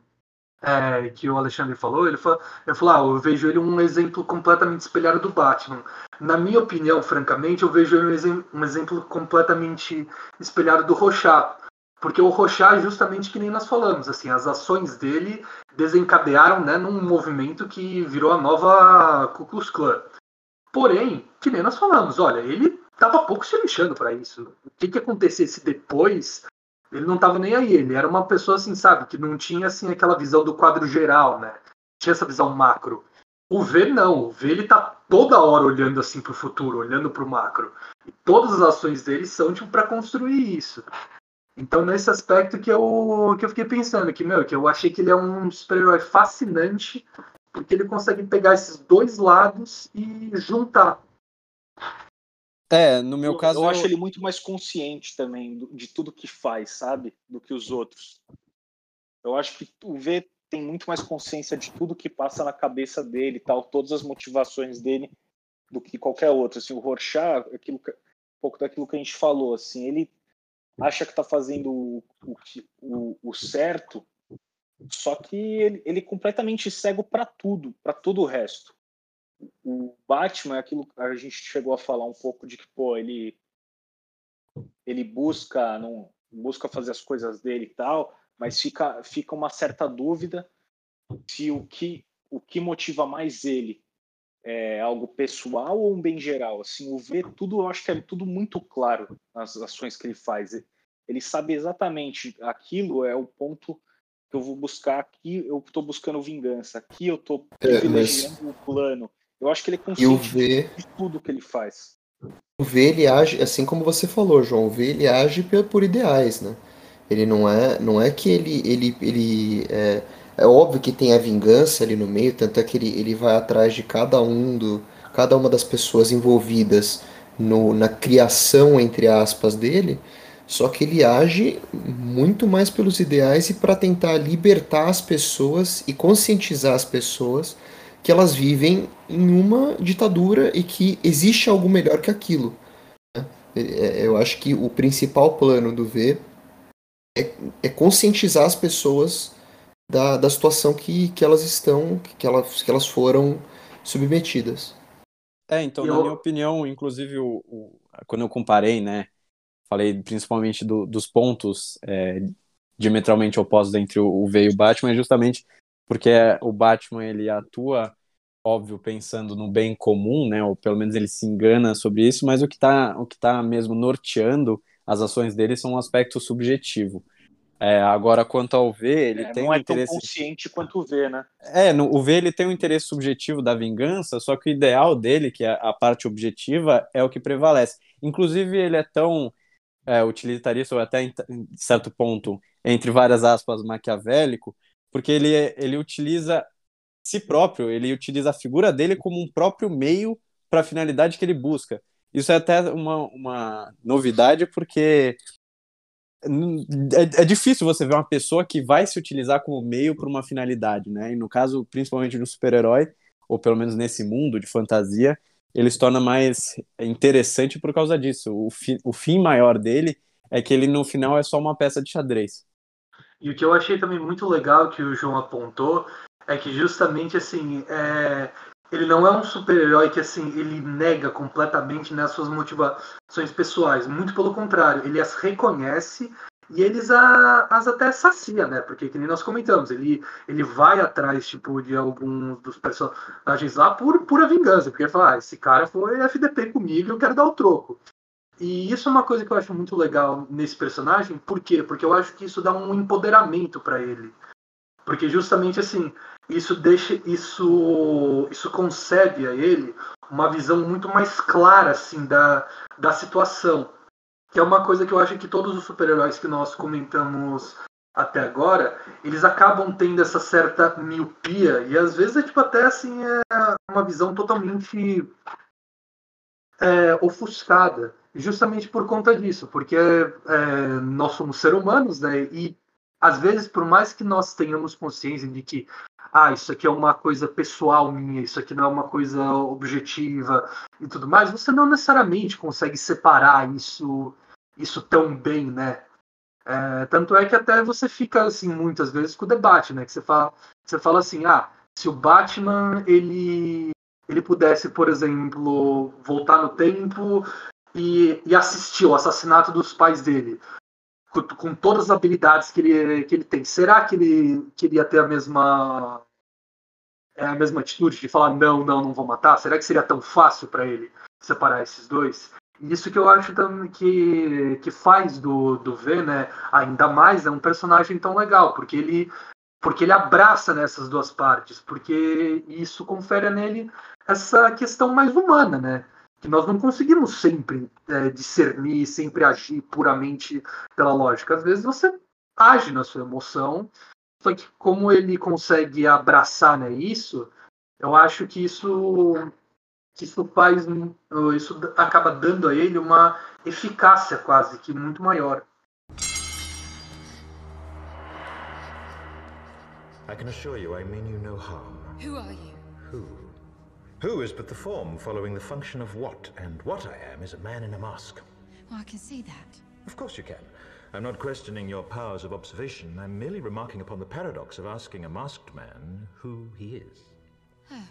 Speaker 6: é, que o Alexandre falou, ele falou, ele falou ah, eu vejo ele um exemplo completamente espelhado do Batman. Na minha opinião, francamente, eu vejo ele um, exemplo, um exemplo completamente espelhado do Rochat. Porque o Rochat, justamente que nem nós falamos, assim, as ações dele desencadearam né, num movimento que virou a nova Ku Klux Klan. Porém, que nem nós falamos, olha, ele estava pouco se lixando para isso. O que, que acontecesse depois ele não estava nem aí, ele era uma pessoa assim, sabe, que não tinha assim aquela visão do quadro geral, né? Tinha essa visão macro. O V não, o V ele tá toda hora olhando assim pro futuro, olhando pro macro. E todas as ações dele são tipo para construir isso. Então nesse aspecto que eu que eu fiquei pensando que meu, que eu achei que ele é um super-herói fascinante, porque ele consegue pegar esses dois lados e juntar.
Speaker 1: É, no meu
Speaker 5: eu,
Speaker 1: caso.
Speaker 5: Eu, acho ele muito mais consciente também do, de tudo que faz, sabe? Do que os outros. Eu acho que o V tem muito mais consciência de tudo que passa na cabeça dele tal, todas as motivações dele, do que qualquer outro. Assim, o Rorschach, aquilo, um pouco daquilo que a gente falou, assim, ele acha que está fazendo o, o, o, certo, só que ele, ele é completamente cego para tudo, para todo o resto o Batman é aquilo que a gente chegou a falar um pouco de que pô ele ele busca não busca fazer as coisas dele e tal mas fica fica uma certa dúvida se o que o que motiva mais ele é algo pessoal ou um bem geral. Assim o ver tudo eu acho que é tudo muito claro nas ações que ele faz. Ele sabe exatamente aquilo é o ponto que eu vou buscar aqui eu estou buscando vingança aqui eu estou privilegiando é, mas... o plano eu acho que ele é consciente v... de tudo que ele faz.
Speaker 4: O V ele age, assim como você falou, João, o V ele age por, por ideais, né? Ele não é, não é que ele, ele, ele é, é óbvio que tem a vingança ali no meio, tanto é que ele, ele vai atrás de cada um do, cada uma das pessoas envolvidas no, na criação entre aspas dele, só que ele age muito mais pelos ideais e para tentar libertar as pessoas e conscientizar as pessoas que elas vivem em uma ditadura e que existe algo melhor que aquilo. Né? É, é, eu acho que o principal plano do V é, é conscientizar as pessoas da, da situação que, que elas estão, que elas, que elas foram submetidas.
Speaker 1: É, então, eu... na minha opinião, inclusive, o, o, quando eu comparei, né, falei principalmente do, dos pontos é, diametralmente opostos entre o, o V e o Batman, é justamente porque o Batman ele atua óbvio pensando no bem comum, né, ou pelo menos ele se engana sobre isso, mas o que está o que tá mesmo norteando as ações dele são um aspecto subjetivo. É, agora, quanto ao V, ele é, tem
Speaker 5: não
Speaker 1: um
Speaker 5: é
Speaker 1: interesse...
Speaker 5: tão consciente quanto o V, né?
Speaker 1: É, no, o V ele tem um interesse subjetivo da vingança, só que o ideal dele, que é a parte objetiva, é o que prevalece. Inclusive, ele é tão é, utilitarista, ou até em certo ponto, entre várias aspas, maquiavélico, porque ele, ele utiliza si próprio, ele utiliza a figura dele como um próprio meio para a finalidade que ele busca. Isso é até uma, uma novidade, porque é, é, difícil você ver uma pessoa que vai se utilizar como meio para uma finalidade, né? E no caso, principalmente no super-herói, ou pelo menos nesse mundo de fantasia, ele se torna mais interessante por causa disso. O, fi, o fim maior dele é que ele no final é só uma peça de xadrez.
Speaker 6: E o que eu achei também muito legal que o João apontou é que justamente assim, é... ele não é um super-herói que assim, ele nega completamente né, suas motivações pessoais. Muito pelo contrário, ele as reconhece e eles a, as até sacia, né? Porque, que nem nós comentamos, ele, ele vai atrás, tipo, de alguns dos personagens lá por pura vingança. Porque ele fala, ah, esse cara foi FDP comigo, eu quero dar o troco. E isso é uma coisa que eu acho muito legal nesse personagem, por quê? Porque eu acho que isso dá um empoderamento para ele. Porque justamente assim, isso deixa isso isso concede a ele uma visão muito mais clara assim da, da situação que é uma coisa que eu acho que todos os super-heróis que nós comentamos até agora eles acabam tendo essa certa miopia e às vezes é tipo até assim é uma visão totalmente é, ofuscada justamente por conta disso porque é, nós somos seres humanos né e às vezes por mais que nós tenhamos consciência de que ah, isso aqui é uma coisa pessoal minha, isso aqui não é uma coisa objetiva e tudo mais, você não necessariamente consegue separar isso, isso tão bem, né? É, tanto é que até você fica assim muitas vezes com o debate, né? Que você fala, você fala assim, ah, se o Batman ele ele pudesse, por exemplo, voltar no tempo e, e assistir o assassinato dos pais dele, com, com, todas as habilidades que ele, que ele tem, será que ele, que ele ia ter a mesma é a mesma atitude de falar não, não, não vou matar? Será que seria tão fácil para ele separar esses dois? Isso que eu acho que, que faz do, do V, né, ainda mais é um personagem tão legal, porque ele porque ele abraça nessas duas partes, porque isso confere nele essa questão mais humana, né? Que nós não conseguimos sempre é, discernir, sempre agir puramente pela lógica. Às vezes você age na sua emoção só que como ele consegue abraçar né, isso, eu acho que isso, que isso faz. Isso acaba dando a ele uma eficácia quase que muito maior. I can assure you I mean you no harm. Who are you? Who? Who is but the form following the function of what, and what I am is a man in a mask. Well, I can see that. Of course you can. I'm not questioning your powers of observation. I'm merely remarking upon the paradox of asking a masked man who he is. Oh,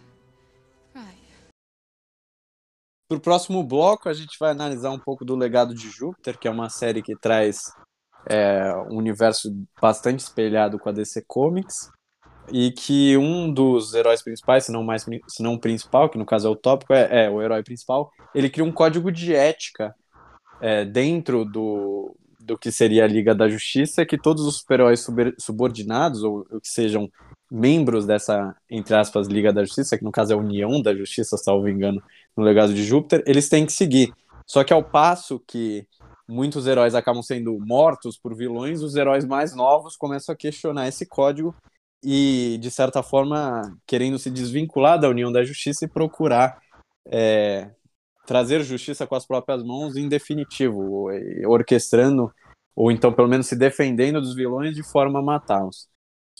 Speaker 1: right. Para o próximo bloco, a gente vai analisar um pouco do Legado de Júpiter, que é uma série que traz é, um universo bastante espelhado com a DC Comics, e que um dos heróis principais, se não mais se não principal, que no caso é o tópico, é, é o herói principal, ele cria um código de ética é, dentro do, do que seria a Liga da Justiça que todos os super-heróis subordinados, ou, ou, que sejam membros dessa, entre aspas, Liga da Justiça, que no caso é a União da Justiça, salvo engano, no legado de Júpiter, eles têm que seguir. Só que ao passo que muitos heróis acabam sendo mortos por vilões, os heróis mais novos começam a questionar esse código e, de certa forma, querendo se desvincular da União da Justiça e procurar é, trazer justiça com as próprias mãos em definitivo, orquestrando, ou então pelo menos se defendendo dos vilões de forma a matá-los.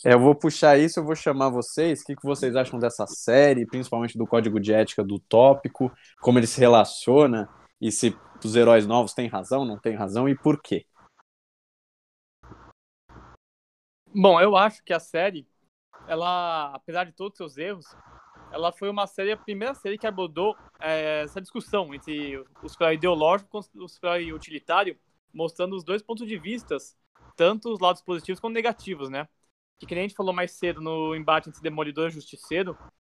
Speaker 1: É, eu vou puxar isso, eu vou chamar vocês, o que, que vocês acham dessa série, principalmente do código de ética do tópico, como ele se relaciona, e se os heróis novos têm razão, não têm razão, e por quê?
Speaker 3: Bom, eu acho que a série, ela, apesar de todos os seus erros, ela foi uma série, a primeira série que abordou é, essa discussão entre o super ideológico e o super utilitário, mostrando os dois pontos de vista, tanto os lados positivos quanto negativos, né? Que, que a gente falou mais cedo no embate entre Demolidor e Justiceiro,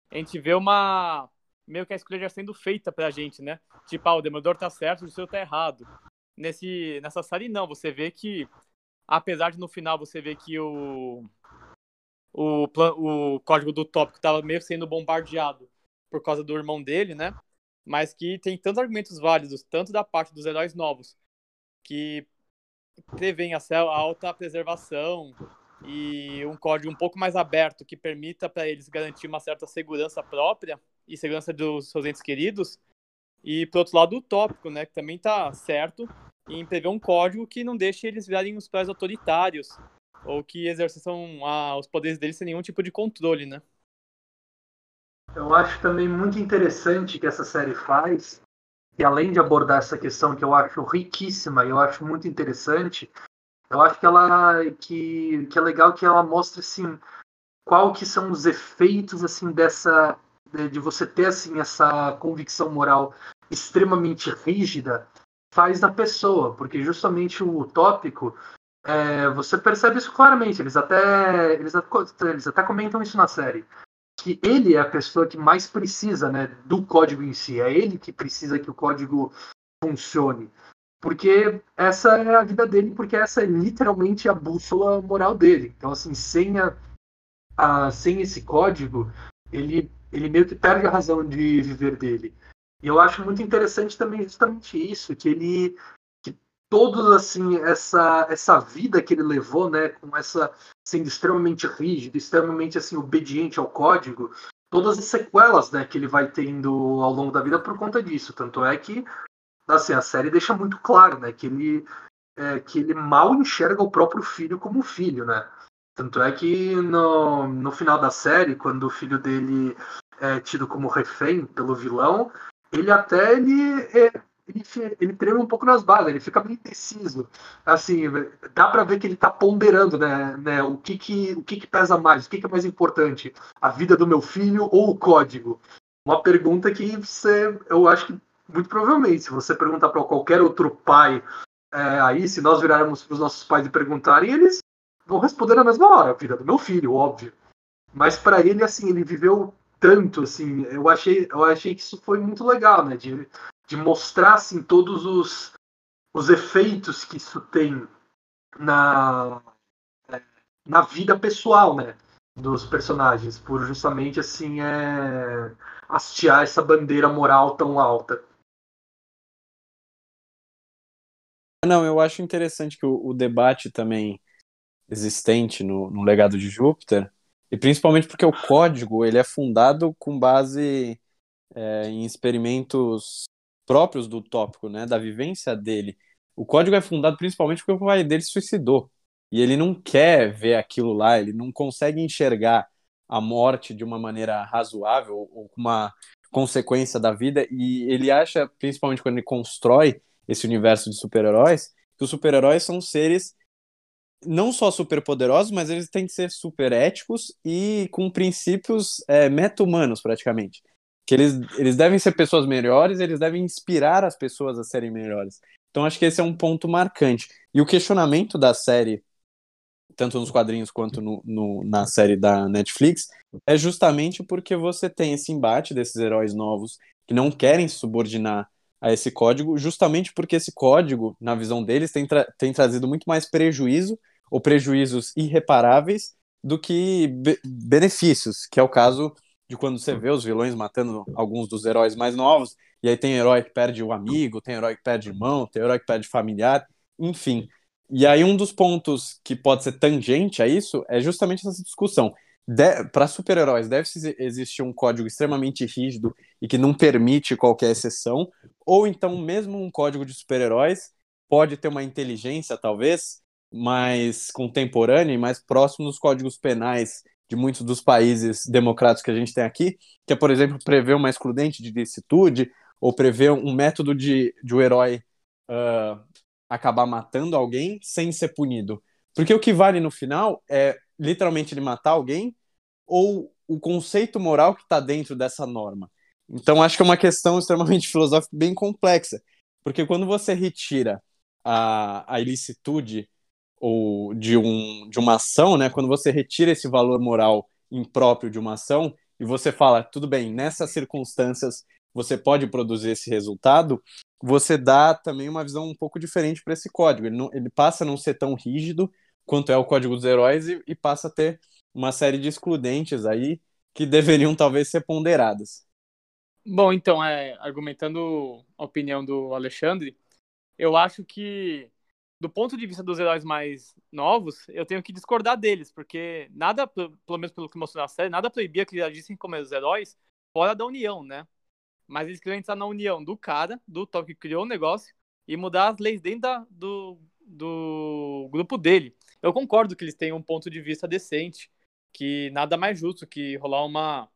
Speaker 3: a gente vê uma. meio que a escolha já sendo feita pra gente, né? Tipo, ah, o Demolidor tá certo, o Justiceiro tá errado. Nesse, nessa série, não. Você vê que, apesar de no final você ver que o o, o código do tópico estava meio sendo bombardeado por causa do irmão dele, né? Mas que tem tantos argumentos válidos, tanto da parte dos heróis novos, que prevêem a alta preservação e um código um pouco mais aberto que permita para eles garantir uma certa segurança própria e segurança dos seus entes queridos. E, por outro lado, o tópico, né, que também está certo em prever um código que não deixe eles virarem os pais autoritários ou que exerçam ah, os poderes deles sem nenhum tipo de controle, né?
Speaker 6: Eu acho também muito interessante que essa série faz, e além de abordar essa questão que eu acho riquíssima e eu acho muito interessante, eu acho que ela que, que é legal que ela mostra assim qual que são os efeitos assim dessa de, de você ter assim essa convicção moral extremamente rígida faz na pessoa, porque justamente o tópico é, você percebe isso claramente. Eles até, eles, eles até comentam isso na série. Que ele é a pessoa que mais precisa né, do código em si. É ele que precisa que o código funcione. Porque essa é a vida dele, porque essa é literalmente a bússola moral dele. Então, assim, sem a, ah, sem esse código, ele, ele meio que perde a razão de viver dele. E eu acho muito interessante também justamente isso, que ele todos assim essa essa vida que ele levou, né, com essa sendo extremamente rígido, extremamente assim obediente ao código, todas as sequelas, né, que ele vai tendo ao longo da vida por conta disso. Tanto é que assim, a série deixa muito claro, né, que ele é, que ele mal enxerga o próprio filho como filho, né? Tanto é que no, no final da série, quando o filho dele é tido como refém pelo vilão, ele até ele, é, ele, ele treme um pouco nas bases, ele fica bem indeciso. Assim, dá para ver que ele tá ponderando, né, né, o que que o que que pesa mais, o que que é mais importante, a vida do meu filho ou o código? Uma pergunta que você, eu acho que muito provavelmente, se você perguntar para qualquer outro pai é, aí, se nós virarmos para os nossos pais e perguntarem, eles vão responder na mesma hora, a vida do meu filho, óbvio. Mas para ele, assim, ele viveu tanto, assim, eu achei, eu achei que isso foi muito legal, né? De, de mostrar, assim, todos os, os efeitos que isso tem na, na vida pessoal, né? Dos personagens, por justamente, assim, é, hastear essa bandeira moral tão alta.
Speaker 1: Não, eu acho interessante que o, o debate também existente no, no legado de Júpiter e principalmente porque o código ele é fundado com base é, em experimentos próprios do tópico, né, da vivência dele. O código é fundado principalmente porque o pai dele se suicidou. E ele não quer ver aquilo lá, ele não consegue enxergar a morte de uma maneira razoável ou com uma consequência da vida. E ele acha, principalmente quando ele constrói esse universo de super-heróis, que os super-heróis são seres não só super poderosos, mas eles têm que ser super éticos e com princípios é, meta-humanos, praticamente. Que eles, eles devem ser pessoas melhores, eles devem inspirar as pessoas a serem melhores. Então acho que esse é um ponto marcante. E o questionamento da série, tanto nos quadrinhos quanto no, no, na série da Netflix, é justamente porque você tem esse embate desses heróis novos que não querem se subordinar a esse código, justamente porque esse código, na visão deles, tem, tra tem trazido muito mais prejuízo ou prejuízos irreparáveis do que be benefícios, que é o caso de quando você vê os vilões matando alguns dos heróis mais novos, e aí tem herói que perde o amigo, tem herói que perde irmão, tem herói que perde familiar, enfim. E aí um dos pontos que pode ser tangente a isso é justamente essa discussão. Para super-heróis deve existir um código extremamente rígido e que não permite qualquer exceção, ou então mesmo um código de super-heróis pode ter uma inteligência, talvez, mais contemporânea e mais próximo dos códigos penais de muitos dos países democráticos que a gente tem aqui, que é, por exemplo, prever uma excludente de licitude ou prever um método de, de o um herói uh, acabar matando alguém sem ser punido. Porque o que vale no final é literalmente ele matar alguém ou o conceito moral que está dentro dessa norma. Então acho que é uma questão extremamente [LAUGHS] filosófica bem complexa, porque quando você retira a, a ilicitude ou de, um, de uma ação, né, quando você retira esse valor moral impróprio de uma ação e você fala, tudo bem, nessas circunstâncias você pode produzir esse resultado, você dá também uma visão um pouco diferente para esse código. Ele, não, ele passa a não ser tão rígido quanto é o código dos heróis e, e passa a ter uma série de excludentes aí que deveriam talvez ser ponderadas.
Speaker 3: Bom, então, é, argumentando a opinião do Alexandre, eu acho que do ponto de vista dos heróis mais novos, eu tenho que discordar deles, porque nada, pelo menos pelo que mostrou na série, nada proibia que eles agissem como os heróis fora da União, né? Mas eles queriam entrar na união do cara, do Top que criou o negócio, e mudar as leis dentro da, do, do grupo dele. Eu concordo que eles têm um ponto de vista decente, que nada mais justo que rolar uma,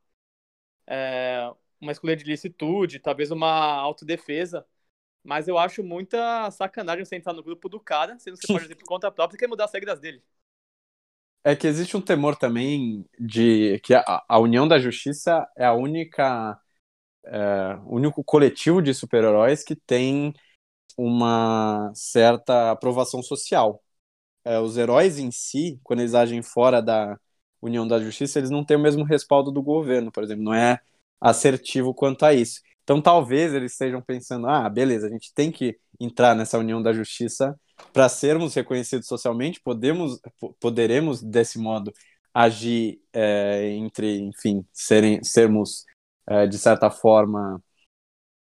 Speaker 3: é, uma escolha de licitude, talvez uma autodefesa mas eu acho muita sacanagem você entrar no grupo do cara, sendo que você pode ir por [LAUGHS] conta própria e quer mudar as regras dele.
Speaker 1: É que existe um temor também de que a, a União da Justiça é a única. É, único coletivo de super-heróis que tem uma certa aprovação social. É, os heróis em si, quando eles agem fora da União da Justiça, eles não têm o mesmo respaldo do governo, por exemplo, não é assertivo quanto a isso. Então talvez eles estejam pensando, ah, beleza, a gente tem que entrar nessa união da justiça para sermos reconhecidos socialmente, podemos, poderemos desse modo agir é, entre, enfim, serem, sermos, é, de certa forma,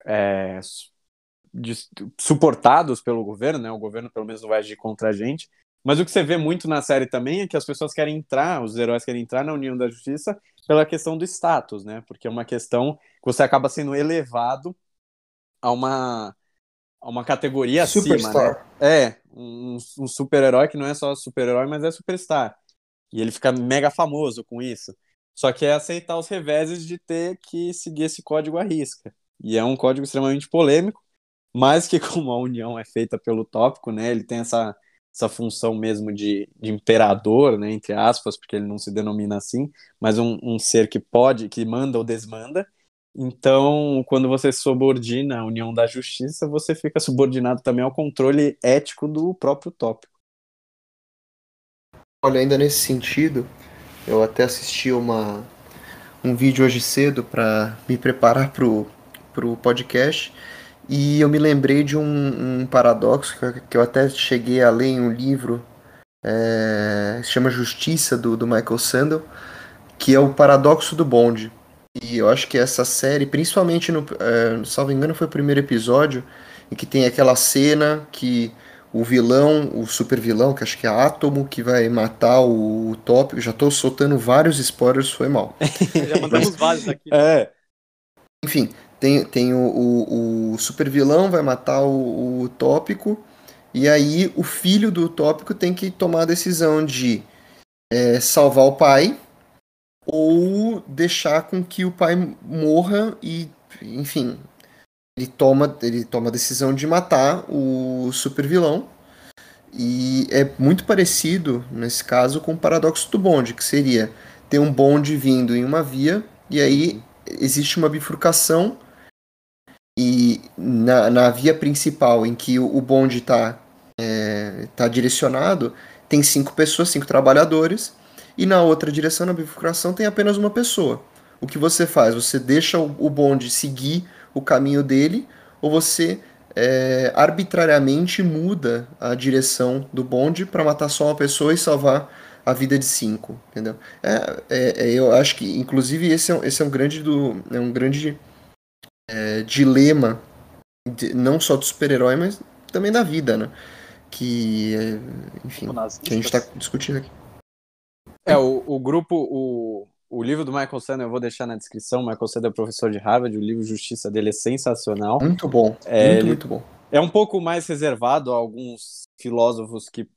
Speaker 1: é, de, suportados pelo governo, né? O governo pelo menos não vai agir contra a gente. Mas o que você vê muito na série também é que as pessoas querem entrar, os heróis querem entrar na União da Justiça pela questão do status, né? Porque é uma questão que você acaba sendo elevado a uma, a uma categoria Superstar. acima, né? É, um, um super-herói que não é só super-herói, mas é superstar. E ele fica mega famoso com isso. Só que é aceitar os reveses de ter que seguir esse código à risca. E é um código extremamente polêmico, mas que [LAUGHS] como a união é feita pelo tópico, né, ele tem essa, essa função mesmo de, de imperador, né, entre aspas, porque ele não se denomina assim, mas um, um ser que pode, que manda ou desmanda, então, quando você subordina a união da justiça, você fica subordinado também ao controle ético do próprio tópico.
Speaker 4: Olha, ainda nesse sentido, eu até assisti uma, um vídeo hoje cedo para me preparar para o podcast e eu me lembrei de um, um paradoxo que eu, que eu, até cheguei a ler em um livro, é, se chama Justiça, do, do Michael Sandel, que é o paradoxo do bonde e eu acho que essa série, principalmente no, é, salvo engano, foi o primeiro episódio, em que tem aquela cena que o vilão, o super vilão, que acho que é Átomo, que vai matar o, o Tópico. Já tô soltando vários spoilers, foi mal. [LAUGHS]
Speaker 3: Já mandamos vários aqui.
Speaker 1: É.
Speaker 4: Enfim, tem, tem o, o, o super vilão, vai matar o, o Tópico, e aí o filho do Tópico tem que tomar a decisão de é, salvar o pai ou deixar com que o pai morra e, enfim, ele toma, ele toma a decisão de matar o super vilão. E é muito parecido, nesse caso, com o paradoxo do bonde, que seria ter um bonde vindo em uma via, e aí existe uma bifurcação, e na, na via principal em que o, bonde está é, tá direcionado, tem cinco pessoas, cinco trabalhadores, e na outra direção, na bifurcação, tem apenas uma pessoa. O que você faz? Você deixa o bonde seguir o caminho dele ou você é, arbitrariamente muda a direção do bonde para matar só uma pessoa e salvar a vida de cinco, entendeu? É, é, é eu acho que, inclusive, esse é, esse é um grande, do, é um grande é, dilema, de, não só do super-herói, mas também da vida, né? Que, é, enfim, que a gente está discutindo aqui.
Speaker 1: É, o, o grupo, o, o livro do Michael Sandel eu vou deixar na descrição. O Michael Sandel é professor de Harvard, o livro Justiça dele é sensacional.
Speaker 4: Muito bom, é, muito, muito bom.
Speaker 1: É um pouco mais reservado a alguns filósofos que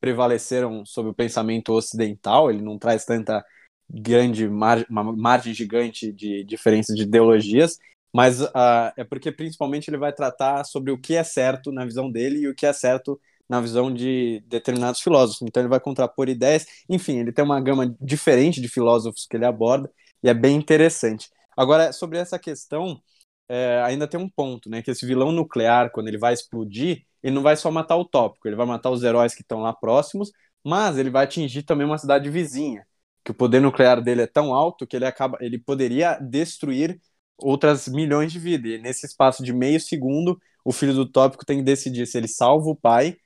Speaker 1: prevaleceram sobre o pensamento ocidental, ele não traz tanta grande mar, uma margem gigante de diferença de ideologias, mas uh, é porque principalmente ele vai tratar sobre o que é certo na visão dele e o que é certo na visão de determinados filósofos. Então ele vai contrapor ideias, enfim, ele tem uma gama diferente de filósofos que ele aborda e é bem interessante. Agora, sobre essa questão, é, ainda tem um ponto, né? Que esse vilão nuclear, quando ele vai explodir, ele não vai só matar o tópico, ele vai matar os heróis que estão lá próximos, mas ele vai atingir também uma cidade vizinha. Que o poder nuclear dele é tão alto que ele acaba, ele poderia destruir outras milhões de vidas. E nesse espaço de meio segundo, o filho do tópico tem que decidir se ele salva o pai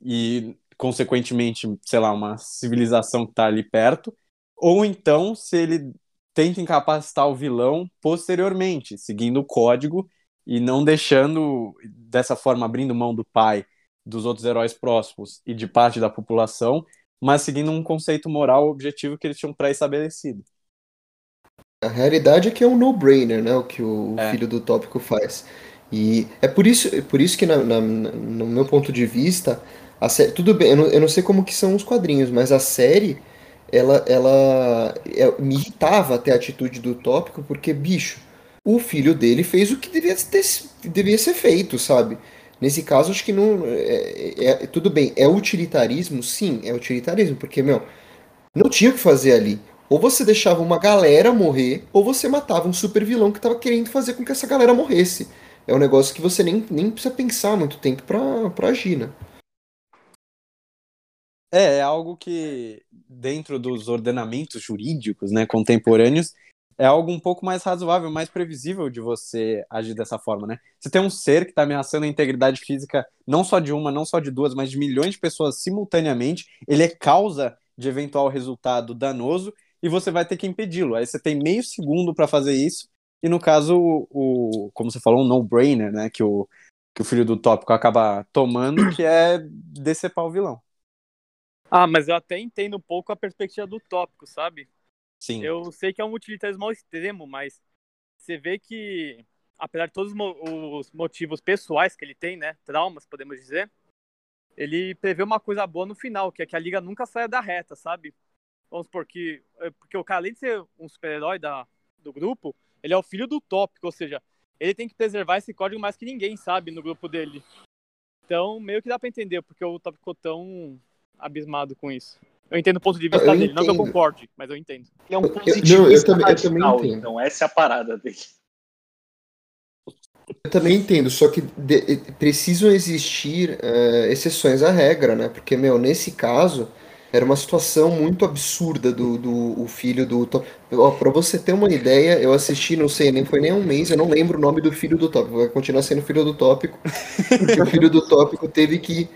Speaker 1: e, consequentemente, sei lá, uma civilização que está ali perto, ou então se ele tenta incapacitar o vilão posteriormente, seguindo o código e não deixando, dessa forma, abrindo mão do pai, dos outros heróis próximos e de parte da população, mas seguindo um conceito moral objetivo que eles tinham pré-estabelecido.
Speaker 4: A realidade é que é um no-brainer, né? O que o é. filho do tópico faz. E é por isso, é por isso que, na, na, no meu ponto de vista, a série, tudo bem, eu não, eu não sei como que são os quadrinhos, mas a série, ela, ela, ela me irritava até a atitude do tópico, porque, bicho, o filho dele fez o que devia, ter, devia ser feito, sabe? Nesse caso, acho que não. É, é, é, tudo bem, é utilitarismo? Sim, é utilitarismo, porque, meu, não tinha o que fazer ali. Ou você deixava uma galera morrer, ou você matava um super vilão que tava querendo fazer com que essa galera morresse. É um negócio que você nem, nem precisa pensar muito tempo pra, pra agir, né?
Speaker 1: É, é algo que, dentro dos ordenamentos jurídicos né, contemporâneos, é algo um pouco mais razoável, mais previsível de você agir dessa forma, né? Você tem um ser que está ameaçando a integridade física não só de uma, não só de duas, mas de milhões de pessoas simultaneamente, ele é causa de eventual resultado danoso e você vai ter que impedi-lo. Aí você tem meio segundo para fazer isso. E no caso, o, como você falou, um no-brainer, né? Que o, que o filho do tópico acaba tomando, que é decepar o vilão.
Speaker 3: Ah, mas eu até entendo um pouco a perspectiva do tópico, sabe?
Speaker 1: Sim.
Speaker 3: Eu sei que é um utilitarismo ao extremo, mas você vê que, apesar de todos os motivos pessoais que ele tem, né? Traumas, podemos dizer, ele prevê uma coisa boa no final, que é que a liga nunca saia da reta, sabe? Vamos supor que. Eh, porque o cara, além de ser um super-herói do grupo, ele é o filho do tópico, ou seja, ele tem que preservar esse código mais que ninguém, sabe, no grupo dele. Então, meio que dá pra entender porque o tópico ficou tão abismado com isso. Eu entendo o ponto de vista eu dele, entendo. não que eu concorde, mas eu entendo.
Speaker 5: é um positivo. Eu, eu, também, eu também entendo. Então, essa é a parada dele.
Speaker 4: Eu também entendo, só que de, precisam existir uh, exceções à regra, né? Porque, meu, nesse caso, era uma situação muito absurda do, do o filho do Top. Para você ter uma ideia, eu assisti, não sei, nem foi nem um mês, eu não lembro o nome do filho do Tópico. Vai continuar sendo filho do Tópico, porque o filho do Tópico teve que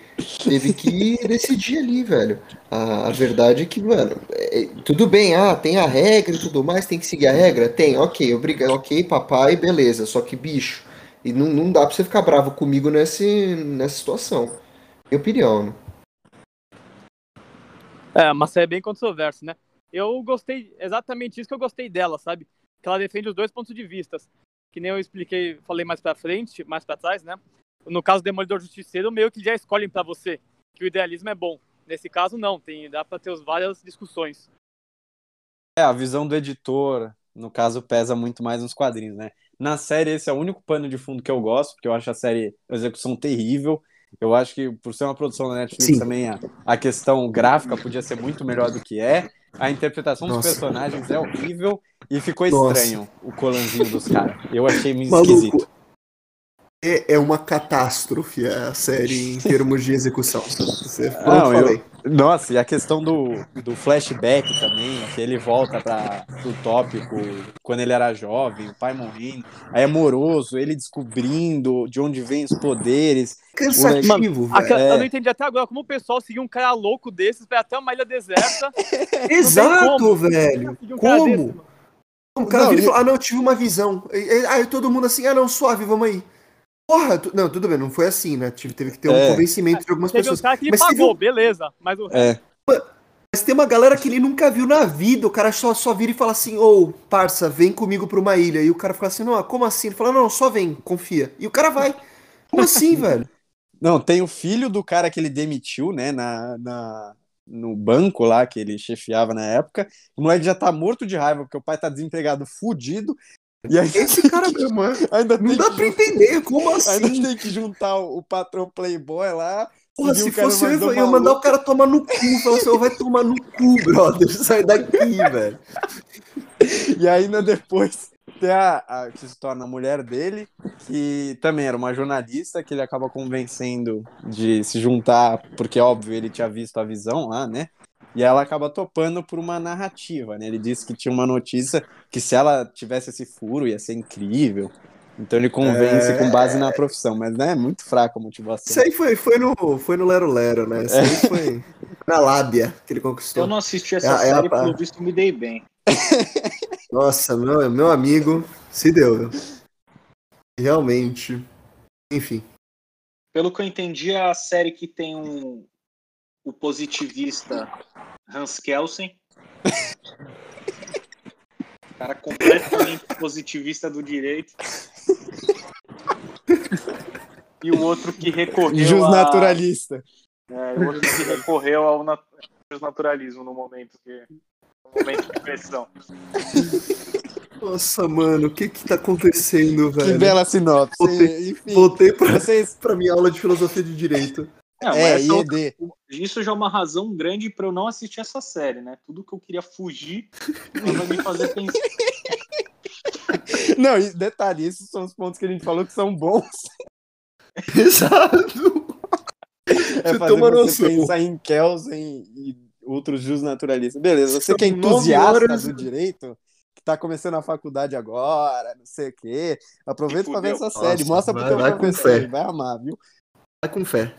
Speaker 4: teve que decidir ali, velho. A, a verdade é que, mano, é, tudo bem, ah, tem a regra e tudo mais, tem que seguir a regra? Tem, ok, obrigado, ok, papai, beleza. Só que, bicho, e não, não dá pra você ficar bravo comigo nesse, nessa situação. Minha opinião, né?
Speaker 3: É, mas é bem controverso, né? Eu gostei, exatamente isso que eu gostei dela, sabe? Que ela defende os dois pontos de vista. Que nem eu expliquei, falei mais pra frente, mais pra trás, né? No caso do Demolidor Justiceiro, meio que já escolhem para você que o idealismo é bom. Nesse caso, não, tem, dá pra ter várias discussões.
Speaker 1: É, a visão do editor, no caso, pesa muito mais nos quadrinhos, né? Na série, esse é o único pano de fundo que eu gosto, porque eu acho a série, a execução terrível. Eu acho que, por ser uma produção da Netflix Sim. também, a, a questão gráfica podia ser muito melhor do que é. A interpretação Nossa. dos personagens é horrível e ficou Nossa. estranho o colanzinho dos caras. Eu achei meio Maluco. esquisito
Speaker 4: é, é uma catástrofe a série em termos de execução.
Speaker 1: Você Não, eu, nossa, e a questão do, do flashback também, que ele volta para o tópico quando ele era jovem, o pai morrendo, aí é amoroso, ele descobrindo de onde vem os poderes.
Speaker 3: Cansativo, Mano, é. Eu não entendi até agora como o pessoal seguiu um cara louco desses pra até uma ilha deserta. [LAUGHS]
Speaker 4: Exato, velho. Um como? O cara não, vira e fala, ah, não, eu tive uma visão. Aí todo mundo assim, ah, não, suave, vamos aí. Porra, tu... não, tudo bem, não foi assim, né? Teve, teve que ter um é. convencimento de algumas
Speaker 3: teve
Speaker 4: pessoas.
Speaker 3: Um cara que mas pagou, teve... beleza. Mas o
Speaker 1: é.
Speaker 4: Mas tem uma galera que ele nunca viu na vida. O cara só, só vira e fala assim: Ô, oh, parça, vem comigo pra uma ilha. E o cara fala assim: Não, como assim? Ele fala: Não, só vem, confia. E o cara vai. Como assim, [LAUGHS] velho?
Speaker 1: Não, tem o filho do cara que ele demitiu, né, na, na, no banco lá que. [LAUGHS]
Speaker 4: E aí, esse cara mesmo, [LAUGHS] ainda não dá pra entender, [LAUGHS] como assim?
Speaker 1: Ainda tem que juntar o, o patrão Playboy lá.
Speaker 4: Porra, se fosse eu, eu ia mandar o cara tomar no cu. Falar assim, vai tomar no cu, brother. Sai daqui, velho.
Speaker 1: E ainda depois tem a, a, que se torna a mulher dele, que também era uma jornalista, que ele acaba convencendo de se juntar, porque, óbvio, ele tinha visto a visão lá, né? E ela acaba topando por uma narrativa, né? Ele disse que tinha uma notícia que se ela tivesse esse furo ia ser incrível. Então ele convence é... com base na profissão, mas né, é muito fraca a motivação.
Speaker 4: Isso aí foi, foi, no, foi no Lero Lero, né? Isso aí é. foi na lábia que ele conquistou.
Speaker 5: Eu não assisti essa é, série, é a... pelo visto me dei bem. [LAUGHS]
Speaker 4: Nossa, meu, meu amigo, se deu. Realmente. Enfim.
Speaker 5: Pelo que eu entendi, a série que tem um, o positivista Hans Kelsen. cara completamente positivista do direito. E o outro que recorreu.
Speaker 1: Justnaturalista.
Speaker 5: A... É, o outro que recorreu ao nat... naturalismo no momento que. No momento de pressão.
Speaker 4: Nossa, mano, o que que tá acontecendo, velho?
Speaker 1: Que bela sinopse.
Speaker 4: Voltei, Enfim, voltei pra, vocês... pra minha aula de filosofia de direito.
Speaker 5: Não, é, IED. isso já é uma razão grande para eu não assistir essa série, né? Tudo que eu queria fugir vai me fazer pensar. [LAUGHS]
Speaker 1: Não, detalhe, esses são os pontos que a gente falou que são bons. [LAUGHS]
Speaker 4: Exato.
Speaker 1: É você fazer você noção. pensar em Kelsen e outros jus naturalistas. Beleza, você que é entusiasta horas... do direito, que tá começando a faculdade agora, não sei o quê, aproveita para ver essa série. Nossa, Mostra pro teu
Speaker 4: vai professor,
Speaker 1: vai amar, viu?
Speaker 4: Vai com fé.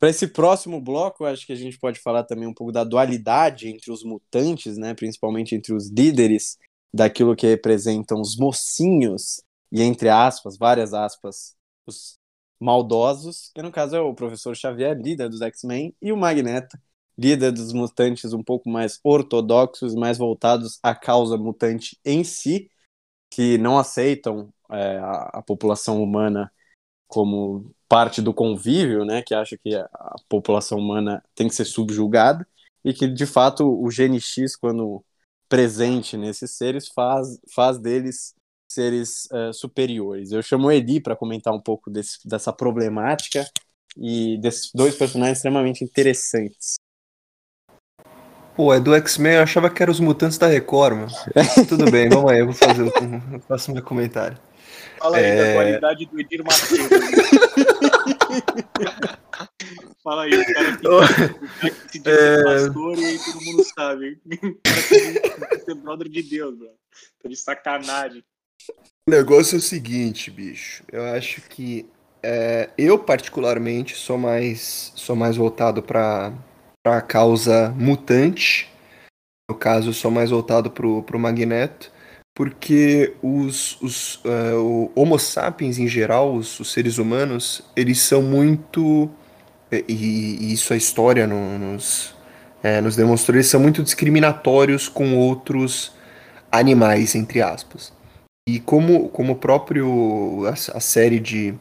Speaker 1: Para esse próximo bloco, acho que a gente pode falar também um pouco da dualidade entre os mutantes, né? Principalmente entre os líderes daquilo que representam os mocinhos e entre aspas, várias aspas, os maldosos, que no caso é o professor Xavier, líder dos X-Men, e o Magneto, líder dos mutantes um pouco mais ortodoxos, mais voltados à causa mutante em si, que não aceitam é, a, a, população humana como parte do convívio, né, que acha que a população humana tem que ser subjugada, e que de fato o gene X, quando presente nesses seres, faz, faz deles seres uh, superiores. Eu chamo o Edi para comentar um pouco desse, dessa problemática e desses dois personagens extremamente interessantes.
Speaker 4: Pô, é do X-Men, eu achava que eram os mutantes da Record, mano. [LAUGHS] Tudo bem, vamos aí, eu vou fazer o, o próximo comentário.
Speaker 5: Fala aí é... da qualidade do Edir Matheus. [LAUGHS] Fala aí, o cara que, o cara que se diz é... pastor e aí todo mundo sabe. [LAUGHS] O que ser brother de Deus, mano. Tô de sacanagem.
Speaker 4: O negócio é o seguinte, bicho. Eu acho que é, eu particularmente sou mais sou mais voltado para a causa mutante. No caso, sou mais voltado pro, pro Magneto, porque os, os uh, o Homo sapiens em geral, os, os, seres humanos, eles são muito e, e isso a história no, nos é, nos demonstrou, eles são muito discriminatórios com outros animais, entre aspas. E como, como próprio a, a, série de,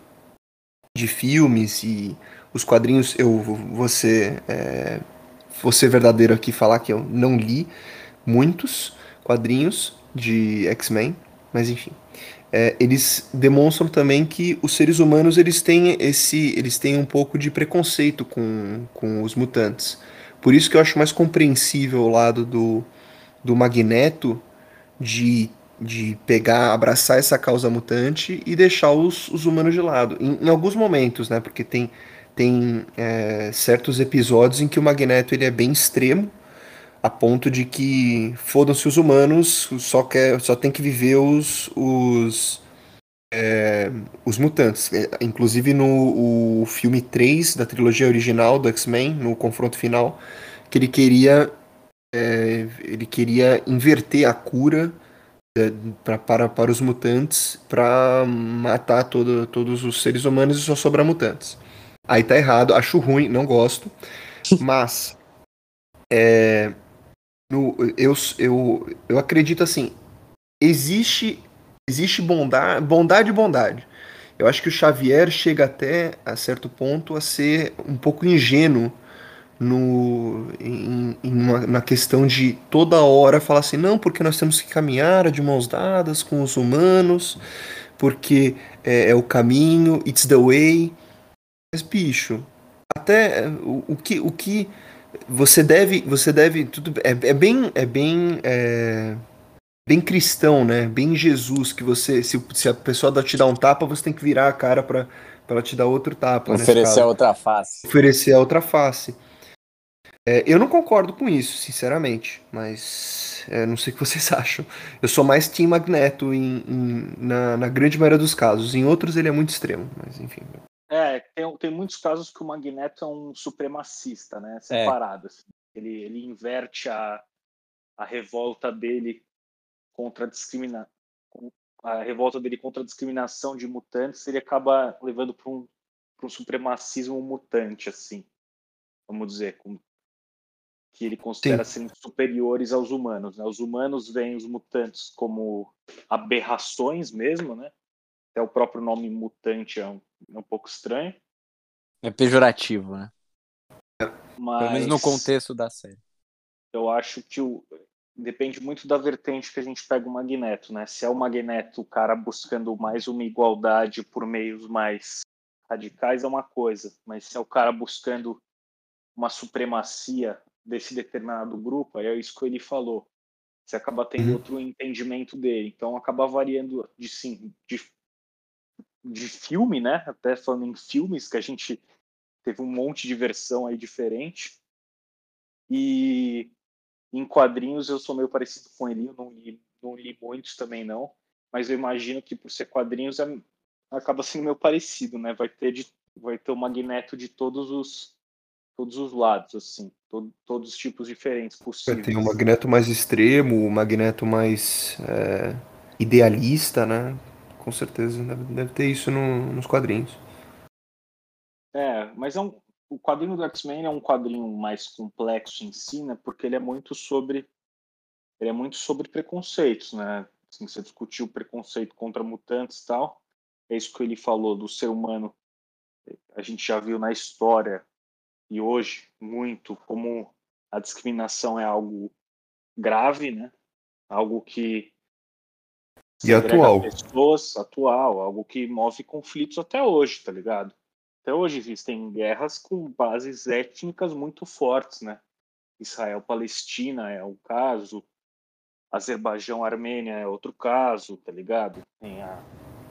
Speaker 4: de filmes e os quadrinhos, eu vou ser, é, vou ser verdadeiro aqui falar que eu não li muitos quadrinhos de X-Men, mas enfim. É, eles demonstram também que os seres humanos eles têm esse eles têm um pouco de preconceito com, com os mutantes por isso que eu acho mais compreensível o lado do, do Magneto de de pegar, abraçar essa causa mutante e deixar os, os humanos de lado. Em, em alguns momentos, né? Porque tem, tem é, certos episódios em que o Magneto ele é bem extremo, a ponto de que fodam-se os humanos, só, quer, só tem que viver os, os, é, os mutantes. É, inclusive no filme 3 da trilogia original do X-Men, no confronto final, que ele queria. É, ele queria inverter a cura é, pra, para, para os mutantes para matar todo, todos os seres humanos e só sobrar mutantes. Aí tá errado, acho ruim, não gosto. Mas é, no, eu, eu, eu acredito assim, existe existe bondade, bondade e bondade. Eu acho que o Xavier chega até a certo ponto a ser um pouco ingênuo no, em, em uma, na questão de toda hora falar assim, não, porque nós temos que caminhar de mãos dadas com os humanos, porque é, é o caminho, it's the way. Mas, bicho, até o, o que, o que você deve, você deve, tudo é, é bem, é bem, é, bem cristão, né? Bem Jesus, que você, se, se a pessoa te dar um tapa, você tem que virar a cara para ela te dar outro tapa.
Speaker 1: Oferecer a outra face.
Speaker 4: Oferecer a outra face. É, eu não concordo com isso, sinceramente, mas é, não sei o que vocês [LAUGHS] acham. Eu sou mais Team Magneto em, em, na, na, grande maioria dos casos. Em outros ele é muito extremo, mas enfim.
Speaker 5: É, tem, tem muitos casos que o Magneto é um supremacista, né? Separado. É. Assim. Ele, ele inverte a, a revolta dele contra a discriminação. A revolta dele contra a discriminação de mutantes, ele acaba levando para um, um supremacismo mutante, assim. Vamos dizer, com que ele considera Sim. serem superiores aos humanos. Né? Os humanos veem os mutantes como aberrações mesmo, né? Até o próprio nome mutante é um, é um pouco estranho.
Speaker 1: É pejorativo, né? Mas, Pelo menos no contexto da série.
Speaker 5: Eu acho que o, depende muito da vertente que a gente pega o Magneto, né? Se é o Magneto o cara buscando mais uma igualdade por meios mais radicais é uma coisa, mas se é o cara buscando uma supremacia desse determinado grupo, aí é isso que ele falou. Você acaba tendo uhum. outro entendimento dele. Então acaba variando de sim, de, de filme, né? Até falando em filmes que a gente teve um monte de versão aí diferente. E em quadrinhos eu sou meio parecido com ele, eu não li, não li muitos também não, mas eu imagino que por ser quadrinhos é, acaba sendo meio parecido, né? Vai ter de, vai ter o Magneto de todos os todos os lados, assim, todo, todos os tipos diferentes possíveis.
Speaker 4: Tem o Magneto mais extremo, o Magneto mais é, idealista, né? Com certeza, deve, deve ter isso no, nos quadrinhos.
Speaker 5: É, mas é um, o quadrinho do X-Men é um quadrinho mais complexo em si, né? Porque ele é muito sobre ele é muito sobre preconceitos, né? Assim, você discutiu preconceito contra mutantes e tal. É isso que ele falou do ser humano. A gente já viu na história e hoje muito como a discriminação é algo grave, né? Algo que
Speaker 4: e atual.
Speaker 5: pessoas, atual, algo que move conflitos até hoje, tá ligado? Até hoje existem guerras com bases étnicas muito fortes, né? Israel-Palestina é um caso, Azerbaijão-Armênia é outro caso, tá ligado? Tem a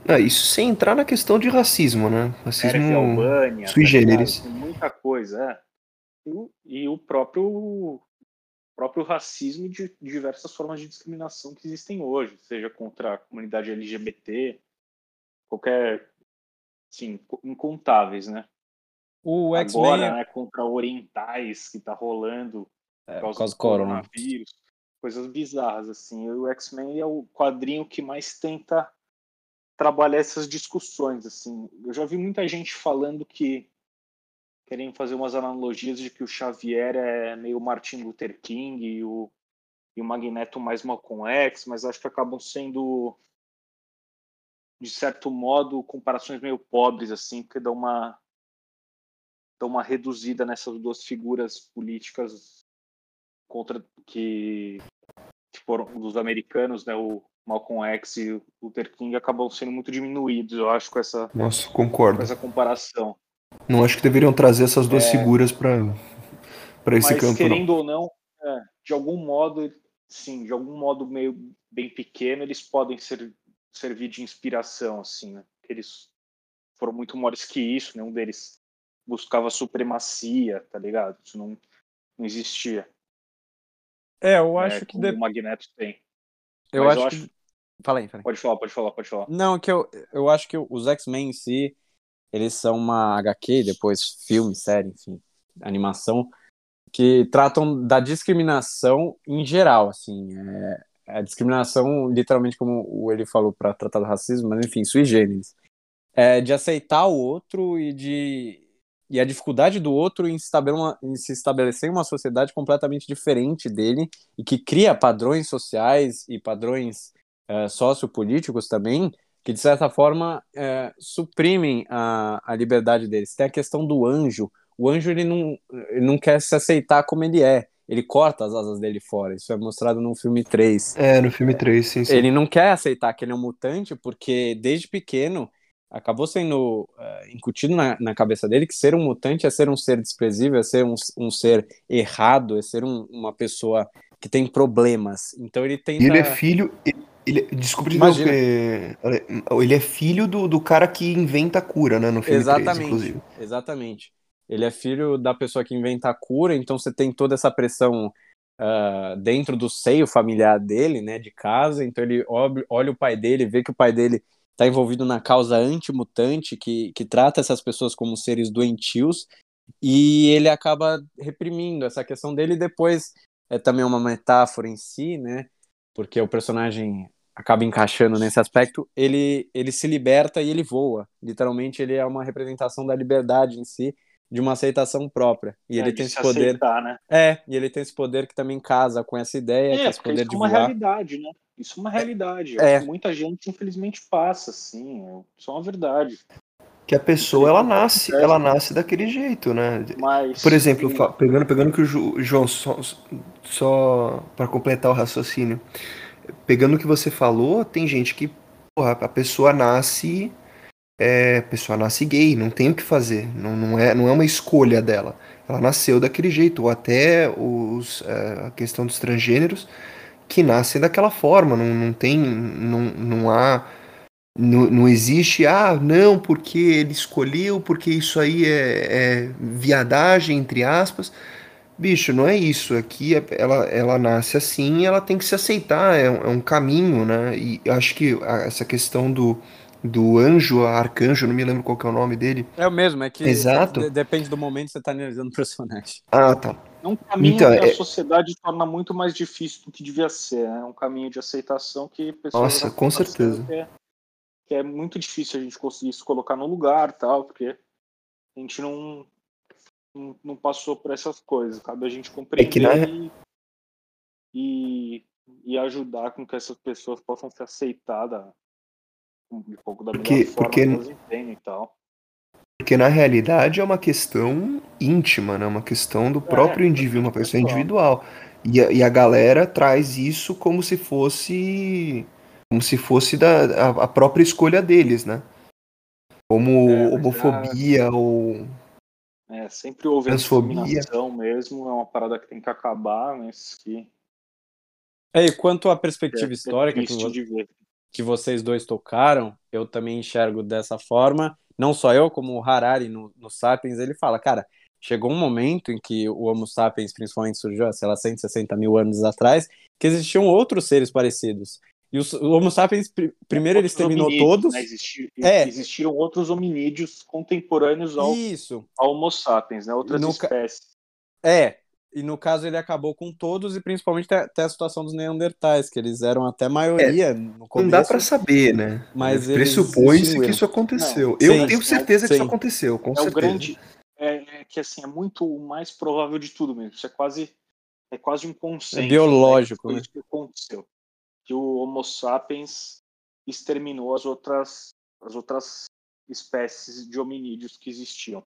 Speaker 4: ah, isso sem entrar na questão de racismo, né? Racismo
Speaker 5: Albânia,
Speaker 4: sui tá generis.
Speaker 5: Muita coisa, é. E, e o próprio próprio racismo de diversas formas de discriminação que existem hoje, seja contra a comunidade LGBT, qualquer, sim, incontáveis, né?
Speaker 1: O
Speaker 5: Agora, né, contra orientais que tá rolando
Speaker 1: é, por causa, do coronavírus,
Speaker 5: coisas bizarras assim. E o X-Men é o quadrinho que mais tenta trabalhar essas discussões assim. Eu já vi muita gente falando que querem fazer umas analogias de que o Xavier é meio Martin Luther King e o, e o Magneto mais Malcolm X, mas acho que acabam sendo, de certo modo, comparações meio pobres, assim, porque dão uma, dão uma reduzida nessas duas figuras políticas contra que, que foram dos americanos, né, o Malcolm X e o Luther King acabam sendo muito diminuídos, eu acho, com essa,
Speaker 4: Nossa, concordo.
Speaker 5: Com essa comparação.
Speaker 4: Não acho que deveriam trazer essas duas é, figuras para esse
Speaker 5: mas,
Speaker 4: campo.
Speaker 5: querendo
Speaker 4: não.
Speaker 5: ou não, é, de algum modo, sim, de algum modo meio bem pequeno, eles podem ser, servir de inspiração, assim, né? Eles foram muito maiores que isso, nenhum deles buscava supremacia, tá ligado? Isso não, não existia.
Speaker 1: É, eu acho é, que.
Speaker 5: De... O Magneto tem.
Speaker 1: Eu mas acho, eu acho que. Fala aí, fala aí.
Speaker 5: Pode falar, pode falar, pode falar.
Speaker 1: Não, que eu, eu acho que os X-Men em si eles são uma HQ, depois filme, série, enfim, animação, que tratam da discriminação em geral, assim, é, a discriminação, literalmente como ele falou para tratar do racismo, mas enfim, sui generis, é, de aceitar o outro e de e a dificuldade do outro em, uma, em se estabelecer em uma sociedade completamente diferente dele e que cria padrões sociais e padrões é, sociopolíticos também que de certa forma é, suprimem a, a liberdade deles. Tem a questão do anjo. O anjo ele não, ele não quer se aceitar como ele é. Ele corta as asas dele fora. Isso é mostrado no filme 3.
Speaker 4: É, no filme 3, sim, sim.
Speaker 1: Ele não quer aceitar que ele é um mutante porque desde pequeno acabou sendo uh, incutido na, na, cabeça dele que ser um mutante é ser um ser desprezível, é ser um, um ser errado, é ser um, uma pessoa que tem problemas. Então ele tenta.
Speaker 4: Ele é filho. Ele, desculpa Imagina. ele é filho do, do cara que inventa a cura, né? No filme
Speaker 1: exatamente,
Speaker 4: 3, inclusive.
Speaker 1: Exatamente. Ele é filho da pessoa que inventa a cura, então você tem toda essa pressão uh, dentro do seio familiar dele, né? De casa. Então ele olha o pai dele, vê que o pai dele está envolvido na causa antimutante, que, que trata essas pessoas como seres doentios, e ele acaba reprimindo essa questão dele. E depois é também uma metáfora em si, né? Porque o personagem acaba encaixando nesse aspecto, ele, ele se liberta e ele voa. Literalmente, ele é uma representação da liberdade em si, de uma aceitação própria. E é, ele tem esse poder.
Speaker 5: Aceitar, né?
Speaker 1: É, e ele tem esse poder que também casa com essa ideia, é, que é esse poder
Speaker 5: isso
Speaker 1: de
Speaker 5: é uma realidade, né? Isso é uma realidade. É. Muita gente, infelizmente, passa, assim. Isso é uma verdade.
Speaker 4: Que a pessoa, ela nasce, ela nasce daquele jeito, né?
Speaker 5: Mas,
Speaker 4: Por exemplo, pegando, pegando que o João, só, só para completar o raciocínio, pegando o que você falou, tem gente que porra, a pessoa nasce é, a pessoa nasce gay, não tem o que fazer, não, não, é, não é uma escolha dela. Ela nasceu daquele jeito, ou até os, é, a questão dos transgêneros que nascem daquela forma, não, não tem, não, não há, não, não existe, ah, não, porque ele escolheu, porque isso aí é, é viadagem, entre aspas. Bicho, não é isso. Aqui é, ela, ela nasce assim ela tem que se aceitar, é um, é um caminho, né? E acho que essa questão do, do anjo arcanjo, não me lembro qual que é o nome dele.
Speaker 1: É o mesmo, é que
Speaker 4: Exato.
Speaker 1: depende do momento que você está analisando o personagem.
Speaker 4: Ah, tá.
Speaker 5: É um caminho então, que a é... sociedade torna muito mais difícil do que devia ser. Né? É um caminho de aceitação que
Speaker 4: pessoas. Nossa, com certeza.
Speaker 5: Que é, que é, muito difícil a gente conseguir se colocar no lugar tal, porque a gente não, não, não passou por essas coisas. Cabe a gente compreender é na... e, e ajudar com que essas pessoas possam ser aceitadas um pouco da
Speaker 4: porque,
Speaker 5: forma
Speaker 4: porque...
Speaker 5: que elas entendem e tal.
Speaker 4: Porque na realidade é uma questão íntima, né? Uma questão do é, próprio é, indivíduo, uma pessoa individual. E a, e a galera traz isso como se fosse. Como se fosse da, a, a própria escolha deles, né? Como é, homofobia já... ou.
Speaker 5: É, sempre houve
Speaker 4: transfobia.
Speaker 5: mesmo, é uma parada que tem que acabar, mas que.
Speaker 1: É, e quanto à perspectiva é, histórica que, que vocês dois tocaram, eu também enxergo dessa forma não só eu, como o Harari no, no Sapiens, ele fala, cara, chegou um momento em que o Homo sapiens principalmente surgiu, sei lá, 160 mil anos atrás, que existiam outros seres parecidos. E os, o Homo sapiens, pr primeiro ele exterminou todos. Né?
Speaker 5: Existir, é. Existiram outros hominídeos contemporâneos ao, Isso. ao Homo sapiens, né? outras no espécies.
Speaker 1: É, e no caso ele acabou com todos e principalmente até a situação dos neandertais, que eles eram até maioria é, no começo.
Speaker 4: Não dá para saber, né? Mas pressupõe-se que isso aconteceu. Não, eu sim, tenho certeza sim. que isso aconteceu, com
Speaker 5: é
Speaker 4: certeza.
Speaker 5: O grande, é, é, que assim é muito o mais provável de tudo mesmo. Isso é quase é quase um consenso. É
Speaker 1: biológico, né?
Speaker 5: Que, que aconteceu. Que o Homo sapiens exterminou as outras as outras espécies de hominídeos que existiam.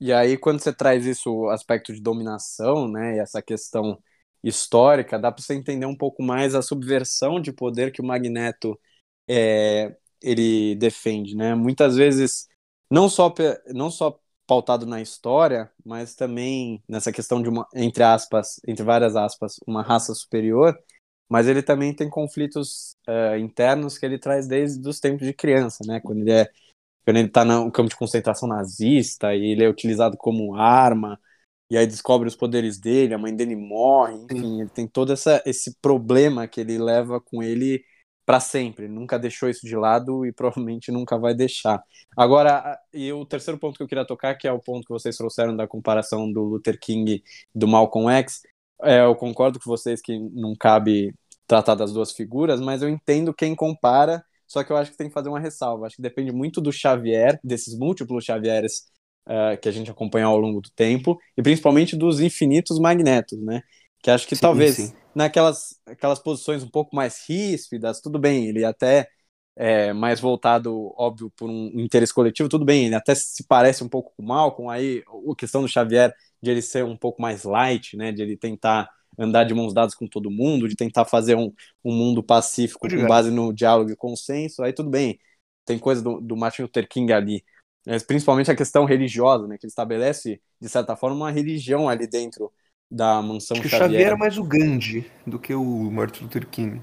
Speaker 1: E aí, quando você traz isso, o aspecto de dominação, né, e essa questão histórica, dá para você entender um pouco mais a subversão de poder que o Magneto é, ele defende, né? Muitas vezes, não só, não só pautado na história, mas também nessa questão de uma, entre aspas, entre várias aspas, uma raça superior, mas ele também tem conflitos uh, internos que ele traz desde os tempos de criança, né? Quando ele é quando ele tá no campo de concentração nazista e ele é utilizado como arma, e aí descobre os poderes dele, a mãe dele morre, enfim, ele tem todo essa, esse problema que ele leva com ele para sempre. Ele nunca deixou isso de lado e provavelmente nunca vai deixar. Agora, e o terceiro ponto que eu queria tocar, que é o ponto que vocês trouxeram da comparação do Luther King do Malcolm X, é, eu concordo com vocês que não cabe tratar das duas figuras, mas eu entendo quem compara só que eu acho que tem que fazer uma ressalva. Acho que depende muito do Xavier, desses múltiplos Xavieres uh, que a gente acompanha ao longo do tempo, e principalmente dos infinitos magnetos, né? Que acho que sim, talvez sim. naquelas aquelas posições um pouco mais ríspidas, tudo bem, ele até é mais voltado, óbvio, por um interesse coletivo, tudo bem, ele até se parece um pouco com o Malcolm, aí a questão do Xavier de ele ser um pouco mais light, né, de ele tentar andar de mãos dadas com todo mundo, de tentar fazer um, um mundo pacífico com base no diálogo e consenso, aí tudo bem. Tem coisa do, do Martin Luther King ali, mas principalmente a questão religiosa, né, que ele estabelece, de certa forma, uma religião ali dentro da mansão Acho que Xavier.
Speaker 4: O Xavier é mais o Gandhi do que o Martin Luther King.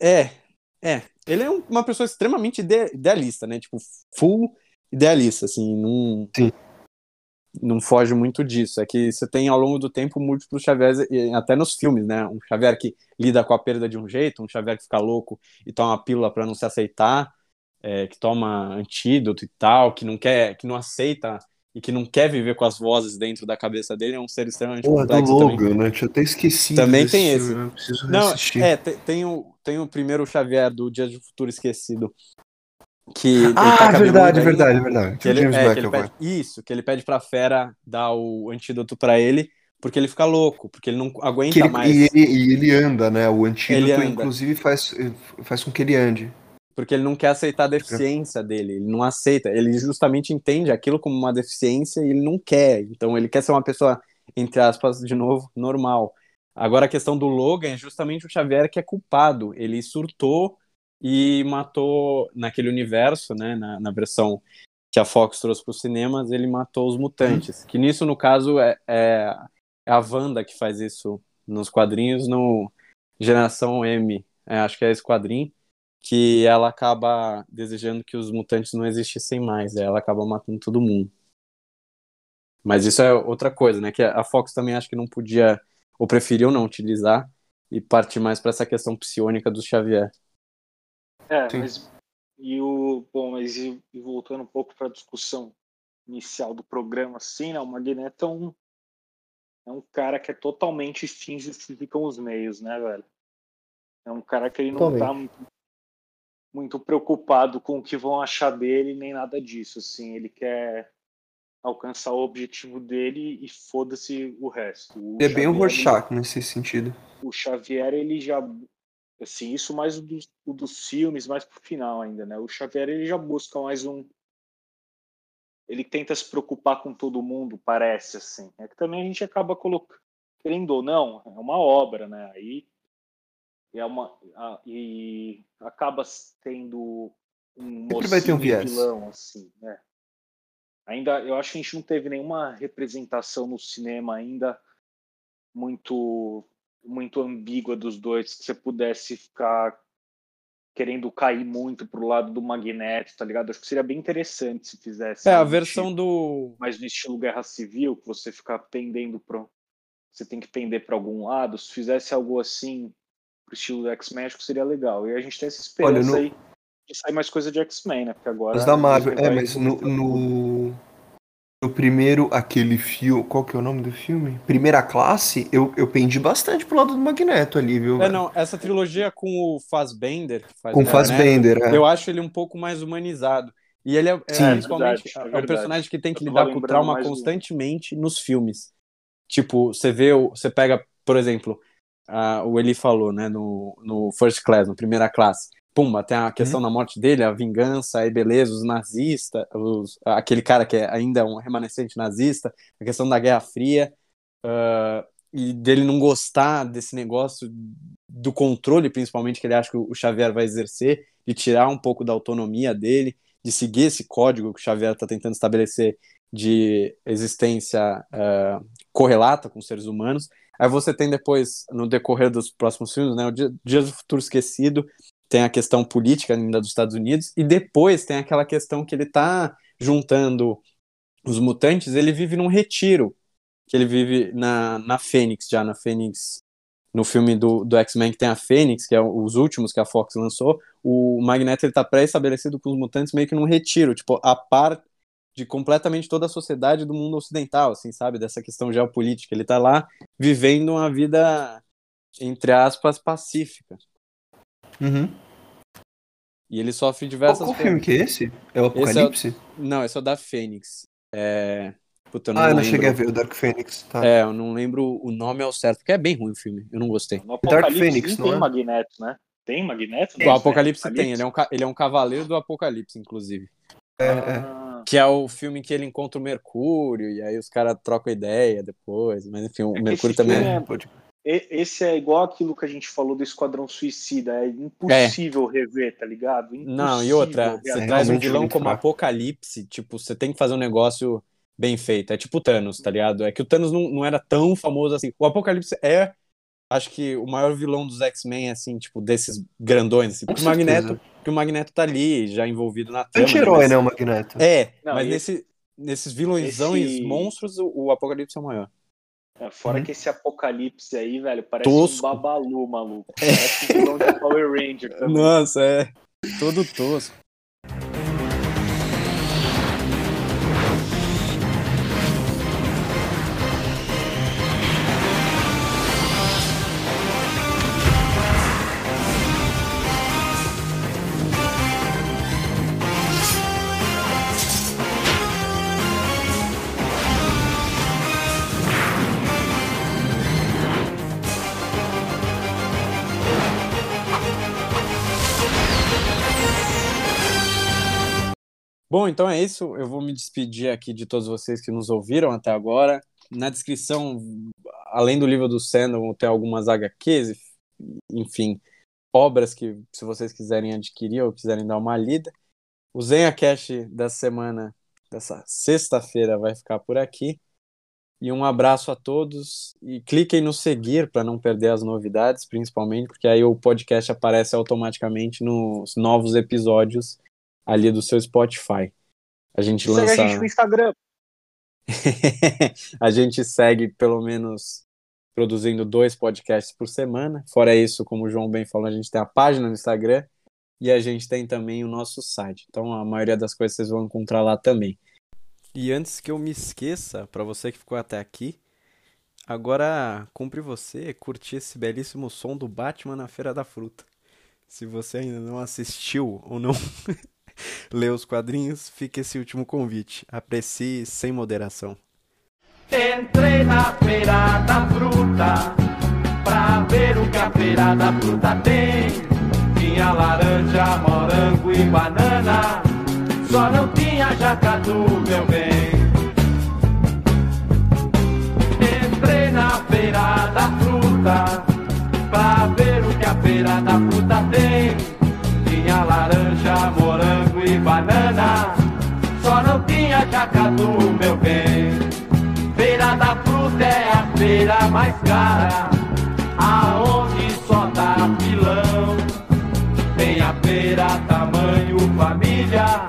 Speaker 1: É, é. Ele é uma pessoa extremamente idealista, né? Tipo, full idealista, assim, não... Sim não foge muito disso. É que você tem ao longo do tempo múltiplos Xavier, até nos filmes, né? Um Xavier que lida com a perda de um jeito, um Xavier que fica louco e toma uma pílula para não se aceitar, é, que toma antídoto e tal, que não quer, que não aceita e que não quer viver com as vozes dentro da cabeça dele, é um ser extremamente Porra, complexo
Speaker 4: do Logan, também. né? Tinha até esquecido.
Speaker 1: Também tem esse. Não, é, tem, tem, o, tem o primeiro Xavier do Dia do Futuro Esquecido, que
Speaker 4: ah, tá verdade, verdade, verdade.
Speaker 1: Que ele, é, que ele pede, isso, que ele pede pra fera dar o antídoto para ele, porque ele fica louco, porque ele não aguenta
Speaker 4: ele,
Speaker 1: mais.
Speaker 4: E ele, e ele, anda, né? O antídoto, inclusive, faz, faz com que ele ande.
Speaker 1: Porque ele não quer aceitar a deficiência dele, ele não aceita. Ele justamente entende aquilo como uma deficiência e ele não quer. Então ele quer ser uma pessoa, entre aspas, de novo, normal. Agora a questão do Logan é justamente o Xavier que é culpado. Ele surtou e matou naquele universo, né, na, na versão que a Fox trouxe para os cinemas, ele matou os mutantes. Uhum. Que nisso, no caso, é, é, é, a Wanda que faz isso nos quadrinhos, no Geração M, é, acho que é esse quadrinho, que ela acaba desejando que os mutantes não existissem mais, ela acaba matando todo mundo. Mas isso é outra coisa, né? Que a Fox também acho que não podia, ou preferiu não utilizar, e partir mais para essa questão psionica do Xavier.
Speaker 5: É, mas, E o bom, mas e, e voltando um pouco para a discussão inicial do programa, assim, né? O Magneto é um, é um cara que é totalmente fins justificam os meios, né, velho? É um cara que ele não está muito, muito preocupado com o que vão achar dele, nem nada disso, assim. Ele quer alcançar o objetivo dele e foda-se o resto. O
Speaker 4: é bem o Rorschach nesse sentido.
Speaker 5: O Xavier, ele já. Assim, isso mais o, do, o dos filmes, mais pro final ainda, né? O Xavier, ele já busca mais um. Ele tenta se preocupar com todo mundo, parece, assim. É que também a gente acaba colocando. Querendo ou não, é uma obra, né? Aí. É uma, e acaba tendo um
Speaker 4: Sempre vai ter um viés.
Speaker 5: vilão, assim, né? ainda eu acho que a gente não teve nenhuma representação no cinema ainda muito muito ambígua dos dois que você pudesse ficar querendo cair muito pro lado do Magneto, tá ligado? Acho que seria bem interessante se fizesse.
Speaker 1: É, a versão do.
Speaker 5: Mas no estilo Guerra Civil, que você ficar pendendo pro. Você tem que pender para algum lado. Se fizesse algo assim pro estilo do X-Men, acho que seria legal. E a gente tem essa esperança Olha, no... aí de sair mais coisa de X-Men, né? Porque agora.
Speaker 4: Mas da Marvel, é, mas no, no, no, primeiro, aquele filme. Qual que é o nome do filme? Primeira classe, eu, eu pendi bastante pro lado do Magneto ali, viu?
Speaker 1: É, não, essa trilogia com o Fassbender.
Speaker 4: Faz com o Fassbender,
Speaker 1: é. Eu acho ele um pouco mais humanizado. E ele é, Sim, é principalmente verdade, é, é um personagem que tem que lidar com o trauma constantemente do... nos filmes. Tipo, você vê, você pega, por exemplo, uh, o Eli falou, né, no, no First Class, no Primeira Classe pumba, tem a questão uhum. da morte dele, a vingança, aí beleza, os nazistas, os, aquele cara que é ainda um remanescente nazista, a questão da Guerra Fria, uh, e dele não gostar desse negócio do controle, principalmente, que ele acha que o Xavier vai exercer, de tirar um pouco da autonomia dele, de seguir esse código que o Xavier está tentando estabelecer de existência uh, correlata com seres humanos. Aí você tem depois, no decorrer dos próximos filmes, né, o Dias do Futuro Esquecido, tem a questão política ainda dos Estados Unidos, e depois tem aquela questão que ele está juntando os mutantes, ele vive num retiro, que ele vive na, na Fênix, já na Fênix, no filme do, do X-Men que tem a Fênix, que é os últimos que a Fox lançou, o Magneto ele tá pré-estabelecido com os mutantes meio que num retiro, tipo, a par de completamente toda a sociedade do mundo ocidental, assim, sabe, dessa questão geopolítica. Ele tá lá vivendo uma vida, entre aspas, pacífica.
Speaker 4: Uhum.
Speaker 1: E ele sofre diversas
Speaker 4: Qual, qual filme que é esse? É o Apocalipse? Esse
Speaker 1: é o... Não, esse é o da Fênix. É...
Speaker 4: Puta, eu não ah, eu não cheguei a ver o Dark Phoenix. Tá.
Speaker 1: É, eu não lembro o nome ao certo, porque é bem ruim o filme. Eu não gostei.
Speaker 5: No Dark Phoenix, não tem é? Magneto, né? Tem Magneto?
Speaker 1: O Apocalipse, tem, ele é, um, ele é um cavaleiro do Apocalipse, inclusive.
Speaker 4: É, é.
Speaker 1: Que é o filme que ele encontra o Mercúrio, e aí os caras trocam ideia depois. Mas enfim, o Mercúrio também. É...
Speaker 5: Esse é igual aquilo que a gente falou do Esquadrão Suicida. É impossível é. rever, tá ligado? Impossível
Speaker 1: Não, e outra, você traz um vilão como fraco. Apocalipse, tipo, você tem que fazer um negócio bem feito. É tipo o Thanos, tá ligado? É que o Thanos não, não era tão famoso assim. O Apocalipse é, acho que, o maior vilão dos X-Men, assim, tipo, desses grandões. Assim, porque o Magneto, que o Magneto tá ali, já envolvido na trama.
Speaker 4: Anti-herói, né, o Magneto?
Speaker 1: É, não, mas nesse, nesses vilõezão esse... e monstros, o, o Apocalipse é o maior.
Speaker 5: É, fora uhum. que esse apocalipse aí, velho, parece tosco. um babalu, maluco. Parece um vilão de Power Ranger [LAUGHS] também.
Speaker 1: Nossa, é. Todo tosco. Bom, então é isso. Eu vou me despedir aqui de todos vocês que nos ouviram até agora. Na descrição, além do livro do Sandon, tem algumas HQs, enfim, obras que, se vocês quiserem adquirir ou quiserem dar uma lida. O Zenha Cash dessa semana, dessa sexta-feira, vai ficar por aqui. E um abraço a todos. E cliquem no seguir para não perder as novidades, principalmente, porque aí o podcast aparece automaticamente nos novos episódios ali do seu Spotify. A gente
Speaker 5: segue
Speaker 1: lança.
Speaker 5: a gente no Instagram. [LAUGHS]
Speaker 1: a gente segue pelo menos produzindo dois podcasts por semana. Fora isso, como o João bem falou, a gente tem a página no Instagram E a gente tem também o nosso site. Então a maioria das coisas vocês vão encontrar lá também. E antes que eu me esqueça, para você que ficou até aqui, agora cumpre você curtir esse belíssimo som do Batman na Feira da Fruta. Se você ainda não assistiu ou não [LAUGHS] [LAUGHS] leu os quadrinhos, fica esse último convite. Aprecie sem moderação.
Speaker 8: Entrei na feira da fruta pra ver o que a feira da fruta tem. Tinha laranja, morango e banana, só não tinha jacatu, meu bem. Entrei na feira da fruta pra ver o que a feira da fruta tem. Jacatu, meu bem. Feira da fruta é a feira mais cara, aonde só dá pilão. Tem a feira tamanho família,